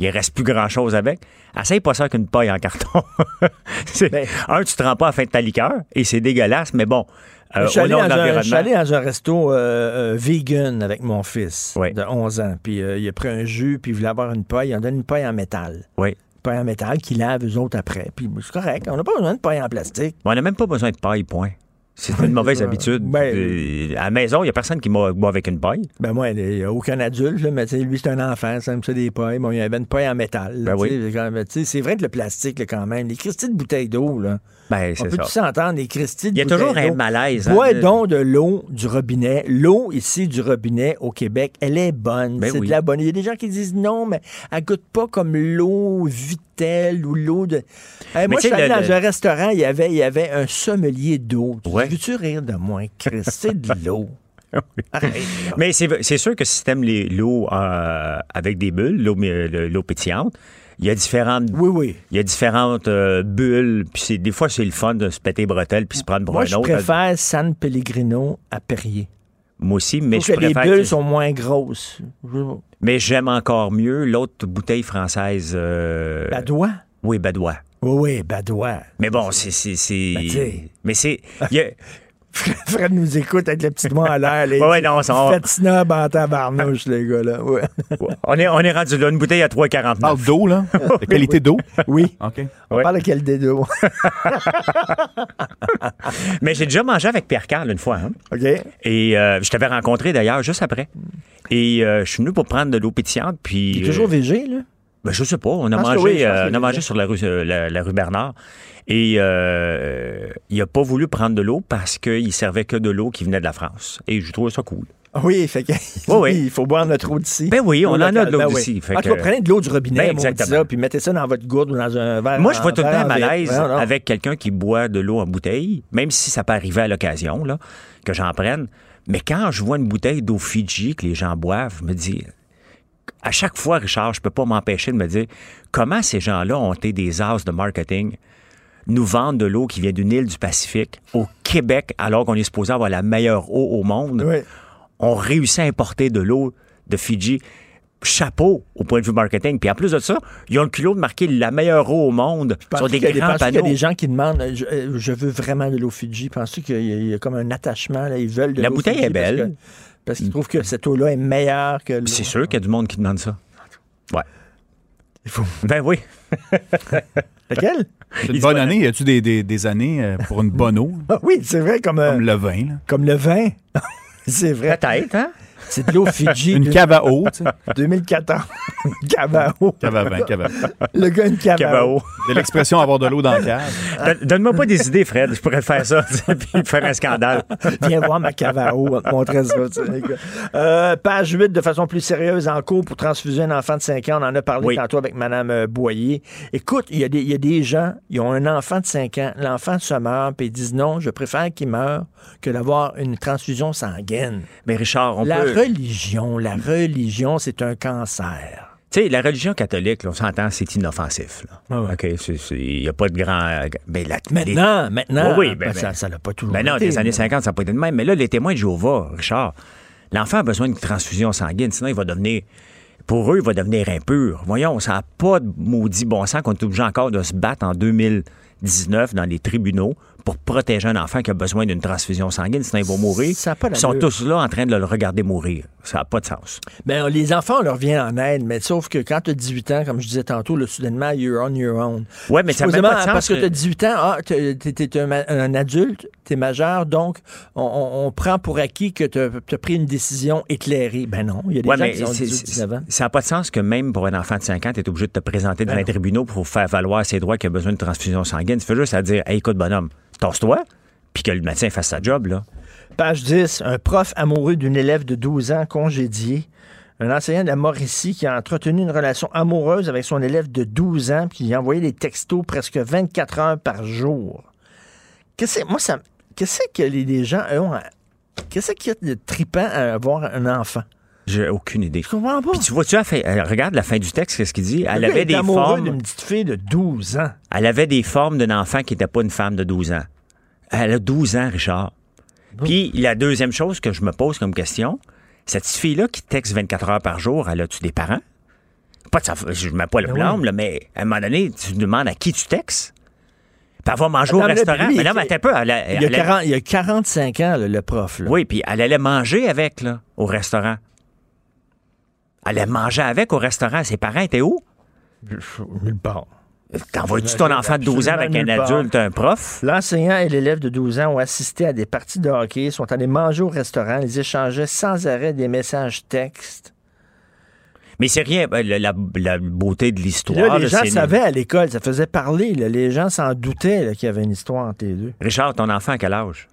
[SPEAKER 12] il reste plus grand-chose avec. Essaye pas ça avec une paille en carton.
[SPEAKER 1] Ben-
[SPEAKER 12] un, tu te rends pas à la fin de ta liqueur et c'est dégueulasse, mais bon, euh,
[SPEAKER 1] je, suis allé dans un, resto euh, euh, vegan avec mon fils
[SPEAKER 12] Oui.
[SPEAKER 1] de 11 ans. Puis euh, il a pris un jus, puis il voulait avoir une paille. Il en donne une paille en métal.
[SPEAKER 12] Oui.
[SPEAKER 1] Une paille en métal qu'il lave eux autres après. Puis c'est correct. On n'a pas besoin de paille en plastique.
[SPEAKER 12] On n'a même pas besoin de paille, point. C'est une mauvaise habitude.
[SPEAKER 1] Ben-
[SPEAKER 12] Euh, à la maison, il n'y a personne qui boit avec une paille.
[SPEAKER 1] Ben moi, il n'y a aucun adulte, là, mais lui, c'est un enfant, ça aime ça des pailles. Bon, il y avait une paille en métal.
[SPEAKER 12] Ben oui.
[SPEAKER 1] c'est vrai que le plastique, là, quand même, les cristilles de bouteilles d'eau, là.
[SPEAKER 12] Ben,
[SPEAKER 1] On
[SPEAKER 12] c'est
[SPEAKER 1] peut tous s'entendre, les cristilles de
[SPEAKER 12] Il y a toujours un malaise. hein,
[SPEAKER 1] Bois donc de l'eau du robinet. L'eau ici du robinet au Québec, elle est bonne.
[SPEAKER 12] Ben
[SPEAKER 1] c'est
[SPEAKER 12] oui.
[SPEAKER 1] de la bonne. Il y a des gens qui disent non, mais elle goûte pas comme l'eau Vitel ou l'eau de. Hey, moi, je suis allé dans
[SPEAKER 12] le-
[SPEAKER 1] un restaurant, il y avait, il y avait un sommelier d'eau.
[SPEAKER 12] Ouais.
[SPEAKER 1] Veux-tu rire de moi, Chris? C'est de l'eau. Arrête.
[SPEAKER 12] Mais c'est sûr que si tu aimes l'eau euh, avec des bulles, l'eau pétillante, il y a différentes,
[SPEAKER 1] Oui, oui.
[SPEAKER 12] il y a différentes euh, bulles. Puis c'est- des fois, c'est le fun de se péter les bretelles puis se prendre pour
[SPEAKER 1] Moi,
[SPEAKER 12] un
[SPEAKER 1] je
[SPEAKER 12] autre.
[SPEAKER 1] préfère San Pellegrino à Perrier.
[SPEAKER 12] Moi aussi, mais
[SPEAKER 1] Je
[SPEAKER 12] je
[SPEAKER 1] que les bulles
[SPEAKER 12] que-
[SPEAKER 1] sont moins grosses. Je-
[SPEAKER 12] Mais j'aime encore mieux l'autre bouteille française. euh,
[SPEAKER 1] Badois?
[SPEAKER 12] Oui, Badois.
[SPEAKER 1] Oui, oui, Badois.
[SPEAKER 12] Mais bon, c'est. c'est- c'est-
[SPEAKER 1] Ben,
[SPEAKER 12] mais c'est.
[SPEAKER 1] Fred nous écoute avec le petit doigt en l'air. les-
[SPEAKER 12] Ouais, non, ça-
[SPEAKER 1] Faites snob en tabarnouche, les gars, là. Ouais.
[SPEAKER 12] on, est, on est rendu là, une bouteille à 3,49.
[SPEAKER 8] Parle d'eau, là? De qualité d'eau?
[SPEAKER 1] Oui.
[SPEAKER 8] OK.
[SPEAKER 1] On
[SPEAKER 12] Ouais.
[SPEAKER 1] parle de quel dédo.
[SPEAKER 12] Mais j'ai déjà mangé avec Pierre Carl une fois. Hein?
[SPEAKER 1] OK?
[SPEAKER 12] Et euh, je t'avais rencontré d'ailleurs juste après. Et euh, je suis venu pour prendre de l'eau pétillante. Puis,
[SPEAKER 1] Il est toujours
[SPEAKER 12] euh,
[SPEAKER 1] végé, là?
[SPEAKER 12] Ben, je sais pas. On a mangé,
[SPEAKER 1] oui,
[SPEAKER 12] euh, on a sur la rue, la, la rue Bernard. Et euh, il a pas voulu prendre de l'eau parce qu'il servait que de l'eau qui venait de la France. Et je trouvais ça cool.
[SPEAKER 1] Ah Oui, fait que,
[SPEAKER 12] Oui, oui.
[SPEAKER 1] il faut boire notre eau d'ici.
[SPEAKER 12] Ben oui, on en a de l'eau
[SPEAKER 1] ben
[SPEAKER 12] d'ici,
[SPEAKER 1] En tout cas, prenez de l'eau du robinet,
[SPEAKER 12] Ben,
[SPEAKER 1] ça, puis mettez ça dans votre gourde ou dans un verre.
[SPEAKER 12] Moi, je vois tout le temps
[SPEAKER 1] Voyons donc.
[SPEAKER 12] avec quelqu'un qui boit de l'eau en bouteille, même si ça peut arriver à l'occasion, là, que j'en prenne. Mais quand je vois une bouteille d'eau Fiji que les gens boivent, je me dis, à chaque fois, Richard, je peux pas m'empêcher de me dire comment ces gens-là ont été des as de marketing nous vendent de l'eau qui vient d'une île du Pacifique au Québec, alors qu'on est supposé avoir la meilleure eau au monde.
[SPEAKER 1] Oui.
[SPEAKER 12] On réussit à importer de l'eau de Fiji. Chapeau au point de vue marketing. Puis en plus de ça, ils ont le culot de marquer la meilleure eau au monde sur des grands
[SPEAKER 1] penses-tu qu'il y a
[SPEAKER 12] panneaux.
[SPEAKER 1] des gens qui demandent euh, je, je veux vraiment de l'eau Fidji. Penses-tu qu'il y, a- il y a comme un attachement, là, ils veulent de
[SPEAKER 12] La bouteille
[SPEAKER 1] Fidji
[SPEAKER 12] est belle.
[SPEAKER 1] Parce, qu'ils trouvent que cette eau-là est meilleure que l'eau.
[SPEAKER 12] C'est sûr qu'il y a du monde qui demande ça. Ouais.
[SPEAKER 1] Il faut-
[SPEAKER 12] Ben oui.
[SPEAKER 1] Laquelle?
[SPEAKER 8] Une bonne année. Y a-tu des, des, des années euh, pour une bonne eau?
[SPEAKER 1] Ah oui, c'est vrai, comme, euh,
[SPEAKER 8] Comme le vin, là.
[SPEAKER 1] comme le vin. c'est vrai.
[SPEAKER 12] Peut-être, hein?
[SPEAKER 1] C'est de l'eau Fidji.
[SPEAKER 8] Une cave à eau, tu sais.
[SPEAKER 1] 2014. Une cave à eau.
[SPEAKER 8] Cave à vin, cave à vin.
[SPEAKER 1] Le gars, une cave, à
[SPEAKER 12] Cabao.
[SPEAKER 1] eau.
[SPEAKER 8] De l'expression avoir de l'eau dans la cave.
[SPEAKER 12] Donne- Donne-moi pas des idées, Fred. Je pourrais faire ça, tu sais, puis faire un scandale.
[SPEAKER 1] Viens voir ma cave à eau, on va te montrer ça. tu sais, les gars. Euh, page 8, de façon plus sérieuse, en cours pour transfuser un enfant de 5 ans. On en a parlé
[SPEAKER 12] Oui.
[SPEAKER 1] tantôt avec Mme euh, Boyer. Écoute, il y, a des- il y a des gens, ils ont un enfant de 5 ans, l'enfant se meurt, puis ils disent non, je préfère qu'il meure que d'avoir une transfusion sanguine.
[SPEAKER 12] Mais Richard, on
[SPEAKER 1] la
[SPEAKER 12] peut...
[SPEAKER 1] religion, la religion, c'est un cancer.
[SPEAKER 12] Tu sais, la religion catholique, là, on s'entend, c'est inoffensif. Là.
[SPEAKER 1] Ah ouais.
[SPEAKER 12] OK, il n'y a pas de grand... Mais la,
[SPEAKER 1] Maintenant, maintenant,
[SPEAKER 12] Oui, oui, ben,
[SPEAKER 1] ben, ça
[SPEAKER 12] ben.
[SPEAKER 1] ça l'a pas toujours
[SPEAKER 12] Ben non, des années
[SPEAKER 1] mais-
[SPEAKER 12] 50, ça n'a pas été de même. Mais là, les témoins de Jéhovah, Richard, l'enfant a besoin d'une transfusion sanguine, sinon il va devenir. Pour eux, il va devenir impur. Voyons, ça n'a pas de maudit bon sens qu'on est obligé encore de se battre en 19 dans les tribunaux pour protéger un enfant qui a besoin d'une transfusion sanguine, sinon il va mourir.
[SPEAKER 1] Ça pas
[SPEAKER 12] Ils sont tous là en train de le regarder mourir. Ça n'a pas de sens.
[SPEAKER 1] Ben, les enfants, on leur vient en aide, mais sauf que quand tu as 18 ans, comme je disais tantôt, là, soudainement, you're on your own.
[SPEAKER 12] Ouais, mais ça n'a pas de sens
[SPEAKER 1] Parce que tu as 18 ans, ah, t'es es, un, un adulte, tu es majeur, donc on, on- on prend pour acquis que tu as, pris une décision éclairée. Ben non, il y a des
[SPEAKER 12] Ouais,
[SPEAKER 1] gens
[SPEAKER 12] mais
[SPEAKER 1] qui ont
[SPEAKER 12] c'est-
[SPEAKER 1] 18,
[SPEAKER 12] c'est-
[SPEAKER 1] 19 ans.
[SPEAKER 12] ça n'a pas de sens que même pour un enfant de 5 ans, tu es obligé de te présenter devant
[SPEAKER 1] Ben
[SPEAKER 12] les
[SPEAKER 1] non.
[SPEAKER 12] tribunaux pour faire valoir ses droits qu'il a besoin de transfusion sanguine. Tu fais juste à dire, hey, écoute, bonhomme, torse-toi, puis que le médecin fasse sa job, là.
[SPEAKER 1] Page 10, un prof amoureux d'une élève de 12 ans congédié. Un enseignant de la Mauricie qui a entretenu une relation amoureuse avec son élève de 12 ans, puis il a envoyé des textos presque 24 heures par jour. Qu'est-ce que, moi, ça, qu'est-ce que les, gens ont Qu'est-ce qu'il y a de tripant à avoir un enfant?
[SPEAKER 12] J'ai aucune idée.
[SPEAKER 1] Je comprends pas.
[SPEAKER 12] Puis tu vois, tu as fait, euh, regarde la fin du texte, qu'est-ce qu'il dit? Elle avait des formes.
[SPEAKER 1] d'une petite fille de 12 ans.
[SPEAKER 12] Elle avait des formes d'un enfant qui n'était pas une femme de 12 ans. Elle a 12 ans, Richard. Puis la deuxième chose que je me pose comme question, cette fille-là qui texte 24 heures par jour, elle a-tu des parents? Pas de sa, je ne mets pas le
[SPEAKER 1] Ben
[SPEAKER 12] blâme,
[SPEAKER 1] oui.
[SPEAKER 12] là, mais à un moment donné, tu te demandes à qui tu textes? Puis elle va manger au
[SPEAKER 1] Attends, mais là,
[SPEAKER 12] restaurant.
[SPEAKER 1] lui,
[SPEAKER 12] mais non,
[SPEAKER 1] il-
[SPEAKER 12] mais un peu. Elle, a-
[SPEAKER 1] Il y a,
[SPEAKER 12] elle a-
[SPEAKER 1] 40 il y a 45 ans, là, le prof. là.
[SPEAKER 12] oui, puis elle allait manger avec, là, au restaurant. Elle allait manger avec au restaurant. Ses parents étaient où?
[SPEAKER 1] Nulle part.
[SPEAKER 12] T'envoies-tu ton enfant de 12 ans avec un adulte, un prof?
[SPEAKER 1] L'enseignant et l'élève de 12 ans ont assisté à des parties de hockey, sont allés manger au restaurant, ils échangeaient sans arrêt des messages textes.
[SPEAKER 12] Mais c'est rien, ben, la, la- la beauté de l'histoire.
[SPEAKER 1] là, les
[SPEAKER 12] là,
[SPEAKER 1] gens savaient à l'école, ça faisait parler. là. Les gens s'en doutaient qu'il y avait une histoire entre les deux.
[SPEAKER 12] Richard, ton enfant, à quel âge?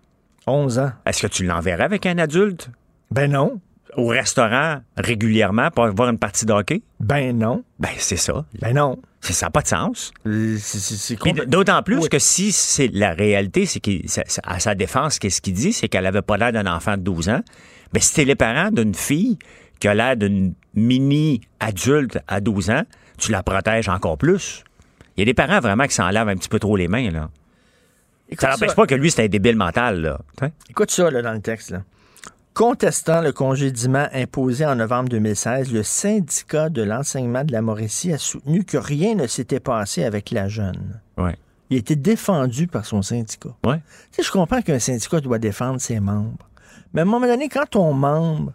[SPEAKER 1] 11 ans.
[SPEAKER 12] Est-ce que tu l'enverrais avec un adulte?
[SPEAKER 1] Ben non.
[SPEAKER 12] Au restaurant, régulièrement, pour voir une partie de hockey?
[SPEAKER 1] Ben non.
[SPEAKER 12] Ben, c'est ça.
[SPEAKER 1] Ben non.
[SPEAKER 12] C'est- Ça n'a pas de sens.
[SPEAKER 1] Complè-
[SPEAKER 12] D'autant plus
[SPEAKER 1] Oui.
[SPEAKER 12] que si c'est la réalité, c'est qu'à sa défense, qu'est-ce qu'il dit, c'est qu'elle avait pas l'air d'un enfant de 12 ans. Mais si t'es les parents d'une fille qui a l'air d'une mini-adulte à 12 ans, tu la protèges encore plus. Il y a des parents vraiment qui s'en lavent un petit peu trop les mains, là.
[SPEAKER 1] Écoute
[SPEAKER 12] Ça n'empêche pas que lui, c'est un débile mental, là. Hein?
[SPEAKER 1] Écoute ça là, dans le texte. Là. Contestant le congédiement imposé en novembre 2016, le syndicat de l'enseignement de la Mauricie a soutenu que rien ne s'était passé avec la jeune.
[SPEAKER 12] Ouais.
[SPEAKER 1] Il a été défendu par son syndicat.
[SPEAKER 12] Ouais.
[SPEAKER 1] Tu sais, je comprends qu'un syndicat doit défendre ses membres. Mais à un moment donné, quand ton membre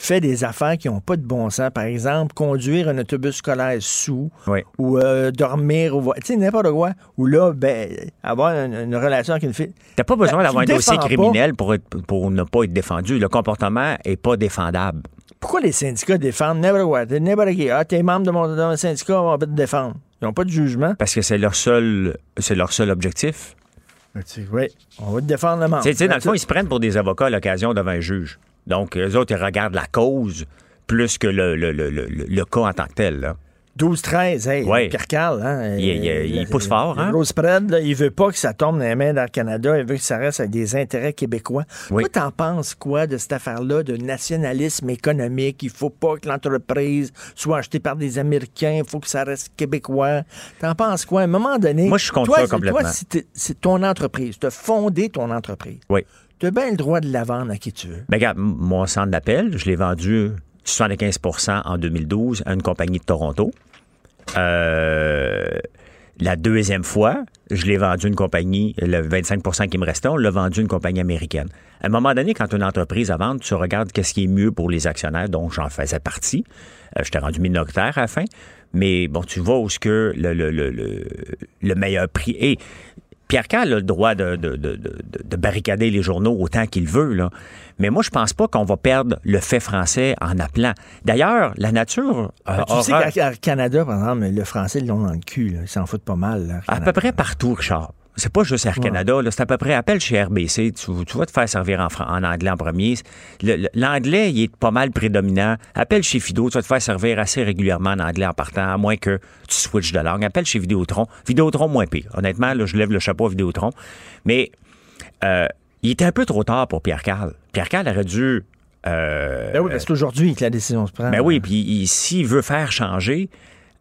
[SPEAKER 1] fait des affaires qui n'ont pas de bon sens, par exemple, conduire un autobus scolaire sous,
[SPEAKER 12] Oui.
[SPEAKER 1] ou euh, dormir, au vo- tu sais, n'importe quoi, ou là, ben, avoir une, une relation avec une fille.
[SPEAKER 12] T'as pas besoin
[SPEAKER 1] Ben,
[SPEAKER 12] d'avoir un dossier
[SPEAKER 1] pas.
[SPEAKER 12] criminel pour, être- pour ne pas être défendu. Le comportement est pas défendable.
[SPEAKER 1] Pourquoi les syndicats défendent n'importe quoi? N'importe qui. Ah, t'es membre de mon, de mon syndicat, on va te défendre. Ils n'ont pas de jugement.
[SPEAKER 12] Parce que c'est leur seul, c'est leur seul objectif.
[SPEAKER 1] Oui, on va te défendre le membre.
[SPEAKER 12] Tu sais, dans le
[SPEAKER 1] That's
[SPEAKER 12] fond, ils se prennent pour des avocats à l'occasion devant un juge. Donc, eux autres, ils regardent la cause plus que le, le, le, le- le cas en tant que tel. Là.
[SPEAKER 1] 12-13, hey,
[SPEAKER 12] Ouais.
[SPEAKER 1] Pierre Carl, hein?
[SPEAKER 12] Il- il-
[SPEAKER 1] euh,
[SPEAKER 12] il pousse fort, hein?
[SPEAKER 1] gros spread, là, il veut pas que ça tombe dans les mains d'Air Canada, il veut que ça reste avec des intérêts québécois.
[SPEAKER 12] Oui.
[SPEAKER 1] Toi, t'en penses quoi de cette affaire-là de nationalisme économique? Il faut pas que l'entreprise soit achetée par des Américains, il faut que ça reste québécois. T'en penses quoi? À un moment donné...
[SPEAKER 12] Moi, je suis contre
[SPEAKER 1] toi,
[SPEAKER 12] ça
[SPEAKER 1] c'est-
[SPEAKER 12] complètement.
[SPEAKER 1] Toi, c'est ton entreprise, tu as fondé ton entreprise.
[SPEAKER 12] Oui.
[SPEAKER 1] Tu as bien le droit de la vendre à qui tu veux.
[SPEAKER 12] Ben, regarde, mon centre d'appel, je l'ai vendu 75% en 2012 à une compagnie de Toronto. Euh, la deuxième fois, je l'ai vendu à une compagnie, le 25% qui me restait, on l'a vendu à une compagnie américaine. À un moment donné, quand une entreprise à vendre, tu regardes qu'est-ce qui est mieux pour les actionnaires, donc j'en faisais partie. Euh, je t'ai rendu minoritaire à la fin. Mais bon, tu vois où ce que le, le meilleur prix est. Pierre Carl a le droit de, de, de, de, de barricader les journaux autant qu'il veut, là. Mais moi, je pense pas qu'on va perdre le fait français en appelant. D'ailleurs, la nature euh,
[SPEAKER 1] Ben, tu sais qu'à Canada, par exemple, le français, ils l'ont dans le cul. là. Ils s'en foutent pas mal. là,
[SPEAKER 12] à peu près partout, Richard. C'est pas juste Air. Canada, c'est à peu près appelle chez RBC, tu, tu vas te faire servir en, anglais en premier. L'anglais, il est pas mal prédominant. Appelle chez Fido, tu vas te faire servir assez régulièrement en anglais en partant, à moins que tu switches de langue. Appelle chez Vidéotron. Vidéotron, moins pire. Honnêtement, là, je lève le chapeau à Vidéotron. Mais euh, il était un peu trop tard pour Pierre Carl. Pierre Carl aurait dû. euh,
[SPEAKER 1] Ben oui, parce qu'aujourd'hui que la décision se prend.
[SPEAKER 12] ben oui, puis il- s'il veut faire changer,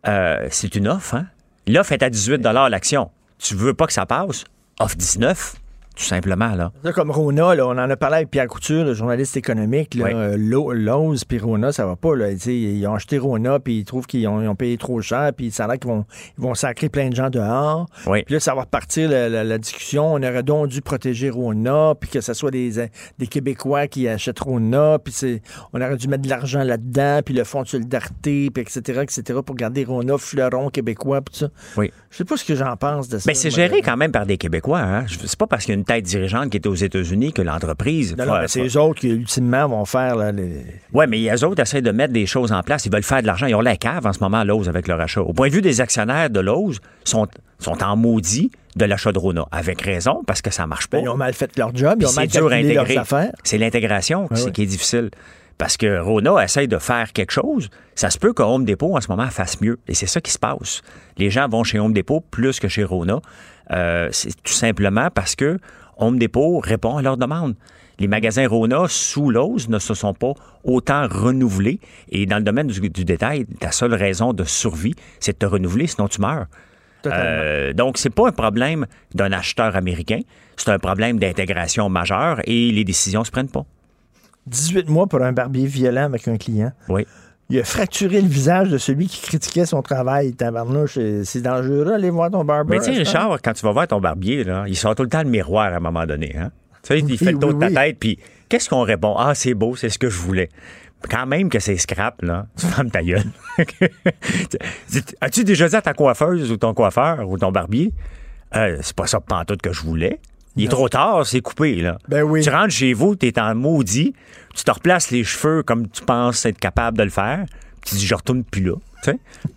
[SPEAKER 12] euh, c'est une offre. Hein? L'offre est à 18 l'action. Tu veux pas que ça passe? Offre 19. Tout simplement. Là.
[SPEAKER 1] Comme Rona, là, on en a parlé avec Pierre Couture, le journaliste économique. Euh, Lo- Lowe's puis Rona, ça va pas. Là. Ils ont acheté Rona, puis ils trouvent qu'ils ont, payé trop cher, puis ça a l'air qu'ils vont, ils vont sacrer plein de gens dehors.
[SPEAKER 12] Oui.
[SPEAKER 1] Puis là, ça va repartir la, la- la discussion. On aurait donc dû protéger Rona, puis que ce soit des, des Québécois qui achètent Rona, puis c'est- on aurait dû mettre de l'argent là-dedans, puis le fonds de solidarité, puis etc., etc., pour garder Rona fleuron québécois, puis ça.
[SPEAKER 12] Oui.
[SPEAKER 1] Je sais pas ce que j'en pense de ça.
[SPEAKER 12] Mais c'est géré quand même par des Québécois. Hein? C'est pas parce qu'il y a une tête dirigeante qui est aux États-Unis que l'entreprise.
[SPEAKER 1] Non, non, mais c'est eux autres qui, ultimement, vont faire là, les,
[SPEAKER 12] Oui, mais les autres essaient de mettre des choses en place. Ils veulent faire de l'argent. Ils ont la cave en ce moment, Lowe's, avec leur achat. Au point de vue des actionnaires de Lowe's, sont, sont en maudit de l'achat de Rona. Avec raison, parce que ça marche pas.
[SPEAKER 1] Ben, ils ont mal fait leur job, ils ont mal
[SPEAKER 12] c'est dur à
[SPEAKER 1] leurs affaires.
[SPEAKER 12] C'est l'intégration
[SPEAKER 1] ouais.
[SPEAKER 12] qui est difficile. Parce que Rona essaye de faire quelque chose. Ça se peut que Home Depot, en ce moment, fasse mieux. Et c'est ça qui se passe. Les gens vont chez Home Depot plus que chez Rona. Euh, c'est tout simplement parce que Home Depot répond à leurs demandes. Les magasins Rona sous Lowe's ne se sont pas autant renouvelés. Et dans le domaine du, du détail, ta seule raison de survie, c'est de te renouveler, sinon tu meurs. Euh, donc, c'est pas un problème d'un acheteur américain, c'est un problème d'intégration majeure et les décisions se prennent pas.
[SPEAKER 1] 18 mois pour un barbier violent avec un client.
[SPEAKER 12] Oui.
[SPEAKER 1] Il a fracturé le visage de celui qui critiquait son travail. Tabarnouche, c'est c'est dangereux, aller voir ton barber.
[SPEAKER 12] Mais tu sais. Richard, quand tu vas voir ton barbier, là, il sort tout le temps le miroir à un moment donné. Hein? Tu sais, il fait le tour de ta tête, puis qu'est-ce qu'on répond? Ah, c'est beau, c'est ce que je voulais. Quand même que c'est scrap, là, tu fermes ta gueule. As-tu déjà dit à ta coiffeuse ou ton coiffeur ou ton barbier, Euh, c'est pas ça pantoute que je voulais? Il est trop tard, c'est coupé, là.
[SPEAKER 1] Ben oui.
[SPEAKER 12] Tu rentres chez vous, t'es en maudit, tu te replaces les cheveux comme tu penses être capable de le faire, puis tu dis, je retourne plus là.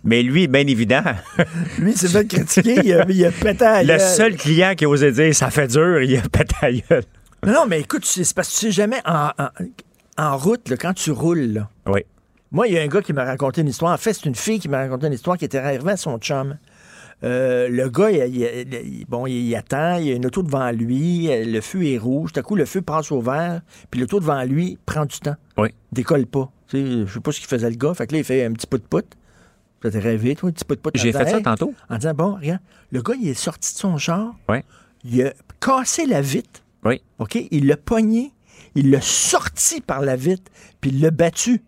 [SPEAKER 12] Mais lui, bien évident,
[SPEAKER 1] Lui, c'est fait critiquer, il a, il a pété à
[SPEAKER 12] le seul client qui osait dire ça fait dur, il a pété à gueule.
[SPEAKER 1] Non, non, mais écoute, c'est c'est parce que tu sais jamais en, en- en route, là, quand tu roules, là.
[SPEAKER 12] Oui.
[SPEAKER 1] Moi, il y a un gars qui m'a raconté une histoire. En fait, c'est une fille qui m'a raconté une histoire qui était arrivée à son chum. Euh, le gars, il, bon, il, attend, il y a une auto devant lui, le feu est rouge, tout à coup, le feu passe au vert, puis l'auto devant lui prend du temps.
[SPEAKER 12] Oui.
[SPEAKER 1] Décolle pas. Tu sais, je sais pas ce qu'il faisait le gars. Fait que là, il fait un petit pout-pout. Tu t'es rêvé, toi, un petit pout-pout.
[SPEAKER 12] J'ai
[SPEAKER 1] en
[SPEAKER 12] fait
[SPEAKER 1] disant,
[SPEAKER 12] ça
[SPEAKER 1] Hey,
[SPEAKER 12] tantôt.
[SPEAKER 1] En disant, bon, regarde, le gars, il est sorti de son char,
[SPEAKER 12] Oui.
[SPEAKER 1] il a cassé la vitre.
[SPEAKER 12] Oui.
[SPEAKER 1] OK? Il l'a pogné, il l'a sorti par la vitre, puis il l'a battu.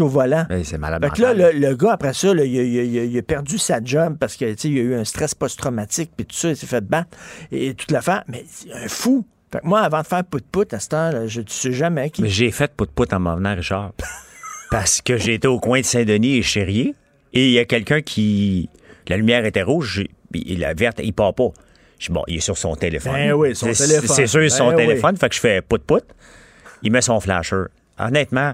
[SPEAKER 1] Au volant.
[SPEAKER 12] C'est malade.
[SPEAKER 1] Fait que là, le, le gars, après ça, là, il, a, il il il perdu sa job parce qu'il a eu un stress post-traumatique, puis tout ça, il s'est fait battre, et, toute l'affaire. Mais c'est un fou. Fait que moi, avant de faire pout-pout, à ce temps, je ne sais jamais qui.
[SPEAKER 12] Mais j'ai fait pout-pout en m'en venant, Richard. Parce que j'étais au coin de Saint-Denis et Chérier, et il y a quelqu'un qui. La lumière était rouge, et la verte, il part pas. Je dis, bon, il est sur son téléphone.
[SPEAKER 1] Ben oui, son
[SPEAKER 12] C'est-
[SPEAKER 1] téléphone.
[SPEAKER 12] C'est sûr, son
[SPEAKER 1] Ben oui.
[SPEAKER 12] téléphone. Fait que je fais pout-pout. Il met son flasher. Honnêtement,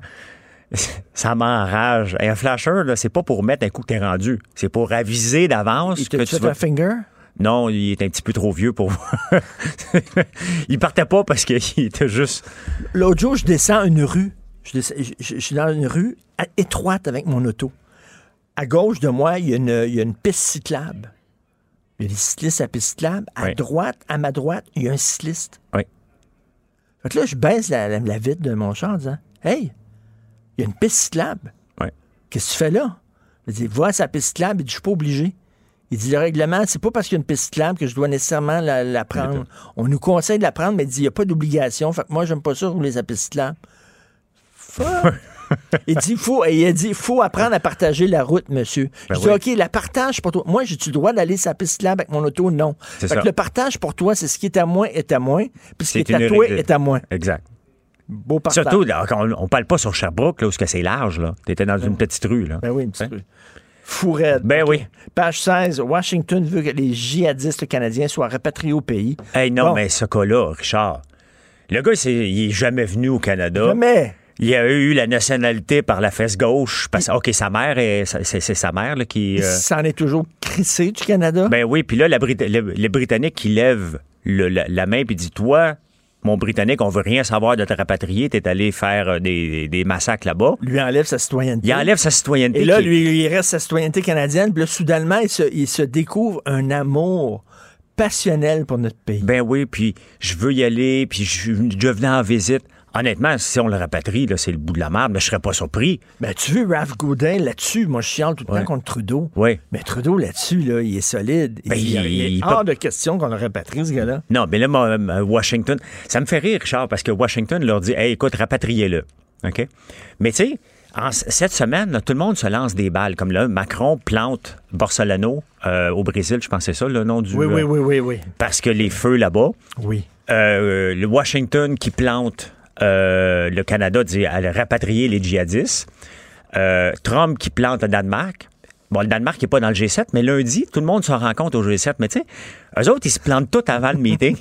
[SPEAKER 12] ça m'enrage. Un flasher, là, c'est pas pour mettre un coup que t'es rendu. C'est pour aviser d'avance
[SPEAKER 1] Il
[SPEAKER 12] que tu vas...
[SPEAKER 1] un finger?
[SPEAKER 12] Non, il est un petit peu trop vieux pour. il partait pas parce qu'il était juste.
[SPEAKER 1] L'autre jour, je descends une rue. Je, descends- je- je- je suis dans une rue à- étroite avec mon auto. À gauche de moi, il y a une, il y a une piste cyclable. Il y a des cyclistes à piste cyclable. À
[SPEAKER 12] Oui.
[SPEAKER 1] droite, à ma droite, il y a un cycliste.
[SPEAKER 12] Oui.
[SPEAKER 1] Fait que là, je baisse la, la- la vitre de mon char en disant Hey, il y a une piste cyclable. Qu'est-ce que tu fais là? Il dit Vois sa piste cyclable. Il dit Je suis pas obligé. Il dit Le règlement, c'est pas parce qu'il y a une piste cyclable que je dois nécessairement la, la prendre. On nous conseille de la prendre, mais il dit Il n'y a pas d'obligation. Fait que moi, j'aime pas ça rouler sa piste cyclable. Fuck. il dit faut, il a dit faut apprendre à partager la route, monsieur.
[SPEAKER 12] Ben
[SPEAKER 1] je dis
[SPEAKER 12] oui.
[SPEAKER 1] OK, la partage pour toi. Moi, j'ai-tu le droit d'aller sa piste cyclable avec mon auto? Non. Fait
[SPEAKER 12] ça.
[SPEAKER 1] que le partage pour toi, c'est ce qui est à moi est à moi, puis ce qui est à toi
[SPEAKER 12] règle.
[SPEAKER 1] est à moi.
[SPEAKER 12] Exact.
[SPEAKER 1] Beau partage.
[SPEAKER 12] Surtout, là, on, on parle pas sur Sherbrooke, là, où c'est large, là. T'étais dans une petite rue, là.
[SPEAKER 1] Ben oui, une petite rue. Fou raide.
[SPEAKER 12] Ben oui.
[SPEAKER 1] Page 16, Washington veut que les djihadistes canadiens soient rapatriés au pays.
[SPEAKER 12] Hey, non,
[SPEAKER 1] Bon.
[SPEAKER 12] mais ce cas-là, Richard, le gars, il est jamais venu au Canada.
[SPEAKER 1] Jamais.
[SPEAKER 12] Il a eu la nationalité par la fesse gauche. Parce, OK, sa mère, est- c'est, sa mère là, qui.
[SPEAKER 1] Il
[SPEAKER 12] euh,
[SPEAKER 1] s'en est toujours crissé du Canada?
[SPEAKER 12] ben oui, puis là, la Brit- le, le Britannique qui lève le- la, la main puis dit Toi, mon Britannique, on veut rien savoir de te rapatrier. T'es allé faire euh, des, des massacres là-bas.
[SPEAKER 1] lui enlève sa citoyenneté.
[SPEAKER 12] Il enlève sa citoyenneté.
[SPEAKER 1] Et là,
[SPEAKER 12] qui-
[SPEAKER 1] lui, il reste sa citoyenneté canadienne. Puis là, soudainement, il se, il se découvre un amour passionnel pour notre pays.
[SPEAKER 12] Ben oui, puis je veux y aller, puis je, je venais en visite. Honnêtement, si on le rapatrie, c'est le bout de la merde, mais je serais pas surpris.
[SPEAKER 1] Ben, tu veux, Ralph Gaudin, là-dessus, moi, je chiale tout le
[SPEAKER 12] Ouais.
[SPEAKER 1] temps contre Trudeau.
[SPEAKER 12] Oui.
[SPEAKER 1] Mais Trudeau, là-dessus, là, il est solide.
[SPEAKER 12] Ben,
[SPEAKER 1] il, il,
[SPEAKER 12] il-
[SPEAKER 1] est
[SPEAKER 12] il
[SPEAKER 1] hors
[SPEAKER 12] peut-
[SPEAKER 1] de question qu'on le rapatrie, ce gars-là.
[SPEAKER 12] Non, mais là, moi, euh, Washington, ça me fait rire, Richard, parce que Washington leur dit, hey, écoute, rapatriez-le. OK? Mais tu sais, en cette semaine, tout le monde se lance des balles. Comme là, Macron plante Borsolano euh, au Brésil, je c'est ça le nom du.
[SPEAKER 1] Oui, oui,
[SPEAKER 12] euh,
[SPEAKER 1] oui, oui, oui.
[SPEAKER 12] Parce que les feux là-bas.
[SPEAKER 1] Oui.
[SPEAKER 12] Euh, le Washington qui plante euh, le Canada dit à rapatrier les djihadistes. Euh, Trump qui plante le Danemark. Bon, le Danemark n'est pas dans le G7, mais lundi, tout le monde se rencontre au G7. Mais tu sais, eux autres, ils se plantent tout avant le meeting.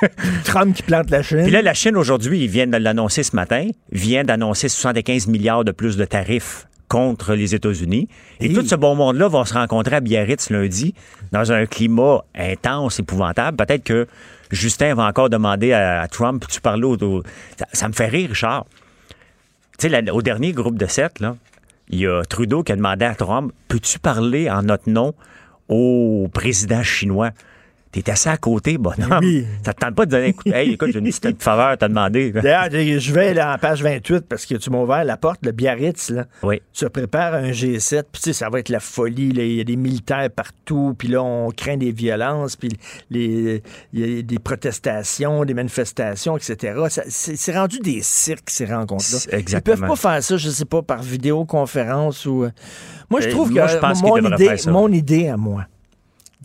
[SPEAKER 1] Trump qui plante la Chine.
[SPEAKER 12] Puis là, la Chine, aujourd'hui, ils viennent de l'annoncer ce matin, vient d'annoncer 75 milliards de plus de tarifs contre les États-Unis. Et tout ce bon monde-là va se rencontrer à Biarritz lundi dans un climat intense, épouvantable. Peut-être que Justin va encore demander à, à Trump, tu parles au... Ça, me fait rire, Richard. Tu sais, au dernier groupe de sept, là, il y a Trudeau qui a demandé à Trump, peux-tu parler en notre nom au président chinois? T'es assis à côté, bonhomme.
[SPEAKER 1] Oui.
[SPEAKER 12] Ça te tente pas de donner un coup. Hey, écoute, j'ai une petite faveur à te demander.
[SPEAKER 1] D'ailleurs, je vais là, en page 28 parce que tu m'as ouvert la porte, le Biarritz, là,
[SPEAKER 12] Oui.
[SPEAKER 1] se prépare un G7. Puis, tu sais, ça va être la folie. Il y a des militaires partout. Puis là, on craint des violences. Puis les, il y a des protestations, des manifestations, etc. C'est rendu des cirques, ces rencontres-là.
[SPEAKER 12] Exactement.
[SPEAKER 1] Ils peuvent pas faire ça, je sais pas, par vidéoconférence ou. euh, Moi, je
[SPEAKER 12] Euh,
[SPEAKER 1] trouve
[SPEAKER 12] moi,
[SPEAKER 1] que
[SPEAKER 12] je pense
[SPEAKER 1] mon, idée, mon idée à moi,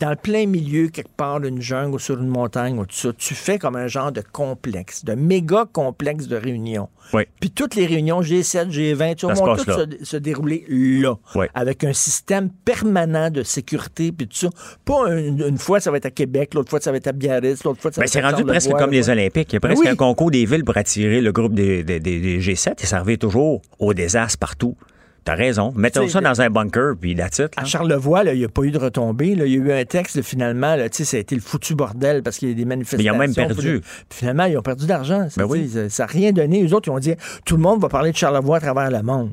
[SPEAKER 1] dans le plein milieu, quelque part d'une jungle ou sur une montagne ou tout ça, tu fais comme un genre de complexe, de méga complexe de réunion.
[SPEAKER 12] Oui.
[SPEAKER 1] Puis toutes les réunions G7, G20, tu
[SPEAKER 12] Ça se
[SPEAKER 1] vont toutes se, se dérouler là,
[SPEAKER 12] Oui.
[SPEAKER 1] avec un système permanent de sécurité puis tout ça. Pas une, une fois ça va être à Québec, l'autre fois ça va être à Biarritz, l'autre fois ça va
[SPEAKER 12] Ben,
[SPEAKER 1] être
[SPEAKER 12] c'est
[SPEAKER 1] à
[SPEAKER 12] rendu presque comme les Olympiques. Il y a
[SPEAKER 1] Ben
[SPEAKER 12] presque
[SPEAKER 1] oui.
[SPEAKER 12] un concours des villes pour attirer le groupe des, des- des- des G7 et ça revient toujours au désastre partout. T'as raison. Mettons ça dans un bunker, puis la titre.
[SPEAKER 1] À Charlevoix, il n'y a pas eu de retombée. là. Il y a eu un texte, finalement, là, ça a été le foutu bordel parce qu'il y a des manifestations.
[SPEAKER 12] Mais ils ont même perdu.
[SPEAKER 1] Puis finalement, ils ont perdu d'argent.
[SPEAKER 12] Ben oui.
[SPEAKER 1] Ça n'a rien donné. Eux autres, ils ont dit tout le monde va parler de Charlevoix à travers le monde.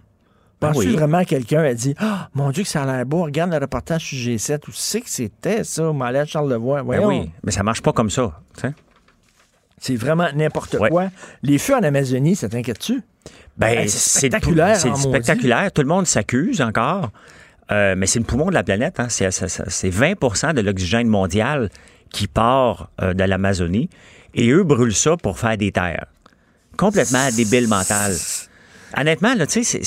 [SPEAKER 12] Ben
[SPEAKER 1] Penses-tu
[SPEAKER 12] oui.
[SPEAKER 1] vraiment quelqu'un a dit Ah, mon Dieu, que ça a l'air beau, regarde le reportage sur G7, où c'est que c'était ça, m'aller à Charlevoix?
[SPEAKER 12] Ben
[SPEAKER 1] Voyons.
[SPEAKER 12] oui, mais ça marche pas comme ça.
[SPEAKER 1] C'est vraiment n'importe
[SPEAKER 12] Ouais.
[SPEAKER 1] quoi. Les feux en Amazonie, ça t'inquiète-tu?
[SPEAKER 12] Ben,
[SPEAKER 1] c'est spectaculaire
[SPEAKER 12] C'est spectaculaire. Tout le monde s'accuse encore. Euh, mais c'est le poumon de la planète. hein. C'est, c'est- c'est- c'est 20% de l'oxygène mondial qui part euh, de l'Amazonie. Et eux brûlent ça pour faire des terres. Complètement débile mental. Honnêtement, là, tu sais,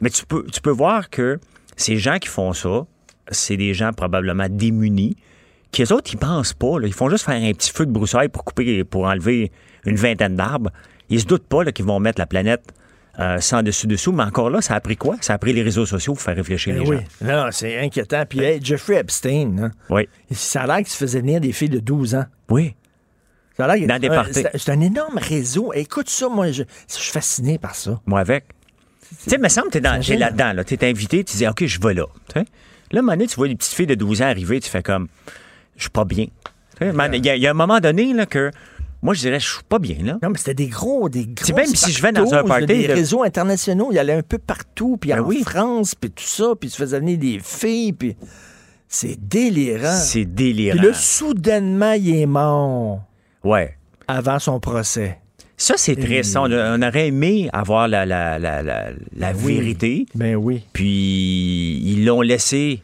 [SPEAKER 12] mais tu peux, tu peux voir que ces gens qui font ça, c'est des gens probablement démunis, qui eux autres, ils pensent pas. là. Ils font juste faire un petit feu de broussailles pour couper, pour enlever une vingtaine d'arbres. Ils se doutent pas qu'ils vont mettre la planète euh, sans dessus-dessous. Mais encore là, ça a pris quoi? Ça a pris les réseaux sociaux pour faire réfléchir
[SPEAKER 1] Ben
[SPEAKER 12] les
[SPEAKER 1] oui.
[SPEAKER 12] gens.
[SPEAKER 1] Non, c'est inquiétant. Puis hey, Jeffrey Epstein, hein,
[SPEAKER 12] Oui.
[SPEAKER 1] ça a l'air qu'il se faisait venir des filles de 12 ans.
[SPEAKER 12] Oui.
[SPEAKER 1] Ça a l'air qu'il-
[SPEAKER 12] Dans des parties.
[SPEAKER 1] C'est c'est un énorme réseau. Écoute ça, moi, je, je suis fasciné par ça.
[SPEAKER 12] Moi avec. Tu sais, me semble que t'es, là-dedans. Là. T'es invité, tu dis, OK, je vais là. Là, à un moment donné, tu vois des petites filles de 12 ans arriver, tu fais comme, je suis pas bien. Il y, y a un moment donné là, que moi, je dirais, je suis pas bien. là.
[SPEAKER 1] Non, mais c'était des gros, des gros.
[SPEAKER 12] C'est même si je vais dans un party,
[SPEAKER 1] Des
[SPEAKER 12] là-
[SPEAKER 1] réseaux internationaux, il y allait un peu partout, puis
[SPEAKER 12] Ben
[SPEAKER 1] en
[SPEAKER 12] oui.
[SPEAKER 1] France, puis tout ça, puis il se faisait venir des filles, puis c'est délirant.
[SPEAKER 12] C'est délirant.
[SPEAKER 1] Puis là, soudainement, il est mort
[SPEAKER 12] Ouais.
[SPEAKER 1] avant son procès.
[SPEAKER 12] Ça, c'est triste. On, on aurait aimé avoir la, la, la, la, la
[SPEAKER 1] oui.
[SPEAKER 12] vérité.
[SPEAKER 1] Ben oui.
[SPEAKER 12] Puis, ils l'ont laissé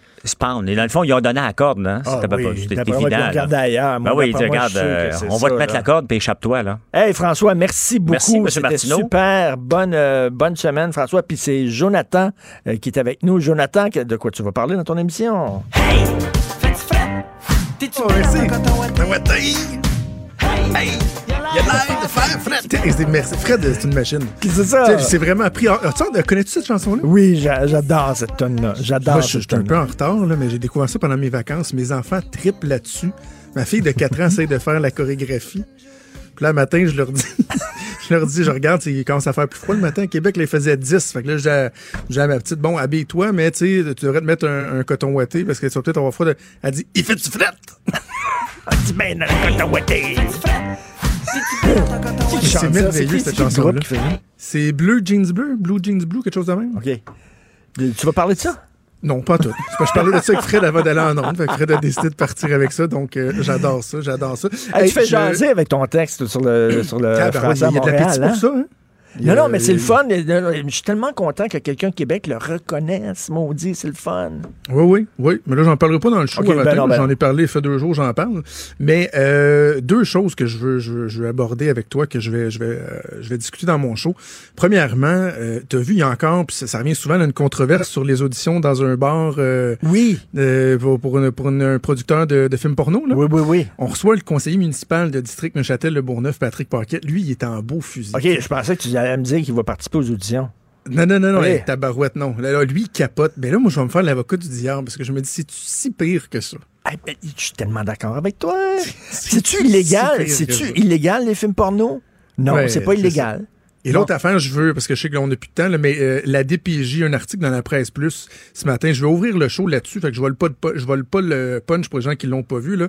[SPEAKER 12] Et dans le fond, ils ont donné la corde. Hein?
[SPEAKER 1] Ah
[SPEAKER 12] C'était pas-
[SPEAKER 1] oui, moi,
[SPEAKER 12] évident. là.
[SPEAKER 1] regardé ailleurs. Moi,
[SPEAKER 12] Ben oui, ils regarde,
[SPEAKER 1] que
[SPEAKER 12] euh, on va te mettre
[SPEAKER 1] là.
[SPEAKER 12] la corde, puis échappe-toi. là.
[SPEAKER 1] Hey François, merci beaucoup.
[SPEAKER 12] Merci, M.
[SPEAKER 1] C'était
[SPEAKER 12] Martineau.
[SPEAKER 1] super. Bonne, euh, bonne semaine, François. Puis c'est Jonathan euh, qui est avec nous. Jonathan, de quoi tu vas parler dans ton émission?
[SPEAKER 13] Oh, merci. Hey! Il a l'air de faire Fred. Merci. Fred, c'est une machine.
[SPEAKER 1] C'est ça.
[SPEAKER 13] C'est vraiment pris. en- Tu connais-tu cette chanson-là?
[SPEAKER 1] Oui, j'a- j'adore cette tonne-là. J'adore
[SPEAKER 13] Moi, je suis un peu en retard, là, mais j'ai découvert ça pendant mes vacances. Mes enfants trippent là-dessus. Ma fille de 4 ans essaie de faire la chorégraphie. Puis là, le matin, je leur dis, je leur dis, je regarde, il commence à faire plus froid le matin. À Québec, il faisait 10. Fait que là, j'ai à ma petite, bon, habille-toi, mais tu devrais te mettre un, un coton ouaté parce que tu vas peut-être avoir froid. de- Elle dit, il fait du fret!
[SPEAKER 1] dis ben dans le coton ouaté.
[SPEAKER 13] C'est merveilleux, cette chanson-là. C'est Bleu Jeans Bleu, Blue Jeans Blue, quelque chose de même.
[SPEAKER 1] OK. Tu vas parler de ça?
[SPEAKER 13] Non, pas tout. Je parlais de ça avec Fred avant d'aller en onde. Fred a décidé de partir avec ça, donc euh, j'adore ça, j'adore ça.
[SPEAKER 1] Hey,
[SPEAKER 13] Hey,
[SPEAKER 1] tu fais
[SPEAKER 13] je-
[SPEAKER 1] jaser avec ton texte sur le, sur le
[SPEAKER 13] Ah, ben
[SPEAKER 1] français
[SPEAKER 13] il y a de l'appétit pour
[SPEAKER 1] hein?
[SPEAKER 13] ça, hein? Y
[SPEAKER 1] Non, non, mais c'est le fun. Je suis tellement content que quelqu'un au Québec le reconnaisse, maudit, c'est le fun.
[SPEAKER 13] Oui, oui, oui. Mais là, j'en parlerai pas dans le show à
[SPEAKER 1] ben ben
[SPEAKER 13] j'en ai parlé, il fait deux jours, j'en parle. Mais euh, deux choses que je veux, je, veux, je veux aborder avec toi, que je vais, je vais, euh, je vais discuter dans mon show. Premièrement, euh, tu as vu, il y a encore, puis ça, ça revient souvent, une controverse sur les auditions dans un bar. euh,
[SPEAKER 1] oui.
[SPEAKER 13] pour, pour, une- pour une- un producteur de, de films porno. Là.
[SPEAKER 1] Oui, oui, oui.
[SPEAKER 13] On reçoit le conseiller municipal de district Neuchâtel-Le Bourgneuf, Patrick Paquette. Lui, il est en beau fusil.
[SPEAKER 1] OK, je pensais que tu allais me dire qu'il va participer aux auditions.
[SPEAKER 13] Non, non, non, non, hey, tabarouette, non. Là, lui, il capote. Mais là, moi, je vais me faire l'avocat du diable parce que je me dis, c'est si pire que ça?
[SPEAKER 1] Hey, ben, je suis tellement d'accord avec toi.
[SPEAKER 13] C'est-
[SPEAKER 1] C'est-tu
[SPEAKER 13] c'est
[SPEAKER 1] illégal? C'est-tu illégal, les films porno? Non,
[SPEAKER 13] Ouais,
[SPEAKER 1] c'est pas illégal.
[SPEAKER 13] Et l'autre affaire, je veux, parce que je sais que là, on n'a plus de temps, là, mais euh, la DPJ, un article dans la presse plus ce matin, je vais ouvrir le show là-dessus, fait que je vole pas, je vole pas le punch pour les gens qui l'ont pas vu, là.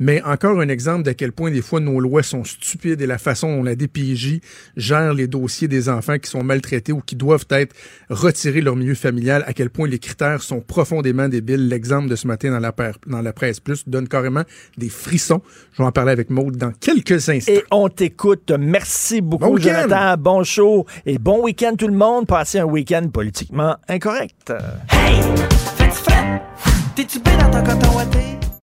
[SPEAKER 13] Mais encore un exemple de quel point des fois nos lois sont stupides et la façon dont la DPJ gère les dossiers des enfants qui sont maltraités ou qui doivent être retirés de leur milieu familial, à quel point les critères sont profondément débiles. L'exemple de ce matin dans la, dans la presse plus donne carrément des frissons. Je vais en parler avec Maude dans quelques instants.
[SPEAKER 1] Et on t'écoute. Merci beaucoup,
[SPEAKER 13] Bon.
[SPEAKER 1] Jonathan. Bon show et bon week-end tout le monde. Passez un week-end politiquement incorrect.
[SPEAKER 14] T'es-tu bien dans ton coton ouaté?